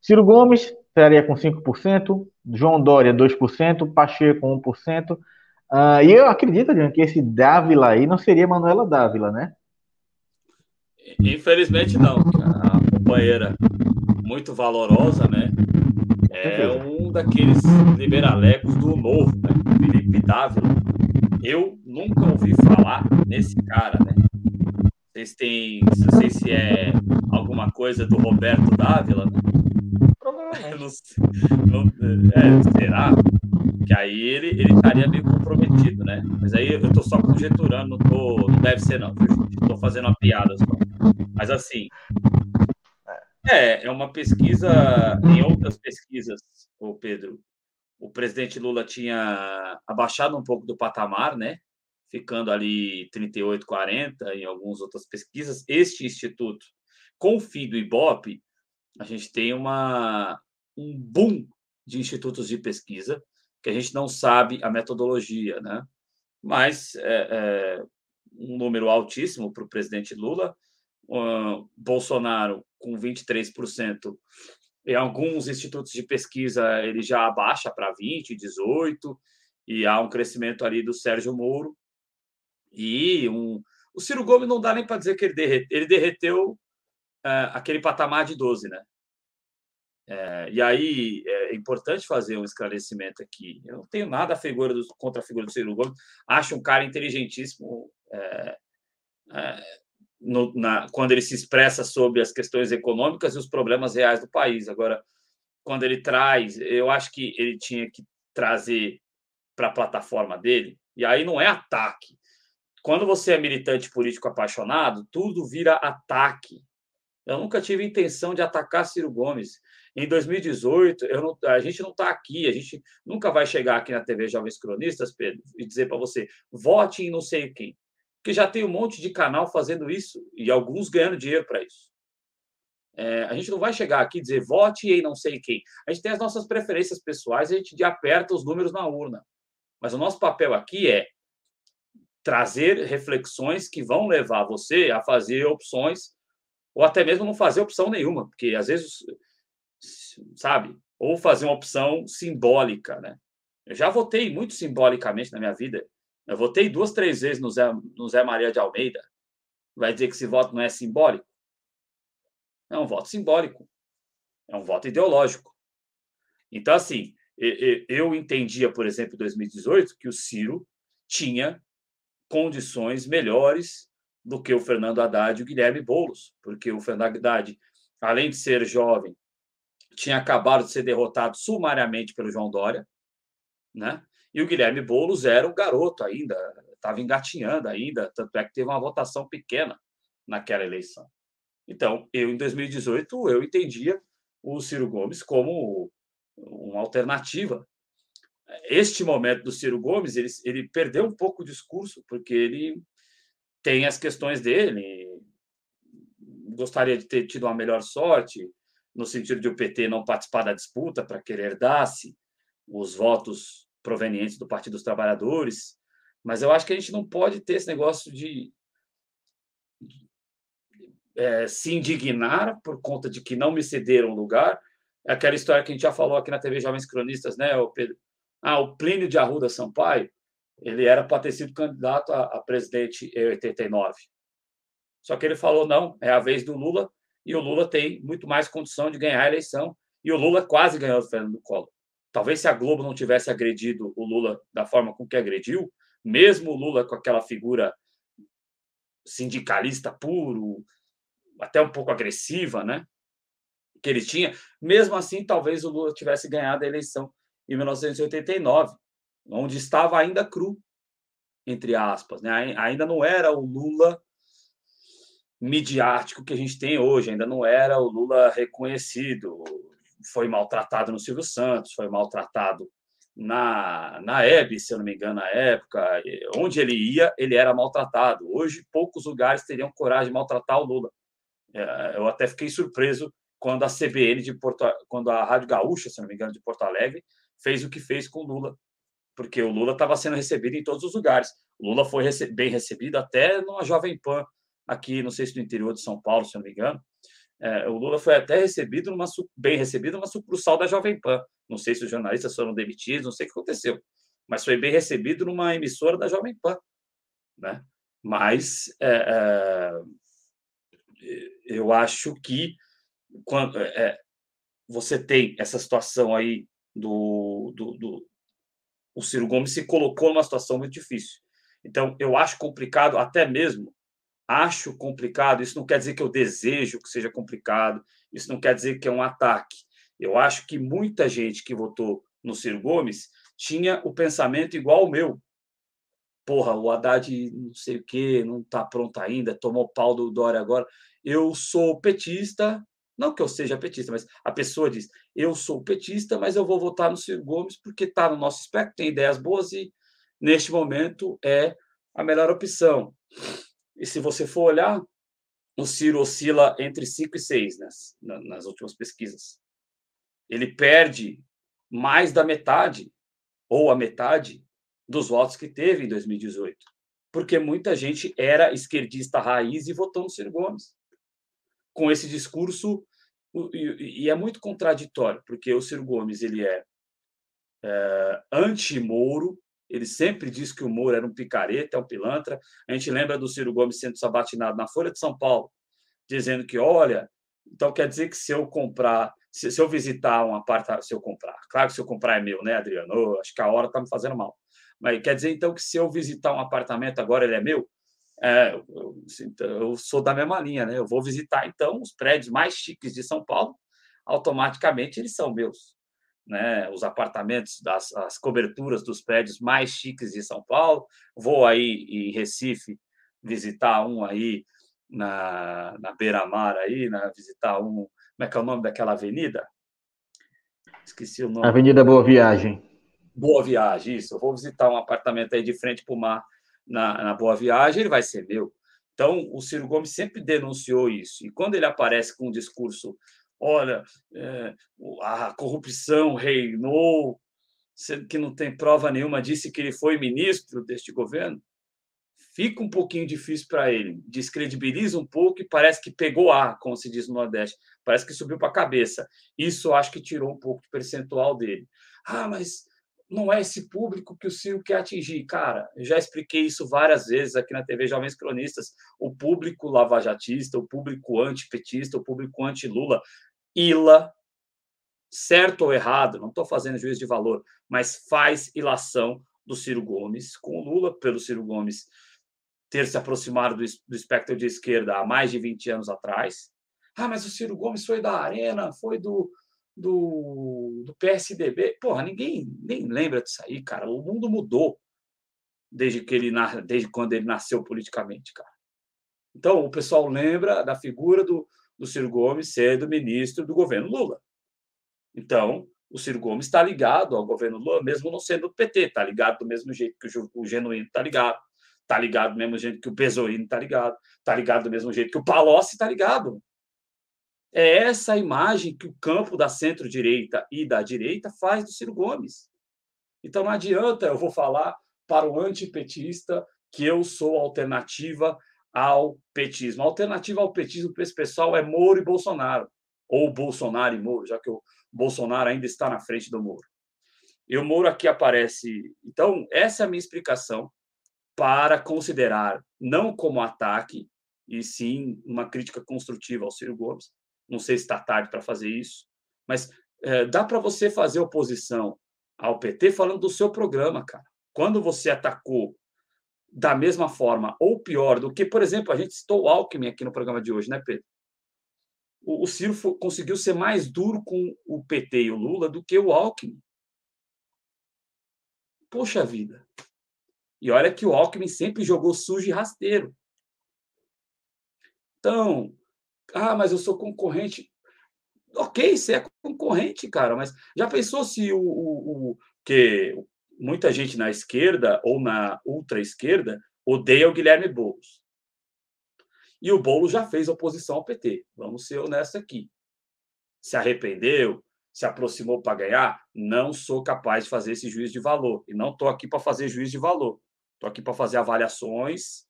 Ciro Gomes estaria com 5%, João Dória 2%, Pacheco 1%. Uh, e eu acredito, que esse Dávila aí não seria Manuela Dávila, né?
Infelizmente não. A companheira muito valorosa, né? É um daqueles liberalecos do novo, né? Felipe Dávila. Eu nunca ouvi falar nesse cara, né? Vocês têm, não sei se é algum alguma coisa do Roberto Dávila? Né? Não, não, é, será? Que aí ele, ele estaria meio comprometido, né? Mas aí eu tô só conjecturando, não, tô, não deve ser, não. Estou fazendo uma piada só. Mas assim. É, é uma pesquisa. Em outras pesquisas, o Pedro, o presidente Lula tinha abaixado um pouco do patamar, né? Ficando ali 38, 40 em algumas outras pesquisas. Este instituto, com o fim do Ibope, a gente tem uma, um boom de institutos de pesquisa que a gente não sabe a metodologia, né? Mas é, é um número altíssimo para o presidente Lula. Uh, Bolsonaro com 23%. Em alguns institutos de pesquisa ele já abaixa para 20, 18, e há um crescimento ali do Sérgio Moro. E um, o Ciro Gomes não dá nem para dizer que ele, derrete, ele derreteu aquele patamar de 12, né? É, e aí é importante fazer um esclarecimento aqui. Eu não tenho nada a figura do, contra a figura do Ciro Gomes. Acho um cara inteligentíssimo é, é, no, na, quando ele se expressa sobre as questões econômicas e os problemas reais do país. Agora, quando ele traz, eu acho que ele tinha que trazer para a plataforma dele. E aí não é ataque. Quando você é militante político apaixonado, tudo vira ataque. Eu nunca tive intenção de atacar Ciro Gomes. Em 2018, eu não, a gente não está aqui, a gente nunca vai chegar aqui na TV Jovens Cronistas, Pedro, e dizer para você, vote em não sei quem. Porque já tem um monte de canal fazendo isso e alguns ganhando dinheiro para isso. É, a gente não vai chegar aqui e dizer vote em não sei quem. A gente tem as nossas preferências pessoais a gente aperta os números na urna. Mas o nosso papel aqui é trazer reflexões que vão levar você a fazer opções ou até mesmo não fazer opção nenhuma, porque às vezes sabe? Ou fazer uma opção simbólica, né? Eu já votei muito simbolicamente na minha vida. Eu votei duas, três vezes no Zé, no Zé Maria de Almeida. Vai dizer que esse voto não é simbólico? É um voto simbólico. É um voto ideológico. Então, assim, eu entendia, por exemplo, em 2018, que o Ciro tinha condições melhores do que o Fernando Haddad e o Guilherme Boulos, porque o Fernando Haddad, além de ser jovem, tinha acabado de ser derrotado sumariamente pelo João Dória, né? E o Guilherme Boulos era um garoto ainda, estava engatinhando ainda, tanto é que teve uma votação pequena naquela eleição. Então, eu em 2018 eu entendia o Ciro Gomes como uma alternativa. Este momento do Ciro Gomes, ele, ele perdeu um pouco o discurso, porque ele tem as questões dele, gostaria de ter tido uma melhor sorte, no sentido de o PT não participar da disputa para querer dar-se os votos provenientes do Partido dos Trabalhadores, mas eu acho que a gente não pode ter esse negócio de é, se indignar por conta de que não me cederam lugar. É aquela história que a gente já falou aqui na TV Jovens Cronistas, né, Pedro? Ah, o Plínio de Arruda Sampaio, ele era para ter sido candidato a, a presidente em 89. Só que ele falou: não, é a vez do Lula, e o Lula tem muito mais condição de ganhar a eleição. E o Lula quase ganhou do Fernando Collor. Talvez se a Globo não tivesse agredido o Lula da forma com que agrediu, mesmo o Lula com aquela figura sindicalista puro, até um pouco agressiva, né? Que ele tinha, mesmo assim, talvez o Lula tivesse ganhado a eleição em 1989, onde estava ainda cru, entre aspas, né? Ainda não era o Lula midiático que a gente tem hoje. Ainda não era o Lula reconhecido. Foi maltratado no Silvio Santos, foi maltratado na, na Hebe, se eu não me engano, na época. Onde ele ia, ele era maltratado. Hoje, poucos lugares teriam coragem de maltratar o Lula. É, eu até fiquei surpreso quando a CBN de Porto, quando a Rádio Gaúcha, se não me engano, de Porto Alegre, fez o que fez com o Lula, porque o Lula estava sendo recebido em todos os lugares. O Lula foi bem recebido até numa Jovem Pan aqui, não sei se no interior de São Paulo, se eu não me engano. É, o Lula foi até recebido, numa, bem recebido, numa sucursal da Jovem Pan. Não sei se os jornalistas foram demitidos, não sei o que aconteceu, mas foi bem recebido numa emissora da Jovem Pan. Né? Mas é, é, eu acho que quando é, é, você tem essa situação aí do, do, do, o Ciro Gomes se colocou numa situação muito difícil. Então, eu acho complicado até mesmo acho complicado, isso não quer dizer que eu desejo que seja complicado, isso não quer dizer que é um ataque. Eu acho que muita gente que votou no Ciro Gomes tinha o pensamento igual ao meu. Porra, o Haddad não sei o quê, não está pronto ainda, tomou pau do Dória agora. Eu sou petista, não que eu seja petista, mas a pessoa diz: eu sou petista, mas eu vou votar no Ciro Gomes porque está no nosso espectro, tem ideias boas e, neste momento, é a melhor opção. E se você for olhar, o Ciro oscila entre 5 e 6 nas, nas últimas pesquisas. Ele perde mais da metade, ou a metade, dos votos que teve em 2018. Porque muita gente era esquerdista raiz e votou no Ciro Gomes. Com esse discurso, e é muito contraditório, porque o Ciro Gomes ele é, é anti-Moro, ele sempre diz que o Moro era um picareta, é um pilantra. A gente lembra do Ciro Gomes sendo sabatinado na Folha de São Paulo, dizendo que, olha, então quer dizer que se eu comprar, se, se eu visitar um apartamento, se eu comprar, claro que se eu comprar é meu, né, Adriano? Acho que a hora está me fazendo mal. Mas quer dizer então que se eu visitar um apartamento agora ele é meu? É, eu, então, eu sou da mesma linha, né? Eu vou visitar então os prédios mais chiques de São Paulo, automaticamente eles são meus né, os apartamentos, das, as coberturas dos prédios mais chiques de São Paulo. Vou aí em Recife visitar um aí na, na beira-mar aí, na, visitar um. Como é que é o nome daquela avenida?
Esqueci o nome. Avenida Boa Viagem.
Boa Viagem, isso. Eu vou visitar um apartamento aí de frente para o mar na, na Boa Viagem, ele vai ser meu. Então, o Ciro Gomes sempre denunciou isso. E quando ele aparece com um discurso olha, é, a corrupção reinou, sendo que não tem prova nenhuma, disse que ele foi ministro deste governo, fica um pouquinho difícil para ele. Descredibiliza um pouco e parece que pegou ar, como se diz no Nordeste. Parece que subiu para a cabeça. Isso acho que tirou um pouco de percentual dele. Ah, mas não é esse público que o Ciro quer atingir. Cara, eu já expliquei isso várias vezes aqui na TV Jovens Cronistas. O público lavajatista, o público antipetista, o público anti-Lula ila, certo ou errado, não estou fazendo juízo de valor, mas faz ilação do Ciro Gomes com o Lula, pelo Ciro Gomes ter se aproximado do, do espectro de esquerda há mais de 20 anos atrás. Ah, mas o Ciro Gomes foi da Arena, foi do, do, do PSDB. Porra, ninguém nem lembra disso aí, cara. O mundo mudou desde que ele desde quando ele nasceu politicamente, cara. Então, o pessoal lembra da figura do, do Ciro Gomes sendo ministro do governo Lula. Então, o Ciro Gomes está ligado ao governo Lula, mesmo não sendo do PT, está ligado do mesmo jeito que o Genuíno está ligado, está ligado do mesmo jeito que o Bezoino está ligado, está ligado do mesmo jeito que o Palocci está ligado. É essa imagem que o campo da centro-direita e da direita faz do Ciro Gomes. Então não adianta eu vou falar para o antipetista que eu sou alternativa ao petismo. A alternativa ao petismo para esse pessoal é Moro e Bolsonaro, ou Bolsonaro e Moro, já que o Bolsonaro ainda está na frente do Moro. E o Moro aqui aparece. Então, essa é a minha explicação para considerar não como ataque, e sim uma crítica construtiva ao Ciro Gomes. Não sei se está tarde para fazer isso, mas é, dá para você fazer oposição ao PT falando do seu programa, cara. Quando você atacou da mesma forma ou pior do que, por exemplo, a gente citou o Alckmin aqui no programa de hoje, né, Pedro? O, o Ciro foi, conseguiu ser mais duro com o PT e o Lula do que o Alckmin. Poxa vida. E olha que o Alckmin sempre jogou sujo e rasteiro. Então, ah, mas eu sou concorrente. Ok, você é concorrente, cara, mas já pensou se o, o, o que muita gente na esquerda ou na ultra-esquerda odeia o Guilherme Boulos. E o Boulos já fez oposição ao PT. Vamos ser honestos aqui. Se arrependeu, se aproximou para ganhar? Não sou capaz de fazer esse juízo de valor. E não estou aqui para fazer juízo de valor. Estou aqui para fazer avaliações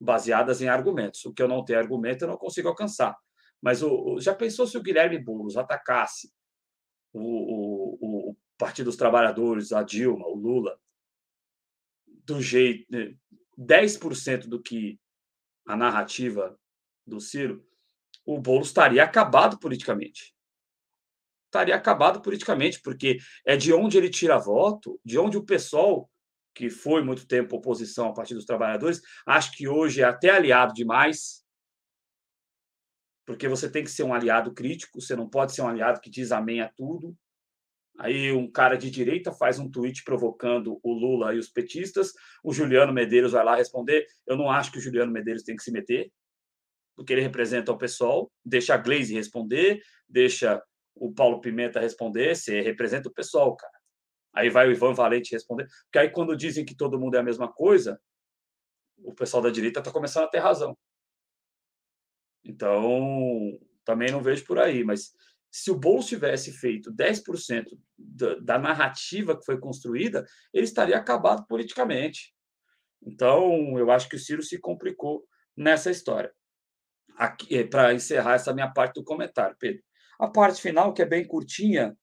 baseadas em argumentos. O que eu não tenho argumento, eu não consigo alcançar. Mas o, já pensou se o Guilherme Boulos atacasse o, o, o Partido dos Trabalhadores, a Dilma, o Lula, do jeito 10% né, do que a narrativa do Ciro, o bolo estaria acabado politicamente. Estaria acabado politicamente, porque é de onde ele tira voto, de onde o pessoal que foi muito tempo oposição ao Partido dos Trabalhadores, acho que hoje é até aliado demais, porque você tem que ser um aliado crítico, você não pode ser um aliado que diz amém a tudo. Aí um cara de direita faz um tweet provocando o Lula e os petistas, o Juliano Medeiros vai lá responder. Eu não acho que o Juliano Medeiros tem que se meter, porque ele representa o pessoal, deixa a Glaze responder, deixa o Paulo Pimenta responder, você representa o pessoal, cara. Aí vai o Ivan Valente responder. Porque aí, quando dizem que todo mundo é a mesma coisa, o pessoal da direita está começando a ter razão. Então, também não vejo por aí. Mas se o Bolso tivesse feito 10% da, da narrativa que foi construída, ele estaria acabado politicamente. Então, eu acho que o Ciro se complicou nessa história. Aqui, para encerrar essa minha parte do comentário, Pedro. A parte final, que é bem curtinha,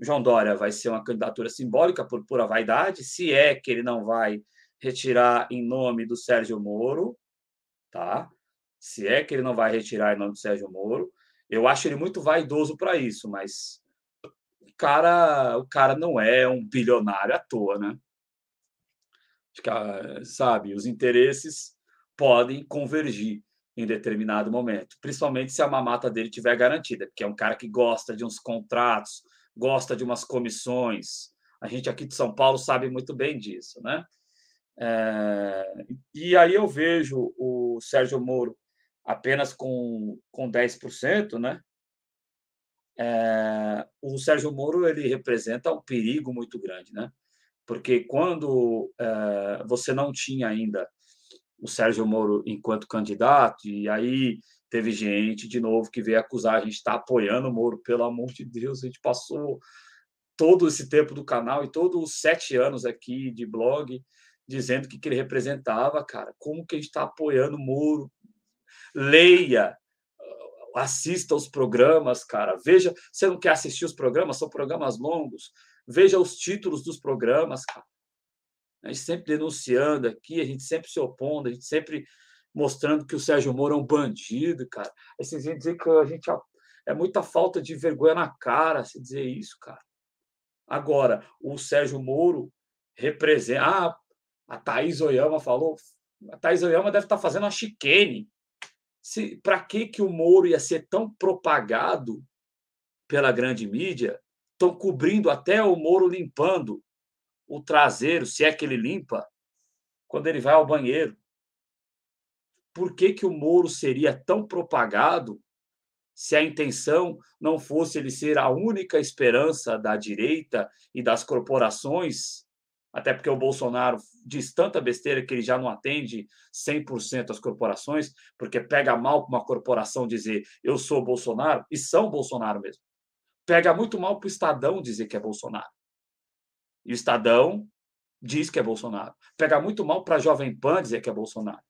João Dória vai ser uma candidatura simbólica por pura vaidade, se é que ele não vai retirar em nome do Sérgio Moro, tá? Se é que ele não vai retirar em nome do Sérgio Moro, eu acho ele muito vaidoso para isso, mas o cara, o cara não é um bilionário à toa, né? Ah, sabe, os interesses podem convergir em determinado momento, principalmente se a mamata dele tiver garantida, porque é um cara que gosta de uns contratos, gosta de umas comissões. A gente aqui de São Paulo sabe muito bem disso, né? É, e aí eu vejo o Sérgio Moro apenas com, com 10%, né? É, o Sérgio Moro ele representa um perigo muito grande, né? Porque quando é, você não tinha ainda o Sérgio Moro enquanto candidato, e aí teve gente de novo que veio acusar a gente está apoiando o Moro, pelo amor de Deus, a gente passou todo esse tempo do canal e todos os sete anos aqui de blog dizendo que, que ele representava, cara. Como que a gente está apoiando o Moro? Leia, assista os programas, cara. Veja, você não quer assistir os programas? São programas longos. Veja os títulos dos programas, cara. A gente sempre denunciando aqui, a gente sempre se opondo, a gente sempre mostrando que o Sérgio Moro é um bandido, cara. Vêm dizer que a gente é muita falta de vergonha na cara se dizer isso, cara. Agora, o Sérgio Moro representa. Ah, a Thaís Oyama falou. A Thaís Oyama deve estar fazendo uma chicane. Para que, que o Moro ia ser tão propagado pela grande mídia? Estão cobrindo até o Moro limpando o traseiro, se é que ele limpa, quando ele vai ao banheiro por que, que o Moro seria tão propagado se a intenção não fosse ele ser a única esperança da direita e das corporações, até porque o Bolsonaro diz tanta besteira que ele já não atende 100% as corporações, porque pega mal para uma corporação dizer eu sou Bolsonaro, e são Bolsonaro mesmo. Pega muito mal para o Estadão dizer que é Bolsonaro. E o Estadão diz que é Bolsonaro. Pega muito mal para a Jovem Pan dizer que é Bolsonaro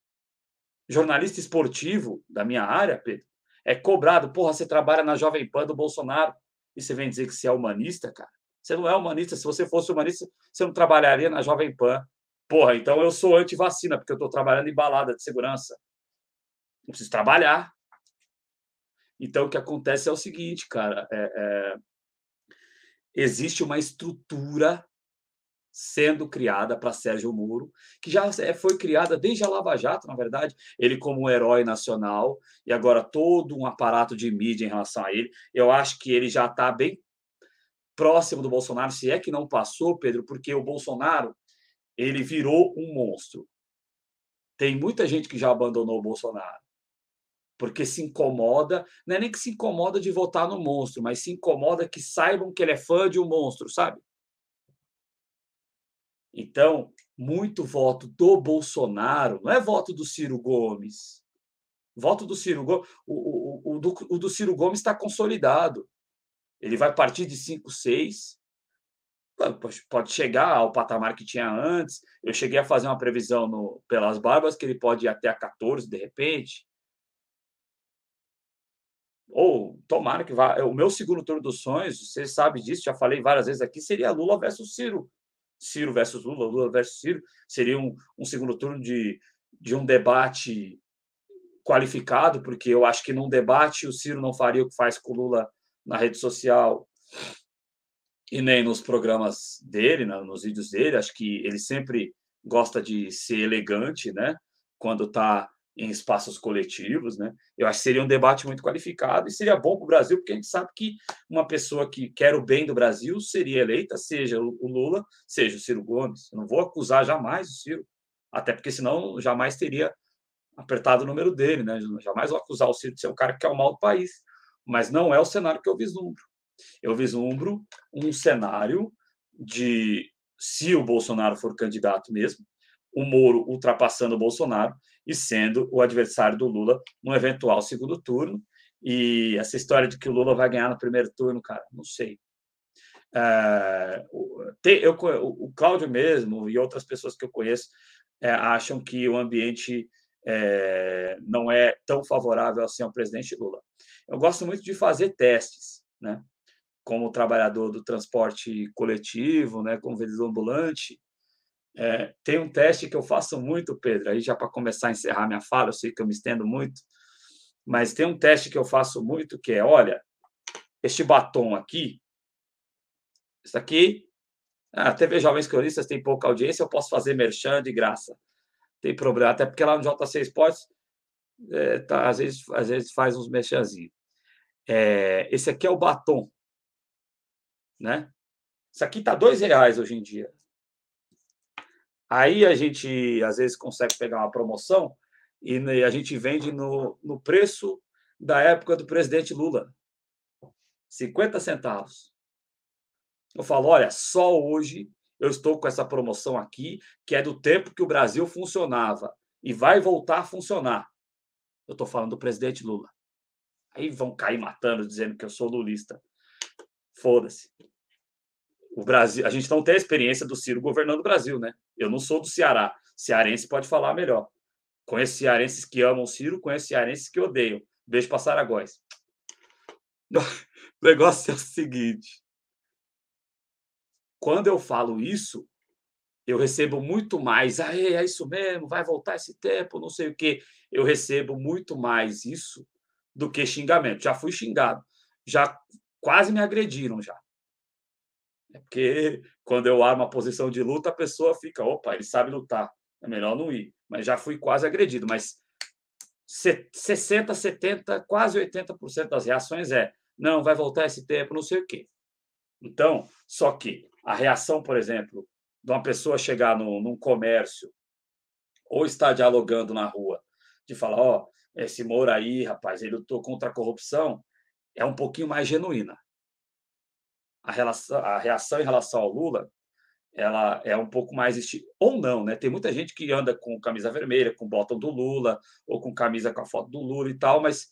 jornalista esportivo da minha área, Pedro, é cobrado. Porra, você trabalha na Jovem Pan do Bolsonaro e você vem dizer que você é humanista, cara. Você não é humanista. Se você fosse humanista, você não trabalharia na Jovem Pan. Porra, então eu sou anti-vacina, porque eu estou trabalhando em balada de segurança. Não preciso trabalhar. Então, o que acontece é o seguinte, cara. É, é... Existe uma estrutura sendo criada para Sérgio Moro, que já é, foi criada desde a Lava Jato, na verdade, ele como um herói nacional, e agora todo um aparato de mídia em relação a ele. Eu acho que ele já está bem próximo do Bolsonaro, se é que não passou, Pedro, porque o Bolsonaro ele virou um monstro. Tem muita gente que já abandonou o Bolsonaro. Porque se incomoda, não é nem que se incomoda de votar no monstro, mas se incomoda que saibam que ele é fã de um monstro, sabe? Então, muito voto do Bolsonaro, não é voto do Ciro Gomes. Voto do Ciro Gomes, o, o, o, do, o do Ciro Gomes está consolidado. Ele vai partir de 5, 6. Pode chegar ao patamar que tinha antes. Eu cheguei a fazer uma previsão no, pelas barbas que ele pode ir até a 14, de repente. Ou tomara que vá. O meu segundo turno dos sonhos, você sabe disso, já falei várias vezes aqui, seria Lula versus Ciro. Ciro versus Lula, Lula versus Ciro, seria um, um segundo turno de, de um debate qualificado, porque eu acho que num debate o Ciro não faria o que faz com o Lula na rede social. e nem nos programas dele, nos vídeos dele. Acho que ele sempre gosta de ser elegante, né? Quando está em espaços coletivos, né? Eu acho que seria um debate muito qualificado e seria bom para o Brasil, porque a gente sabe que uma pessoa que quer o bem do Brasil seria eleita, seja o Lula, seja o Ciro Gomes. Eu não vou acusar jamais o Ciro, até porque senão jamais teria apertado o número dele, né? Jamais vou acusar o Ciro de ser um cara que quer o mal do país, mas não é o cenário que eu vislumbro. Eu vislumbro um cenário de se o Bolsonaro for candidato mesmo, o Moro ultrapassando o Bolsonaro e sendo o adversário do Lula no eventual segundo turno. E essa história de que o Lula vai ganhar no primeiro turno, cara, não sei. É, tem, eu, o Cláudio mesmo e outras pessoas que eu conheço é, acham que o ambiente é, não é tão favorável assim ao presidente Lula. Eu gosto muito de fazer testes, né? Como trabalhador do transporte coletivo, né? Como vendedor ambulante, é, tem um teste que eu faço muito, Pedro, aí já para começar a encerrar minha fala, eu sei que eu me estendo muito, mas tem um teste que eu faço muito que é, olha, este batom aqui, isso aqui, a TV Jovens Cronistas tem pouca audiência, eu posso fazer merchan de graça. Tem problema, até porque lá no JC Sports, é, tá, às, vezes, às vezes faz uns merchanzinhos. É, esse aqui é o batom, né? Isso aqui tá dois reais hoje em dia. Aí a gente, às vezes, consegue pegar uma promoção e a gente vende no, no preço da época do presidente Lula. 50 centavos. Eu falo, olha, só hoje eu estou com essa promoção aqui, que é do tempo que o Brasil funcionava e vai voltar a funcionar. Eu estou falando do presidente Lula. Aí vão cair matando, dizendo que eu sou lulista. Foda-se o Brasil, a gente não tem a experiência do Ciro governando o Brasil, né? Eu não sou do Ceará. Cearense pode falar melhor. Conheço cearenses que amam o Ciro, conheço cearenses que odeiam. Beijo para Saragóis. [laughs] O negócio é o seguinte: quando eu falo isso, eu recebo muito mais. Ah, é isso mesmo, vai voltar esse tempo, não sei o quê. Eu recebo muito mais isso do que xingamento. Já fui xingado, já quase me agrediram já. É porque quando eu armo a posição de luta, a pessoa fica, opa, ele sabe lutar, é melhor não ir. Mas já fui quase agredido. Mas 60, 70, quase 80% das reações é não, vai voltar esse tempo, não sei o quê. Então, só que a reação, por exemplo, de uma pessoa chegar no, num comércio ou estar dialogando na rua, de falar, ó, oh, esse Moro aí, rapaz, ele lutou contra a corrupção, é um pouquinho mais genuína a, relação, a reação em relação ao Lula ela é um pouco mais esti... ou não, né? Tem muita gente que anda com camisa vermelha, com botão do Lula ou com camisa com a foto do Lula e tal, mas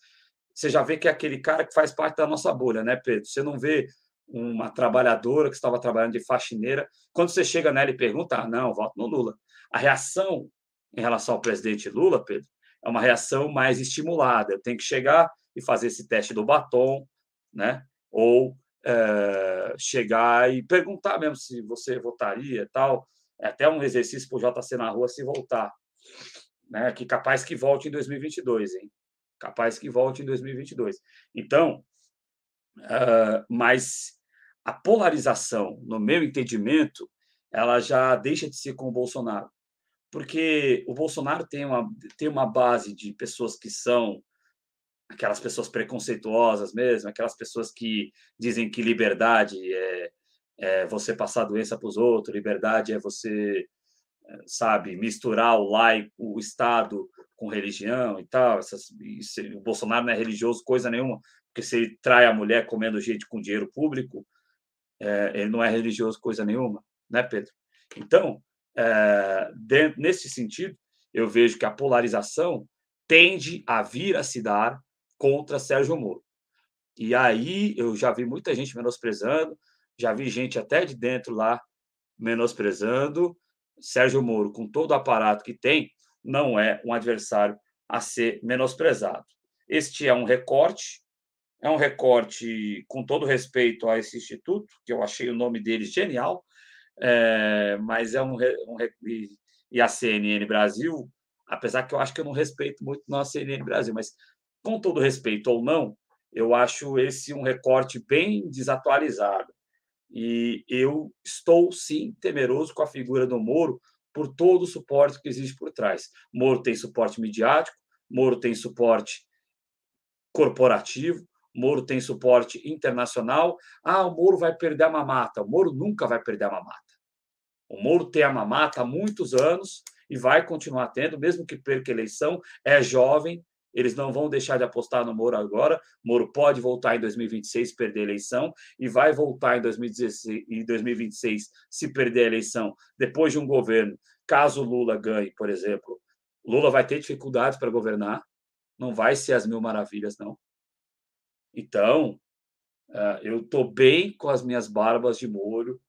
você já vê que é aquele cara que faz parte da nossa bolha, né, Pedro? Você não vê uma trabalhadora que estava trabalhando de faxineira, quando você chega nela e pergunta, ah, não, voto no Lula. A reação em relação ao presidente Lula, Pedro, é uma reação mais estimulada. Eu tenho que chegar e fazer esse teste do batom, né? Ou é, chegar e perguntar mesmo se você votaria tal. É até um exercício para o JC na rua se voltar. Né? Que capaz que volte em 2022, hein? Capaz que volte em 2022. Então, uh, mas a polarização, no meu entendimento, ela já deixa de ser com o Bolsonaro. Porque o Bolsonaro tem uma, tem uma base de pessoas que são aquelas pessoas preconceituosas mesmo, aquelas pessoas que dizem que liberdade é, é você passar doença para os outros, liberdade é você, é, sabe, misturar o laico, o Estado com religião e tal. Essas, o Bolsonaro não é religioso coisa nenhuma, porque se ele trai a mulher comendo gente com dinheiro público, é, ele não é religioso coisa nenhuma, né, Pedro? Então, é, nesse sentido, eu vejo que a polarização tende a vir a se dar contra Sérgio Moro. E aí eu já vi muita gente menosprezando, já vi gente até de dentro lá menosprezando. Sérgio Moro, com todo o aparato que tem, não é um adversário a ser menosprezado. Este é um recorte, é um recorte com todo respeito a esse instituto, que eu achei o nome dele genial, é, mas é um, um e, a CNN Brasil, apesar que eu acho que eu não respeito muito a CNN Brasil, mas com todo respeito ou não, eu acho esse um recorte bem desatualizado. E eu estou, sim, temeroso com a figura do Moro por todo o suporte que existe por trás. Moro tem suporte midiático, Moro tem suporte corporativo, Moro tem suporte internacional. Ah, o Moro vai perder a mamata. O Moro nunca vai perder a mamata. O Moro tem a mamata há muitos anos e vai continuar tendo, mesmo que perca a eleição. É jovem, eles não vão deixar de apostar no Moro agora. Moro pode voltar em 2026 perder a eleição e vai voltar em 2016 e 2026 se perder a eleição depois de um governo. Caso Lula ganhe, por exemplo, Lula vai ter dificuldades para governar. Não vai ser as mil maravilhas, não. Então, eh, eu estou bem com as minhas barbas de molho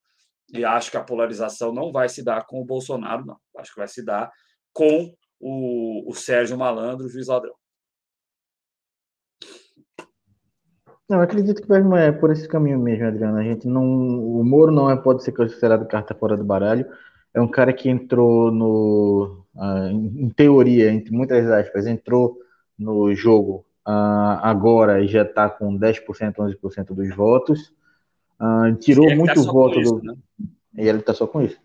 e acho que a polarização não vai se dar com o Bolsonaro, não. Acho que vai se dar com o, o Sérgio Malandro, o juiz ladrão.
Não, eu acredito que vai é, por esse caminho mesmo, Adriano. A gente não, o Moro não é, pode ser considerado carta fora do baralho. É um cara que entrou no, uh, em, teoria, entre muitas aspas, entrou no jogo uh, agora e já está com 10%, 11% dos votos. Uh, tirou é muito tá voto isso, do. Né? E ele está só com isso.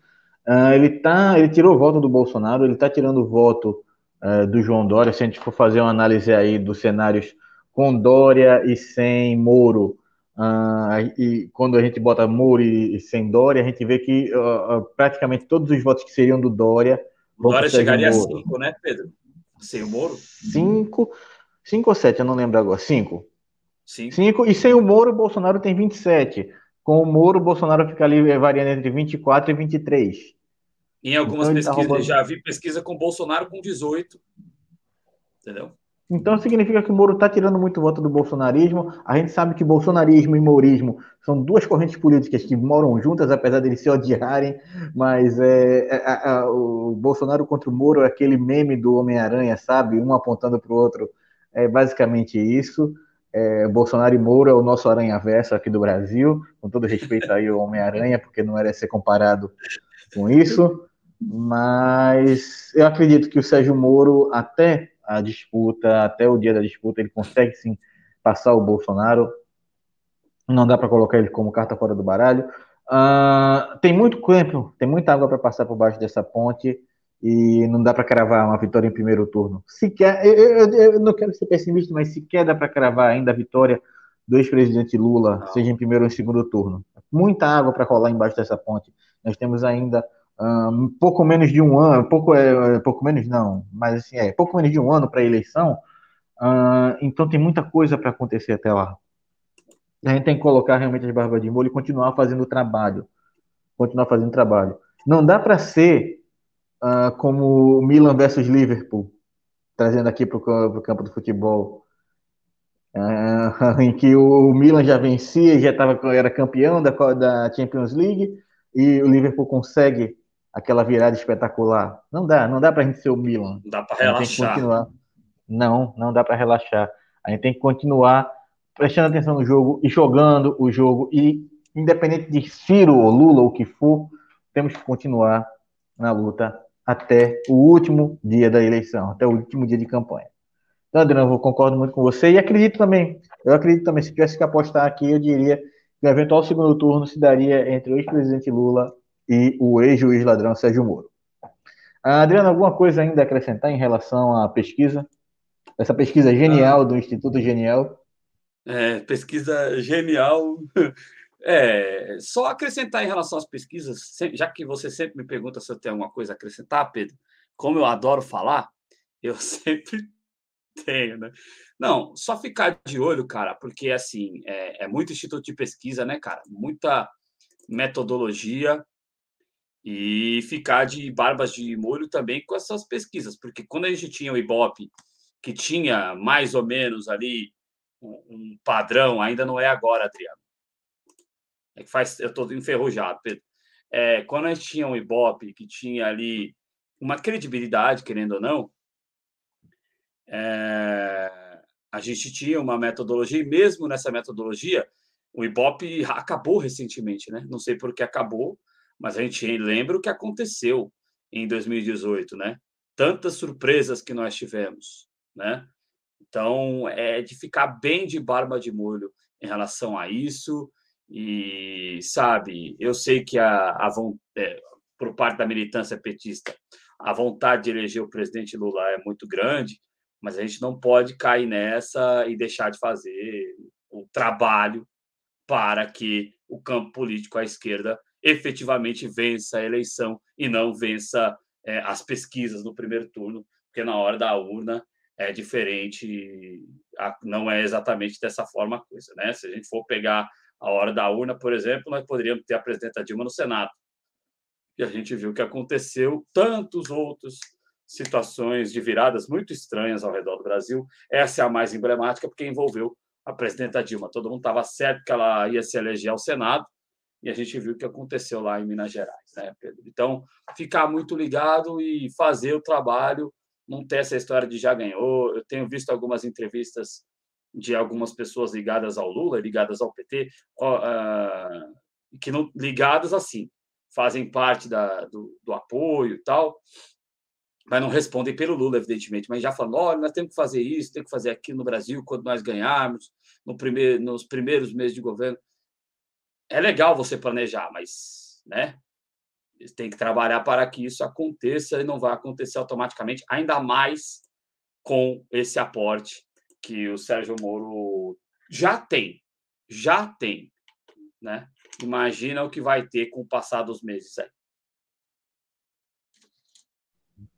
Ele, tá, ele tirou o voto do Bolsonaro, ele está tirando o voto uh, do João Dória. Se a gente for fazer uma análise aí dos cenários com Dória e sem Moro, e quando a gente bota Moro e, e, sem Dória, a gente vê que praticamente todos os votos que seriam do Dória.
Dória chegaria a 5, né, Pedro? Sem o Moro?
5. Cinco ou sete, eu não lembro agora. Cinco. Cinco. Cinco. E sem o Moro, o Bolsonaro tem 27. Com o Moro, o Bolsonaro fica ali variando entre 24 e 23.
Em algumas então, pesquisas, tá roubando... já vi pesquisa com Bolsonaro com 18. Entendeu?
Então significa que o Moro está tirando muito voto do bolsonarismo. A gente sabe que bolsonarismo e mourismo são duas correntes políticas que moram juntas, apesar de eles se odiarem. Mas é, é, é, o Bolsonaro contra o Moro é aquele meme do Homem-Aranha, sabe? Um apontando para o outro é basicamente isso. É, Bolsonaro e Moro é o nosso aranha-verso aqui do Brasil, com todo respeito aí ao Homem-Aranha, porque não era ser comparado com isso, mas eu acredito que o Sérgio Moro, até a disputa, até o dia da disputa, ele consegue sim passar o Bolsonaro, não dá para colocar ele como carta fora do baralho. Uh, tem muito tempo, tem muita água para passar por baixo dessa ponte, e não dá para cravar uma vitória em primeiro turno. Sequer, eu, eu, eu não quero ser pessimista, mas sequer dá para cravar ainda a vitória do ex-presidente Lula, seja em primeiro ou em segundo turno. Muita água para rolar embaixo dessa ponte. Nós temos ainda um pouco menos de um ano, pouco, é, pouco menos não, mas assim, é pouco menos de um ano para a eleição. Uh, então tem muita coisa para acontecer até lá. A gente tem que colocar realmente as barbas de molho e continuar fazendo o trabalho. Continuar fazendo o trabalho. Não dá para ser uh, como Milan versus Liverpool, trazendo aqui para o campo do futebol, uh, [laughs] em que o Milan já vencia, já tava, era campeão da, da Champions League, e o Liverpool consegue aquela virada espetacular. Não dá, não dá para a gente ser o Milan.
Não dá para relaxar.
Não, não dá para relaxar. A gente tem que continuar prestando atenção no jogo e jogando o jogo. E independente de Ciro ou Lula, ou o que for, temos que continuar na luta até o último dia da eleição, até o último dia de campanha. Então, Adriano, eu concordo muito com você e acredito também, eu acredito também, se tivesse que apostar aqui, eu diria que o eventual segundo turno se daria entre o ex-presidente Lula e o ex-juiz ladrão Sérgio Moro. Ah, Adriano, alguma coisa ainda a acrescentar em relação à pesquisa? Essa pesquisa genial do Instituto Genial?
É, pesquisa genial. [laughs] É, só acrescentar em relação às pesquisas, já que você sempre me pergunta se eu tenho alguma coisa a acrescentar, Pedro, como eu adoro falar, [laughs] eu sempre tenho, né? Não, só ficar de olho, cara, porque assim é, é muito instituto de pesquisa, né, cara? Muita metodologia e ficar de barbas de molho também com essas pesquisas, porque quando a gente tinha o Ibope, que tinha mais ou menos ali um, padrão, ainda não é agora, Adriano é que faz, eu estou enferrujado, Pedro. É, quando a gente tinha um Ibope que tinha ali uma credibilidade, querendo ou não, é, a gente tinha uma metodologia, e mesmo nessa metodologia, o Ibope acabou recentemente, né? Não sei por que acabou, mas a gente lembra o que aconteceu em 2018, né? Tantas surpresas que nós tivemos, né? Então, é de ficar bem de barba de molho em relação a isso E, sabe, eu sei que a, a é, por parte da militância petista, a vontade de eleger o presidente Lula é muito grande, mas a gente não pode cair nessa e deixar de fazer o trabalho para que o campo político à esquerda efetivamente vença a eleição e não vença é, as pesquisas no primeiro turno, porque na hora da urna é diferente, não é exatamente dessa forma a coisa, né? Se a gente for pegar a hora da urna, por exemplo, nós poderíamos ter a presidenta Dilma no Senado. E a gente viu que aconteceu tantos outros situações de viradas muito estranhas ao redor do Brasil. Essa é a mais emblemática porque envolveu a presidenta Dilma. Todo mundo estava certo que ela ia se eleger ao Senado e a gente viu o que aconteceu lá em Minas Gerais, né, Pedro? Então, ficar muito ligado e fazer o trabalho, não ter essa história de já ganhou. Eu tenho visto algumas entrevistas de algumas pessoas ligadas ao Lula, ligadas ao PT, uh, que não ligadas assim, fazem parte da, do, do apoio e tal, mas não respondem pelo Lula, evidentemente, mas já falam, olha, nós temos que fazer isso, temos que fazer aquilo no Brasil quando nós ganharmos, no primeiro, nos primeiros meses de governo. É legal você planejar, mas né, tem que trabalhar para que isso aconteça e não vai acontecer automaticamente, ainda mais com esse aporte que o Sérgio Moro já tem, já tem, né? Imagina o que vai ter com o passar dos meses aí.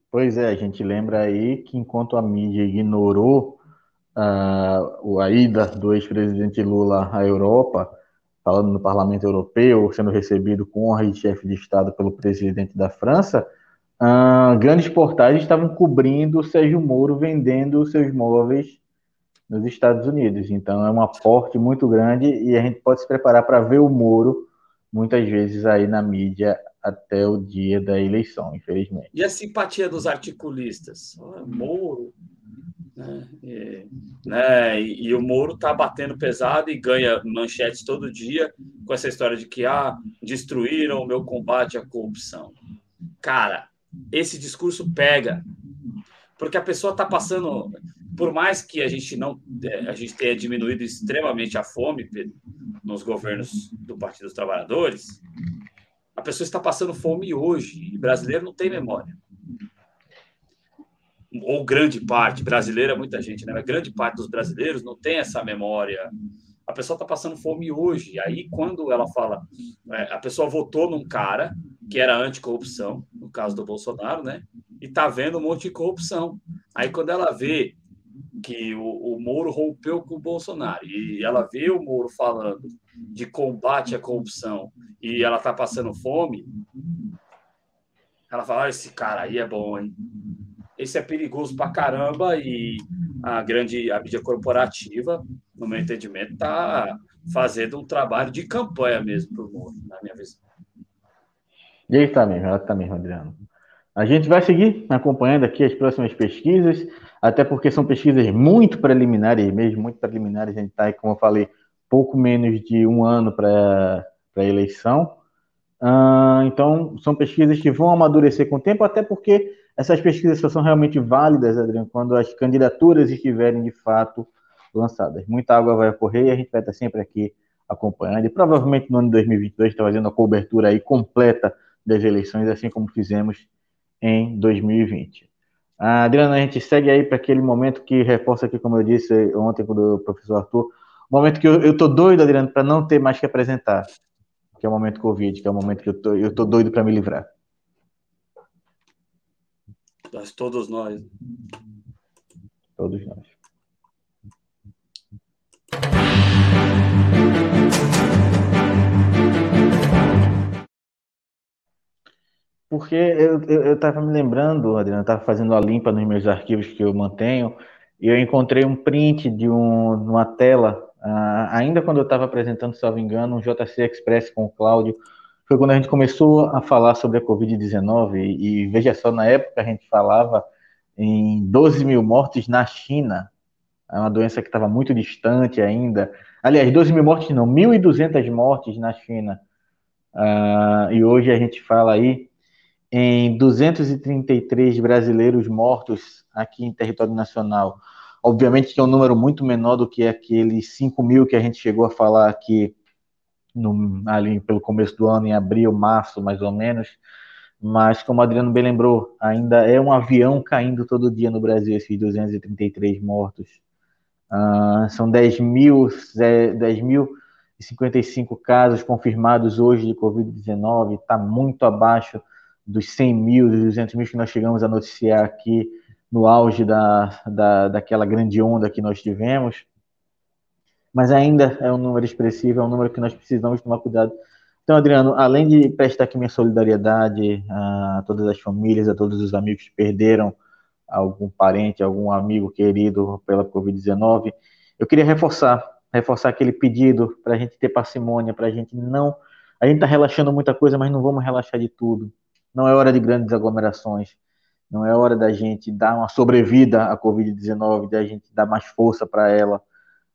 Pois é, a gente lembra aí que enquanto a mídia ignorou uh, a ida do ex-presidente Lula à Europa, falando no Parlamento Europeu, sendo recebido com honra de chefe de Estado pelo presidente da França, uh, grandes portais estavam cobrindo o Sérgio Moro vendendo seus móveis nos Estados Unidos. Então é um aporte muito grande e a gente pode se preparar para ver o Moro muitas vezes aí na mídia até o dia da eleição, infelizmente.
E a simpatia dos articulistas? Moro, né? E, né? E, e, o Moro tá batendo pesado e ganha manchetes todo dia com essa história de que ah, destruíram o meu combate à corrupção. Cara, esse discurso pega, porque a pessoa está passando por mais que a gente não é, a gente tenha diminuído extremamente a fome nos governos do Partido dos Trabalhadores, a pessoa está passando fome hoje e brasileiro não tem memória. Ou grande parte, brasileira muita gente, né? Mas grande parte dos brasileiros não tem essa memória. A pessoa está passando fome hoje. Aí, quando ela fala, é, a pessoa votou num cara que era anticorrupção, no caso do Bolsonaro, né? E tá vendo um monte de corrupção. Aí, quando ela vê que o, o Moro rompeu com o Bolsonaro e ela vê o Moro falando de combate à corrupção e ela tá passando fome, ela fala: ah, esse cara aí é bom, hein? Esse é perigoso pra caramba e a grande a mídia corporativa, no meu entendimento, tá fazendo um trabalho de campanha mesmo pro Moro, na minha visão.
E aí tá mesmo, ela tá mesmo, Adriano. A gente vai seguir acompanhando aqui as próximas pesquisas, até porque são pesquisas muito preliminares mesmo, muito preliminares. A gente está, como eu falei, pouco menos de um ano para a eleição. Uh, então, são pesquisas que vão amadurecer com o tempo, até porque essas pesquisas só são realmente válidas, Adriano, quando as candidaturas estiverem de fato lançadas. Muita água vai correr e a gente vai estar sempre aqui acompanhando. E provavelmente no ano de 2022 está fazendo a cobertura aí completa das eleições, assim como fizemos em 2020. Ah, Adriana, a gente segue aí para aquele momento que reforça aqui, como eu disse ontem com o professor Arthur, momento que eu, tô doido, Adriano, para não ter mais que apresentar, que é o momento Covid, que é o momento que eu tô, eu tô doido para me livrar.
Nós, todos nós.
Todos nós. Porque eu estava me lembrando, Adriano, estava fazendo a limpa nos meus arquivos que eu mantenho, e eu encontrei um print de um, uma tela, uh, ainda quando eu estava apresentando, se não me engano, um JC Express com o Cláudio, foi quando a gente começou a falar sobre a Covid-19, e, e veja só, na época a gente falava em 12 mil mortes na China, é uma doença que estava muito distante ainda. Aliás, 12 mil mortes não, 1.200 mortes na China. Uh, e hoje a gente fala aí em 233 brasileiros mortos aqui em território nacional. Obviamente que é um número muito menor do que aqueles 5 mil que a gente chegou a falar aqui no, ali pelo começo do ano, em abril, março, mais ou menos. Mas, como o Adriano bem lembrou, ainda é um avião caindo todo dia no Brasil, esses 233 mortos. Uh, são 10 mil, 10 mil 55 casos confirmados hoje de Covid-19, está muito abaixo dos 100 mil, dos 200 mil que nós chegamos a noticiar aqui no auge da, da, daquela grande onda que nós tivemos mas ainda é um número expressivo, é um número que nós precisamos tomar cuidado. Então, Adriano, além de prestar aqui minha solidariedade a todas as famílias, a todos os amigos que perderam algum parente, algum amigo querido pela Covid-19, eu queria reforçar, reforçar aquele pedido para a gente ter parcimônia, para a gente não. A gente está relaxando muita coisa, mas não vamos relaxar de tudo. Não é hora de grandes aglomerações. Não é hora da gente dar uma sobrevida à Covid-19, da gente dar mais força para ela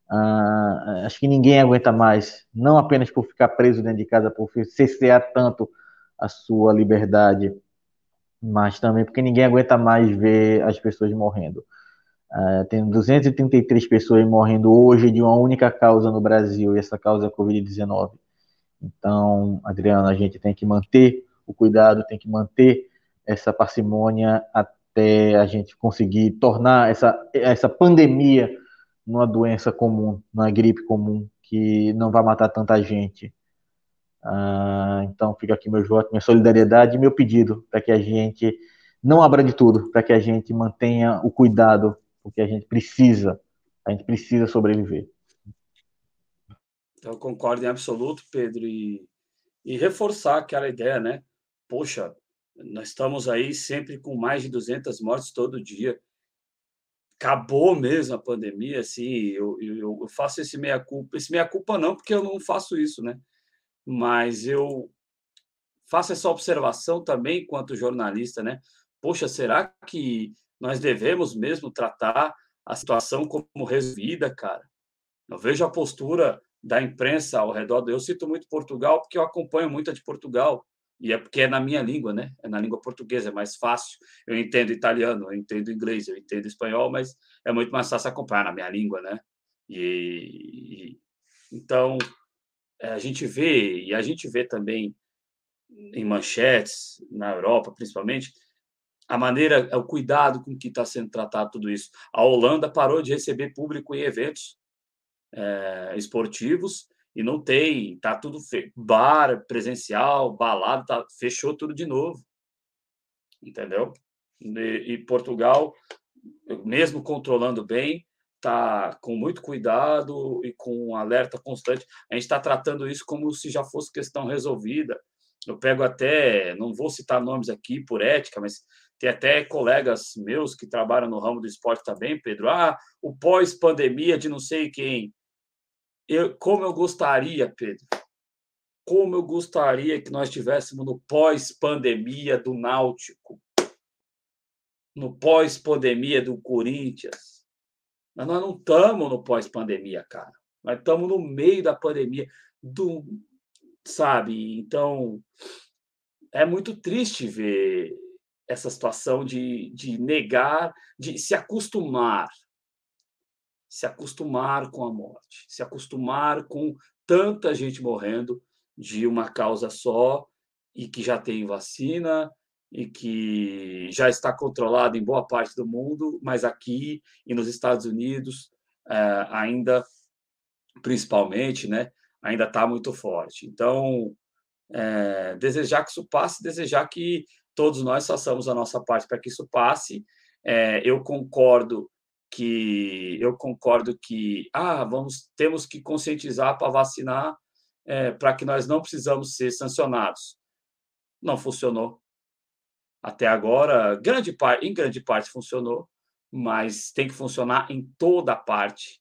ah, acho que ninguém aguenta mais, não apenas por ficar preso dentro de casa, por cessear tanto a sua liberdade, mas também porque ninguém aguenta mais ver as pessoas morrendo. Ah, tem 233 pessoas morrendo hoje de uma única causa no Brasil, e essa causa é a Covid-19. Então, Adriano, a gente tem que manter o cuidado, tem que manter essa parcimônia até a gente conseguir tornar essa, essa pandemia numa doença comum, numa gripe comum, que não vai matar tanta gente. Ah, então fica aqui meu voto, minha solidariedade e meu pedido para que a gente não abra de tudo, para que a gente mantenha o cuidado, porque a gente precisa, a gente precisa sobreviver.
Então concordo em absoluto, Pedro, e, e reforçar aquela ideia, né? Poxa, nós estamos aí sempre com mais de 200 mortes todo dia acabou mesmo a pandemia, assim, eu, eu, eu faço esse meia-culpa. Esse meia-culpa não, porque eu não faço isso, né? Mas eu faço essa observação também enquanto jornalista, né? Poxa, será que nós devemos mesmo tratar a situação como resolvida, cara? Eu vejo a postura da imprensa ao redor. Do... Eu cito muito Portugal porque eu acompanho muito a de Portugal. E é porque é na minha língua, né? É na língua portuguesa, é mais fácil. Eu entendo italiano, eu entendo inglês, eu entendo espanhol, mas é muito mais fácil acompanhar na minha língua, né? E, e então é, a gente vê e a gente vê também em manchetes na Europa, principalmente, a maneira, o cuidado com que está sendo tratado tudo isso. A Holanda parou de receber público em eventos é, esportivos e não tem, tá tudo fe... bar presencial, balada, tá... fechou tudo de novo. Entendeu? E, e Portugal, mesmo controlando bem, tá com muito cuidado e com um alerta constante. A gente está tratando isso como se já fosse questão resolvida. Eu pego até, não vou citar nomes aqui por ética, mas tem até colegas meus que trabalham no ramo do esporte também, Pedro. Ah, o pós-pandemia de não sei quem eu, como eu gostaria, Pedro, como eu gostaria que nós estivéssemos no pós-pandemia do Náutico, no pós-pandemia do Corinthians. Mas nós não estamos no pós-pandemia, cara. Nós estamos no meio da pandemia, do, sabe? Então, é muito triste ver essa situação de, de negar, de se acostumar se acostumar com a morte, se acostumar com tanta gente morrendo de uma causa só e que já tem vacina e que já está controlada em boa parte do mundo, mas aqui e nos Estados Unidos é, ainda, principalmente, né, ainda está muito forte. Então, é, desejar que isso passe, desejar que todos nós façamos a nossa parte para que isso passe. É, eu concordo que eu concordo que ah, vamos temos que conscientizar para vacinar é, para que nós não precisamos ser sancionados. Não funcionou. Até agora, grande parte, em grande parte funcionou, mas tem que funcionar em toda parte,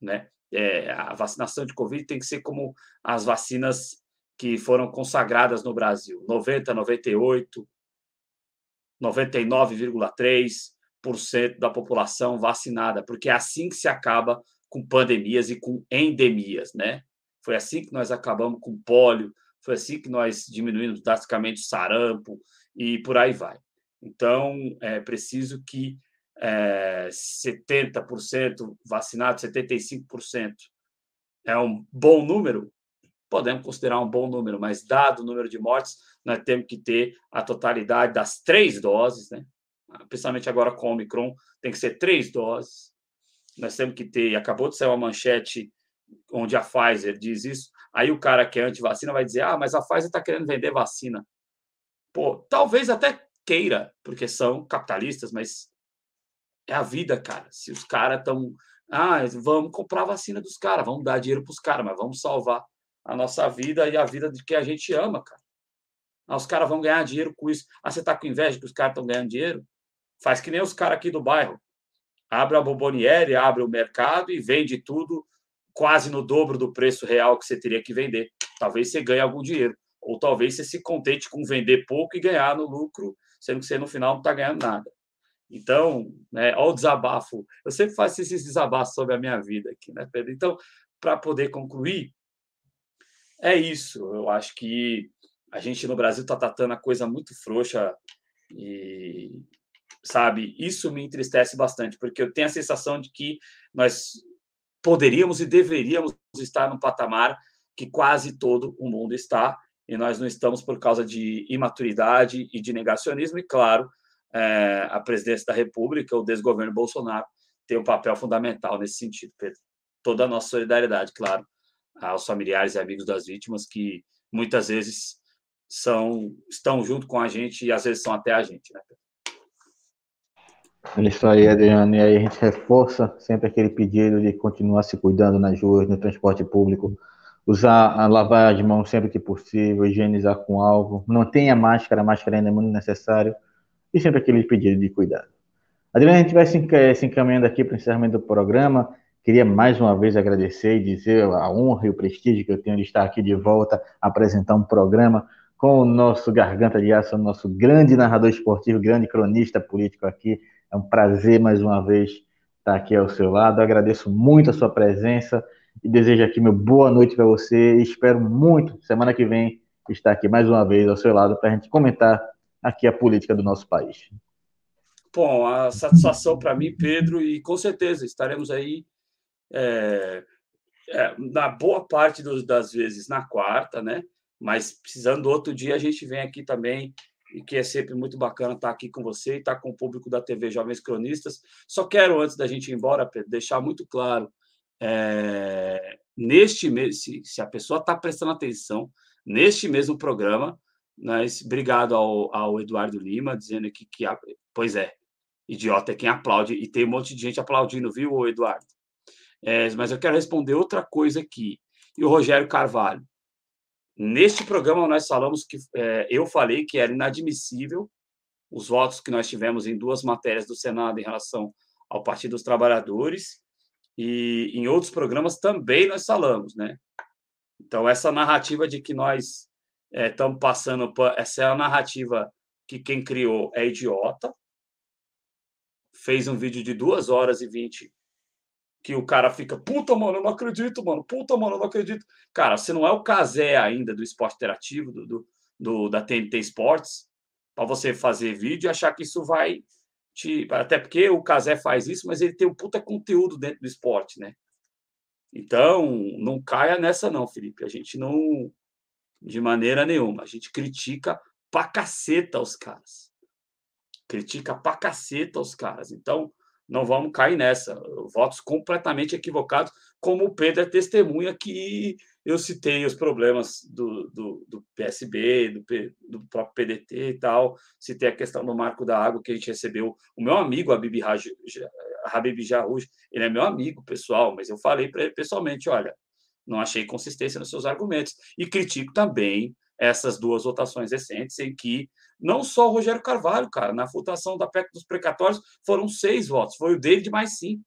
né? É, a vacinação de Covid tem que ser como as vacinas que foram consagradas no Brasil, 90, 98, 99,3 da população vacinada, porque é assim que se acaba com pandemias e com endemias, né? Foi assim que nós acabamos com pólio, foi assim que nós diminuímos drasticamente o sarampo e por aí vai. Então, é preciso que é, 70% vacinados, 75% é um bom número? podemos considerar um bom número, mas dado o número de mortes, nós temos que ter a totalidade das três doses, né? Principalmente agora com o Omicron, tem que ser três doses. Nós temos que ter, acabou de sair uma manchete onde a Pfizer diz isso, aí o cara que é anti-vacina vai dizer, ah, mas a Pfizer está querendo vender vacina. Pô, talvez até queira, porque são capitalistas, mas é a vida, cara. Se os caras estão. Ah, vamos comprar a vacina dos caras, vamos dar dinheiro para os caras, mas vamos salvar a nossa vida e a vida de que a gente ama, cara. Ah, os caras vão ganhar dinheiro com isso. Ah, você tá com inveja que os caras estão ganhando dinheiro? Faz que nem os caras aqui do bairro. Abre a Boboniere, abre o mercado e vende tudo quase no dobro do preço real que você teria que vender. Talvez você ganhe algum dinheiro. Ou talvez você se contente com vender pouco e ganhar no lucro, sendo que você no final não está ganhando nada. Então, né, olha o desabafo. Eu sempre faço esses desabafos sobre a minha vida aqui, né, Pedro? Então, para poder concluir, é isso. Eu acho que a gente no Brasil está tratando a coisa muito frouxa e, sabe, isso me entristece bastante, porque eu tenho a sensação de que nós poderíamos e deveríamos estar no patamar que quase todo o mundo está, e nós não estamos por causa de imaturidade e de negacionismo, e claro, é, a presidência da República, o desgoverno Bolsonaro, tem um papel fundamental nesse sentido, Pedro. Toda a nossa solidariedade, claro, aos familiares e amigos das vítimas que muitas vezes são estão junto com a gente e às vezes são até a gente, né?
É isso aí, Adriano. E aí a gente reforça sempre aquele pedido de continuar se cuidando nas ruas, no transporte público, usar, a lavar as mãos sempre que possível, higienizar com álcool, mantenha a máscara, máscara ainda é muito necessário e sempre aquele pedido de cuidado. Adriano, a gente vai se encaminhando aqui para o encerramento do programa. Queria mais uma vez agradecer e dizer a honra e o prestígio que eu tenho de estar aqui de volta, apresentar um programa com o nosso Garganta de Aço, o nosso grande narrador esportivo, grande cronista político aqui. É um prazer mais uma vez estar aqui ao seu lado. agradeço muito a sua presença e desejo aqui meu boa noite para você. Espero muito, semana que vem, estar aqui mais uma vez ao seu lado para a gente comentar aqui a política do nosso país.
Bom, a satisfação para mim, Pedro, e com certeza estaremos aí é, é, na boa parte dos, das vezes na quarta, né? Mas precisando outro dia, a gente vem aqui também, e que é sempre muito bacana estar aqui com você e estar com o público da TV Jovens Cronistas. Só quero, antes da gente ir embora, Pedro, deixar muito claro: é, neste mês, se, se a pessoa está prestando atenção, neste mesmo programa, mas obrigado ao, ao Eduardo Lima, dizendo que, que, pois é, idiota é quem aplaude, e tem um monte de gente aplaudindo, viu, Eduardo? É, mas eu quero responder outra coisa aqui. E o Rogério Carvalho. Neste programa, nós falamos que é, eu falei que era inadmissível os votos que nós tivemos em duas matérias do Senado em relação ao Partido dos Trabalhadores, e em outros programas também nós falamos, né? Então, essa narrativa de que nós estamos é, passando. Essa é a narrativa que quem criou é idiota. Fez um vídeo de duas horas e vinte que o cara fica, puta, mano, eu não acredito, mano, puta, mano, eu não acredito. Cara, você não é o casé ainda do esporte interativo, do, do, do da TNT Sports, para você fazer vídeo e achar que isso vai te. Até porque o casé faz isso, mas ele tem um puta conteúdo dentro do esporte, né? Então, não caia nessa, não, Felipe. A gente não de maneira nenhuma. A gente critica pra caceta os caras. Critica pra caceta os caras. Então, não vamos cair nessa. Votos completamente equivocados, como o Pedro é testemunha que eu citei os problemas do, do, do PSB, do, do, próprio PDT e tal, citei a questão do marco da água que a gente recebeu. O meu amigo, Habib, Habib Jarrouj, ele é meu amigo pessoal, mas eu falei para ele pessoalmente, olha, não achei consistência nos seus argumentos. E critico também essas duas votações recentes, em que não só o Rogério Carvalho, cara, na votação da PEC dos precatórios foram seis votos, foi o David mais cinco.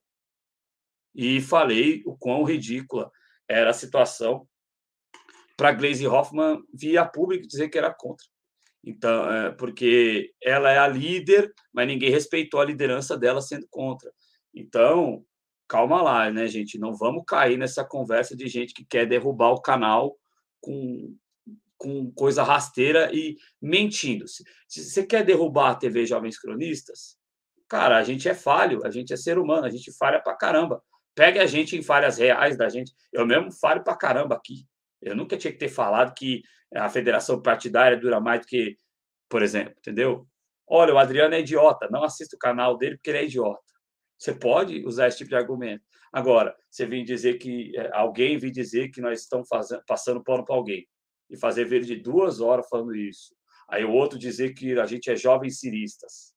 E falei o quão ridícula era a situação para Glaze Hoffman via público dizer que era contra. Então, é, porque ela é a líder, mas ninguém respeitou a liderança dela sendo contra. Então, calma lá, né, gente? Não vamos cair nessa conversa de gente que quer derrubar o canal com, com coisa rasteira e mentindo. Se, você quer derrubar a TV Jovens Cronistas, cara, a gente é falho, a gente é ser humano, a gente falha pra caramba. Pegue a gente em falhas reais da gente. Eu mesmo falho pra caramba aqui. Eu nunca tinha que ter falado que a federação partidária dura mais do que, por exemplo, entendeu? Olha, o Adriano é idiota, não assista o canal dele porque ele é idiota. Você pode usar esse tipo de argumento. Agora, você vem dizer que é, alguém vem dizer que nós estamos fazendo, passando pano para alguém e fazer vídeo de duas horas falando isso. Aí o outro dizer que a gente é jovens ciristas.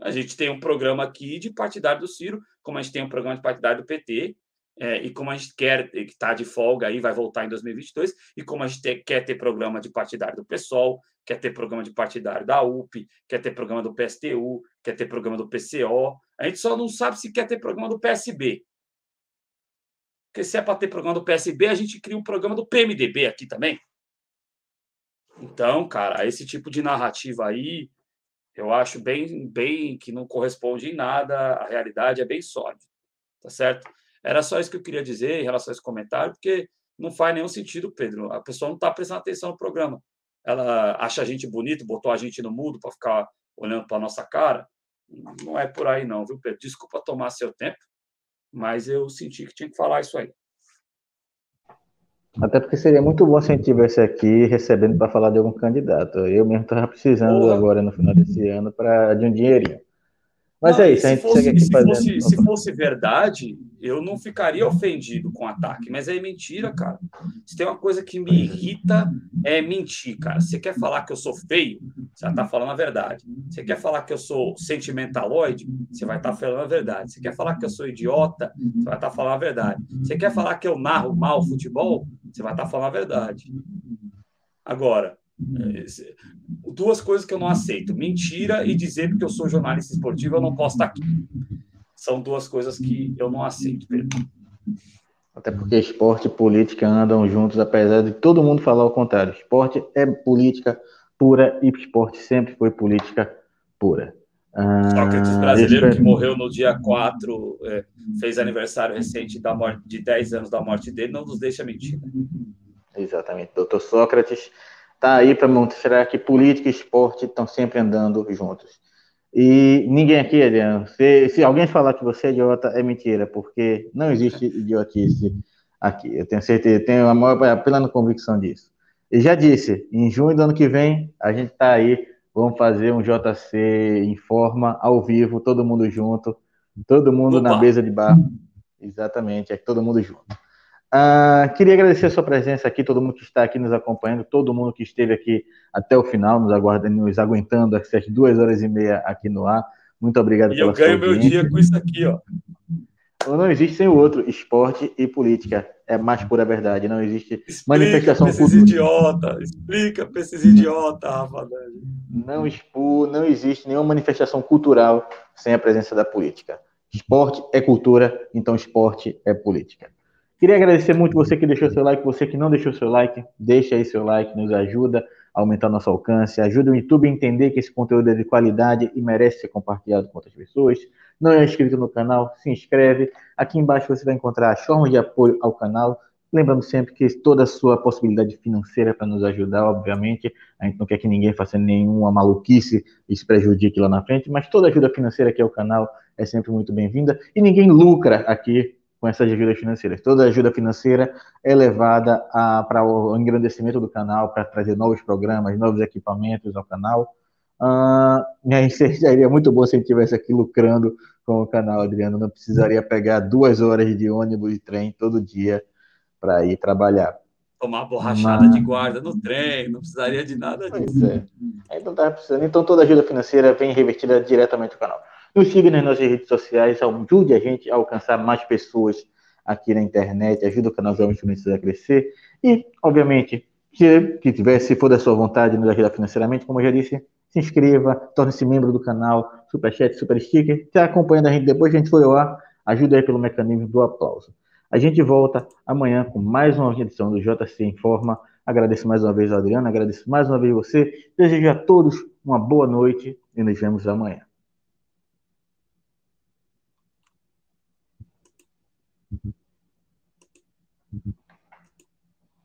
A gente tem um programa aqui de partidário do Ciro, como a gente tem um programa de partidário do PT, é, e como a gente quer, que está de folga aí, vai voltar em 2022, e como a gente ter, quer ter programa de partidário do PSOL, quer ter programa de partidário da UP, quer ter programa do PSTU, quer ter programa do PCO, a gente só não sabe se quer ter programa do PSB. Porque se é para ter programa do PSB, a gente cria um programa do PMDB aqui também. Então, cara, esse tipo de narrativa aí, eu acho bem, bem que não corresponde em nada, a realidade é bem sólida, tá certo? Era só isso que eu queria dizer em relação a esse comentário, porque não faz nenhum sentido, Pedro. A pessoa não está prestando atenção no programa. Ela acha a gente bonito, botou a gente no mudo para ficar olhando para nossa cara. Não é por aí, não, viu, Pedro? Desculpa tomar seu tempo, mas eu senti que tinha que falar isso aí.
Até porque seria muito bom se a gente tivesse aqui recebendo para falar de algum candidato. Eu mesmo estava precisando Porra. agora no final desse ano para de um dinheirinho.
Mas não, é isso, a gente fosse, chega aqui se fazendo... Fosse, se fosse verdade, eu não ficaria ofendido com o ataque, mas é mentira, cara. Se tem uma coisa que me irrita, é mentir, cara. Você quer falar que eu sou feio? Você vai estar tá falando a verdade. Você quer falar que eu sou sentimentaloide? Você vai estar tá falando a verdade. Você quer falar que eu sou idiota? Você vai estar tá falando a verdade. Você quer falar que eu narro mal futebol? Você vai estar falando a verdade. Agora, é, duas coisas que eu não aceito: mentira e dizer que eu sou jornalista esportivo, eu não posso estar aqui. São duas coisas que eu não aceito, Pedro.
Até porque esporte e política andam juntos, apesar de todo mundo falar o contrário. Esporte é política pura e esporte sempre foi política pura.
Ah, Sócrates brasileiro que morreu no dia 4, é, fez aniversário recente da morte, de 10 anos da morte dele, não nos deixa mentir.
Exatamente. Doutor Sócrates está aí para mostrar que política e esporte estão sempre andando juntos. E ninguém aqui, Adriano, se, se alguém falar que você é idiota, é mentira, porque não existe idiotice aqui. Eu tenho certeza, tenho a maior plena convicção disso. E já disse, em junho do ano que vem, a gente está aí, vamos fazer um JC em forma, ao vivo, todo mundo junto, todo mundo Opa. na mesa de bar. Exatamente, é todo mundo junto. Uh, queria agradecer a sua presença aqui, todo mundo que está aqui nos acompanhando, todo mundo que esteve aqui até o final, nos aguardando, nos aguentando essas duas horas e meia aqui no ar. Muito obrigado
e pela sua eu ganho meu dia com isso aqui, ó.
Não existe sem o outro, esporte e política. É mais pura verdade. Não existe explica manifestação
cultural. Esses idiota, explica para esses idiotas, Rafa.
Não, expu, não existe nenhuma manifestação cultural sem a presença da política. Esporte é cultura, então esporte é política. Queria agradecer muito você que deixou seu like, você que não deixou seu like, deixa aí seu like, nos ajuda a aumentar nosso alcance, ajuda o YouTube a entender que esse conteúdo é de qualidade e merece ser compartilhado com outras pessoas. Não é inscrito no canal, se inscreve. Aqui embaixo você vai encontrar as formas de apoio ao canal. Lembrando sempre que toda a sua possibilidade financeira para nos ajudar, obviamente, a gente não quer que ninguém faça nenhuma maluquice e se prejudique lá na frente, mas toda ajuda financeira aqui ao canal é sempre muito bem-vinda e ninguém lucra aqui com essas ajudas financeiras. Toda ajuda financeira é levada para o engrandecimento do canal, para trazer novos programas, novos equipamentos ao canal. Aí [laughs] seria muito bom se a gente estivesse aqui lucrando com o canal, Adriano. Não precisaria pegar duas horas de ônibus e trem todo dia para ir trabalhar.
Tomar borrachada Mas... de guarda no trem, não precisaria de nada disso. Pois é.
Aí não precisando. Então toda ajuda financeira vem revertida diretamente no canal. Nos siga nas nossas redes sociais, ajude a gente a alcançar mais pessoas aqui na internet, ajuda o canal Jovens Tunistas a crescer. E, obviamente, se, que tiver, se for da sua vontade, nos ajudar financeiramente, como eu já disse, se inscreva, torne-se membro do canal, superchat, super sticker. Está acompanhando a gente depois a gente for lá, ajuda aí pelo mecanismo do aplauso. A gente volta amanhã com mais uma edição do JC Informa. Agradeço mais uma vez ao Adriano, agradeço mais uma vez você. Desejo a todos uma boa noite e nos vemos amanhã.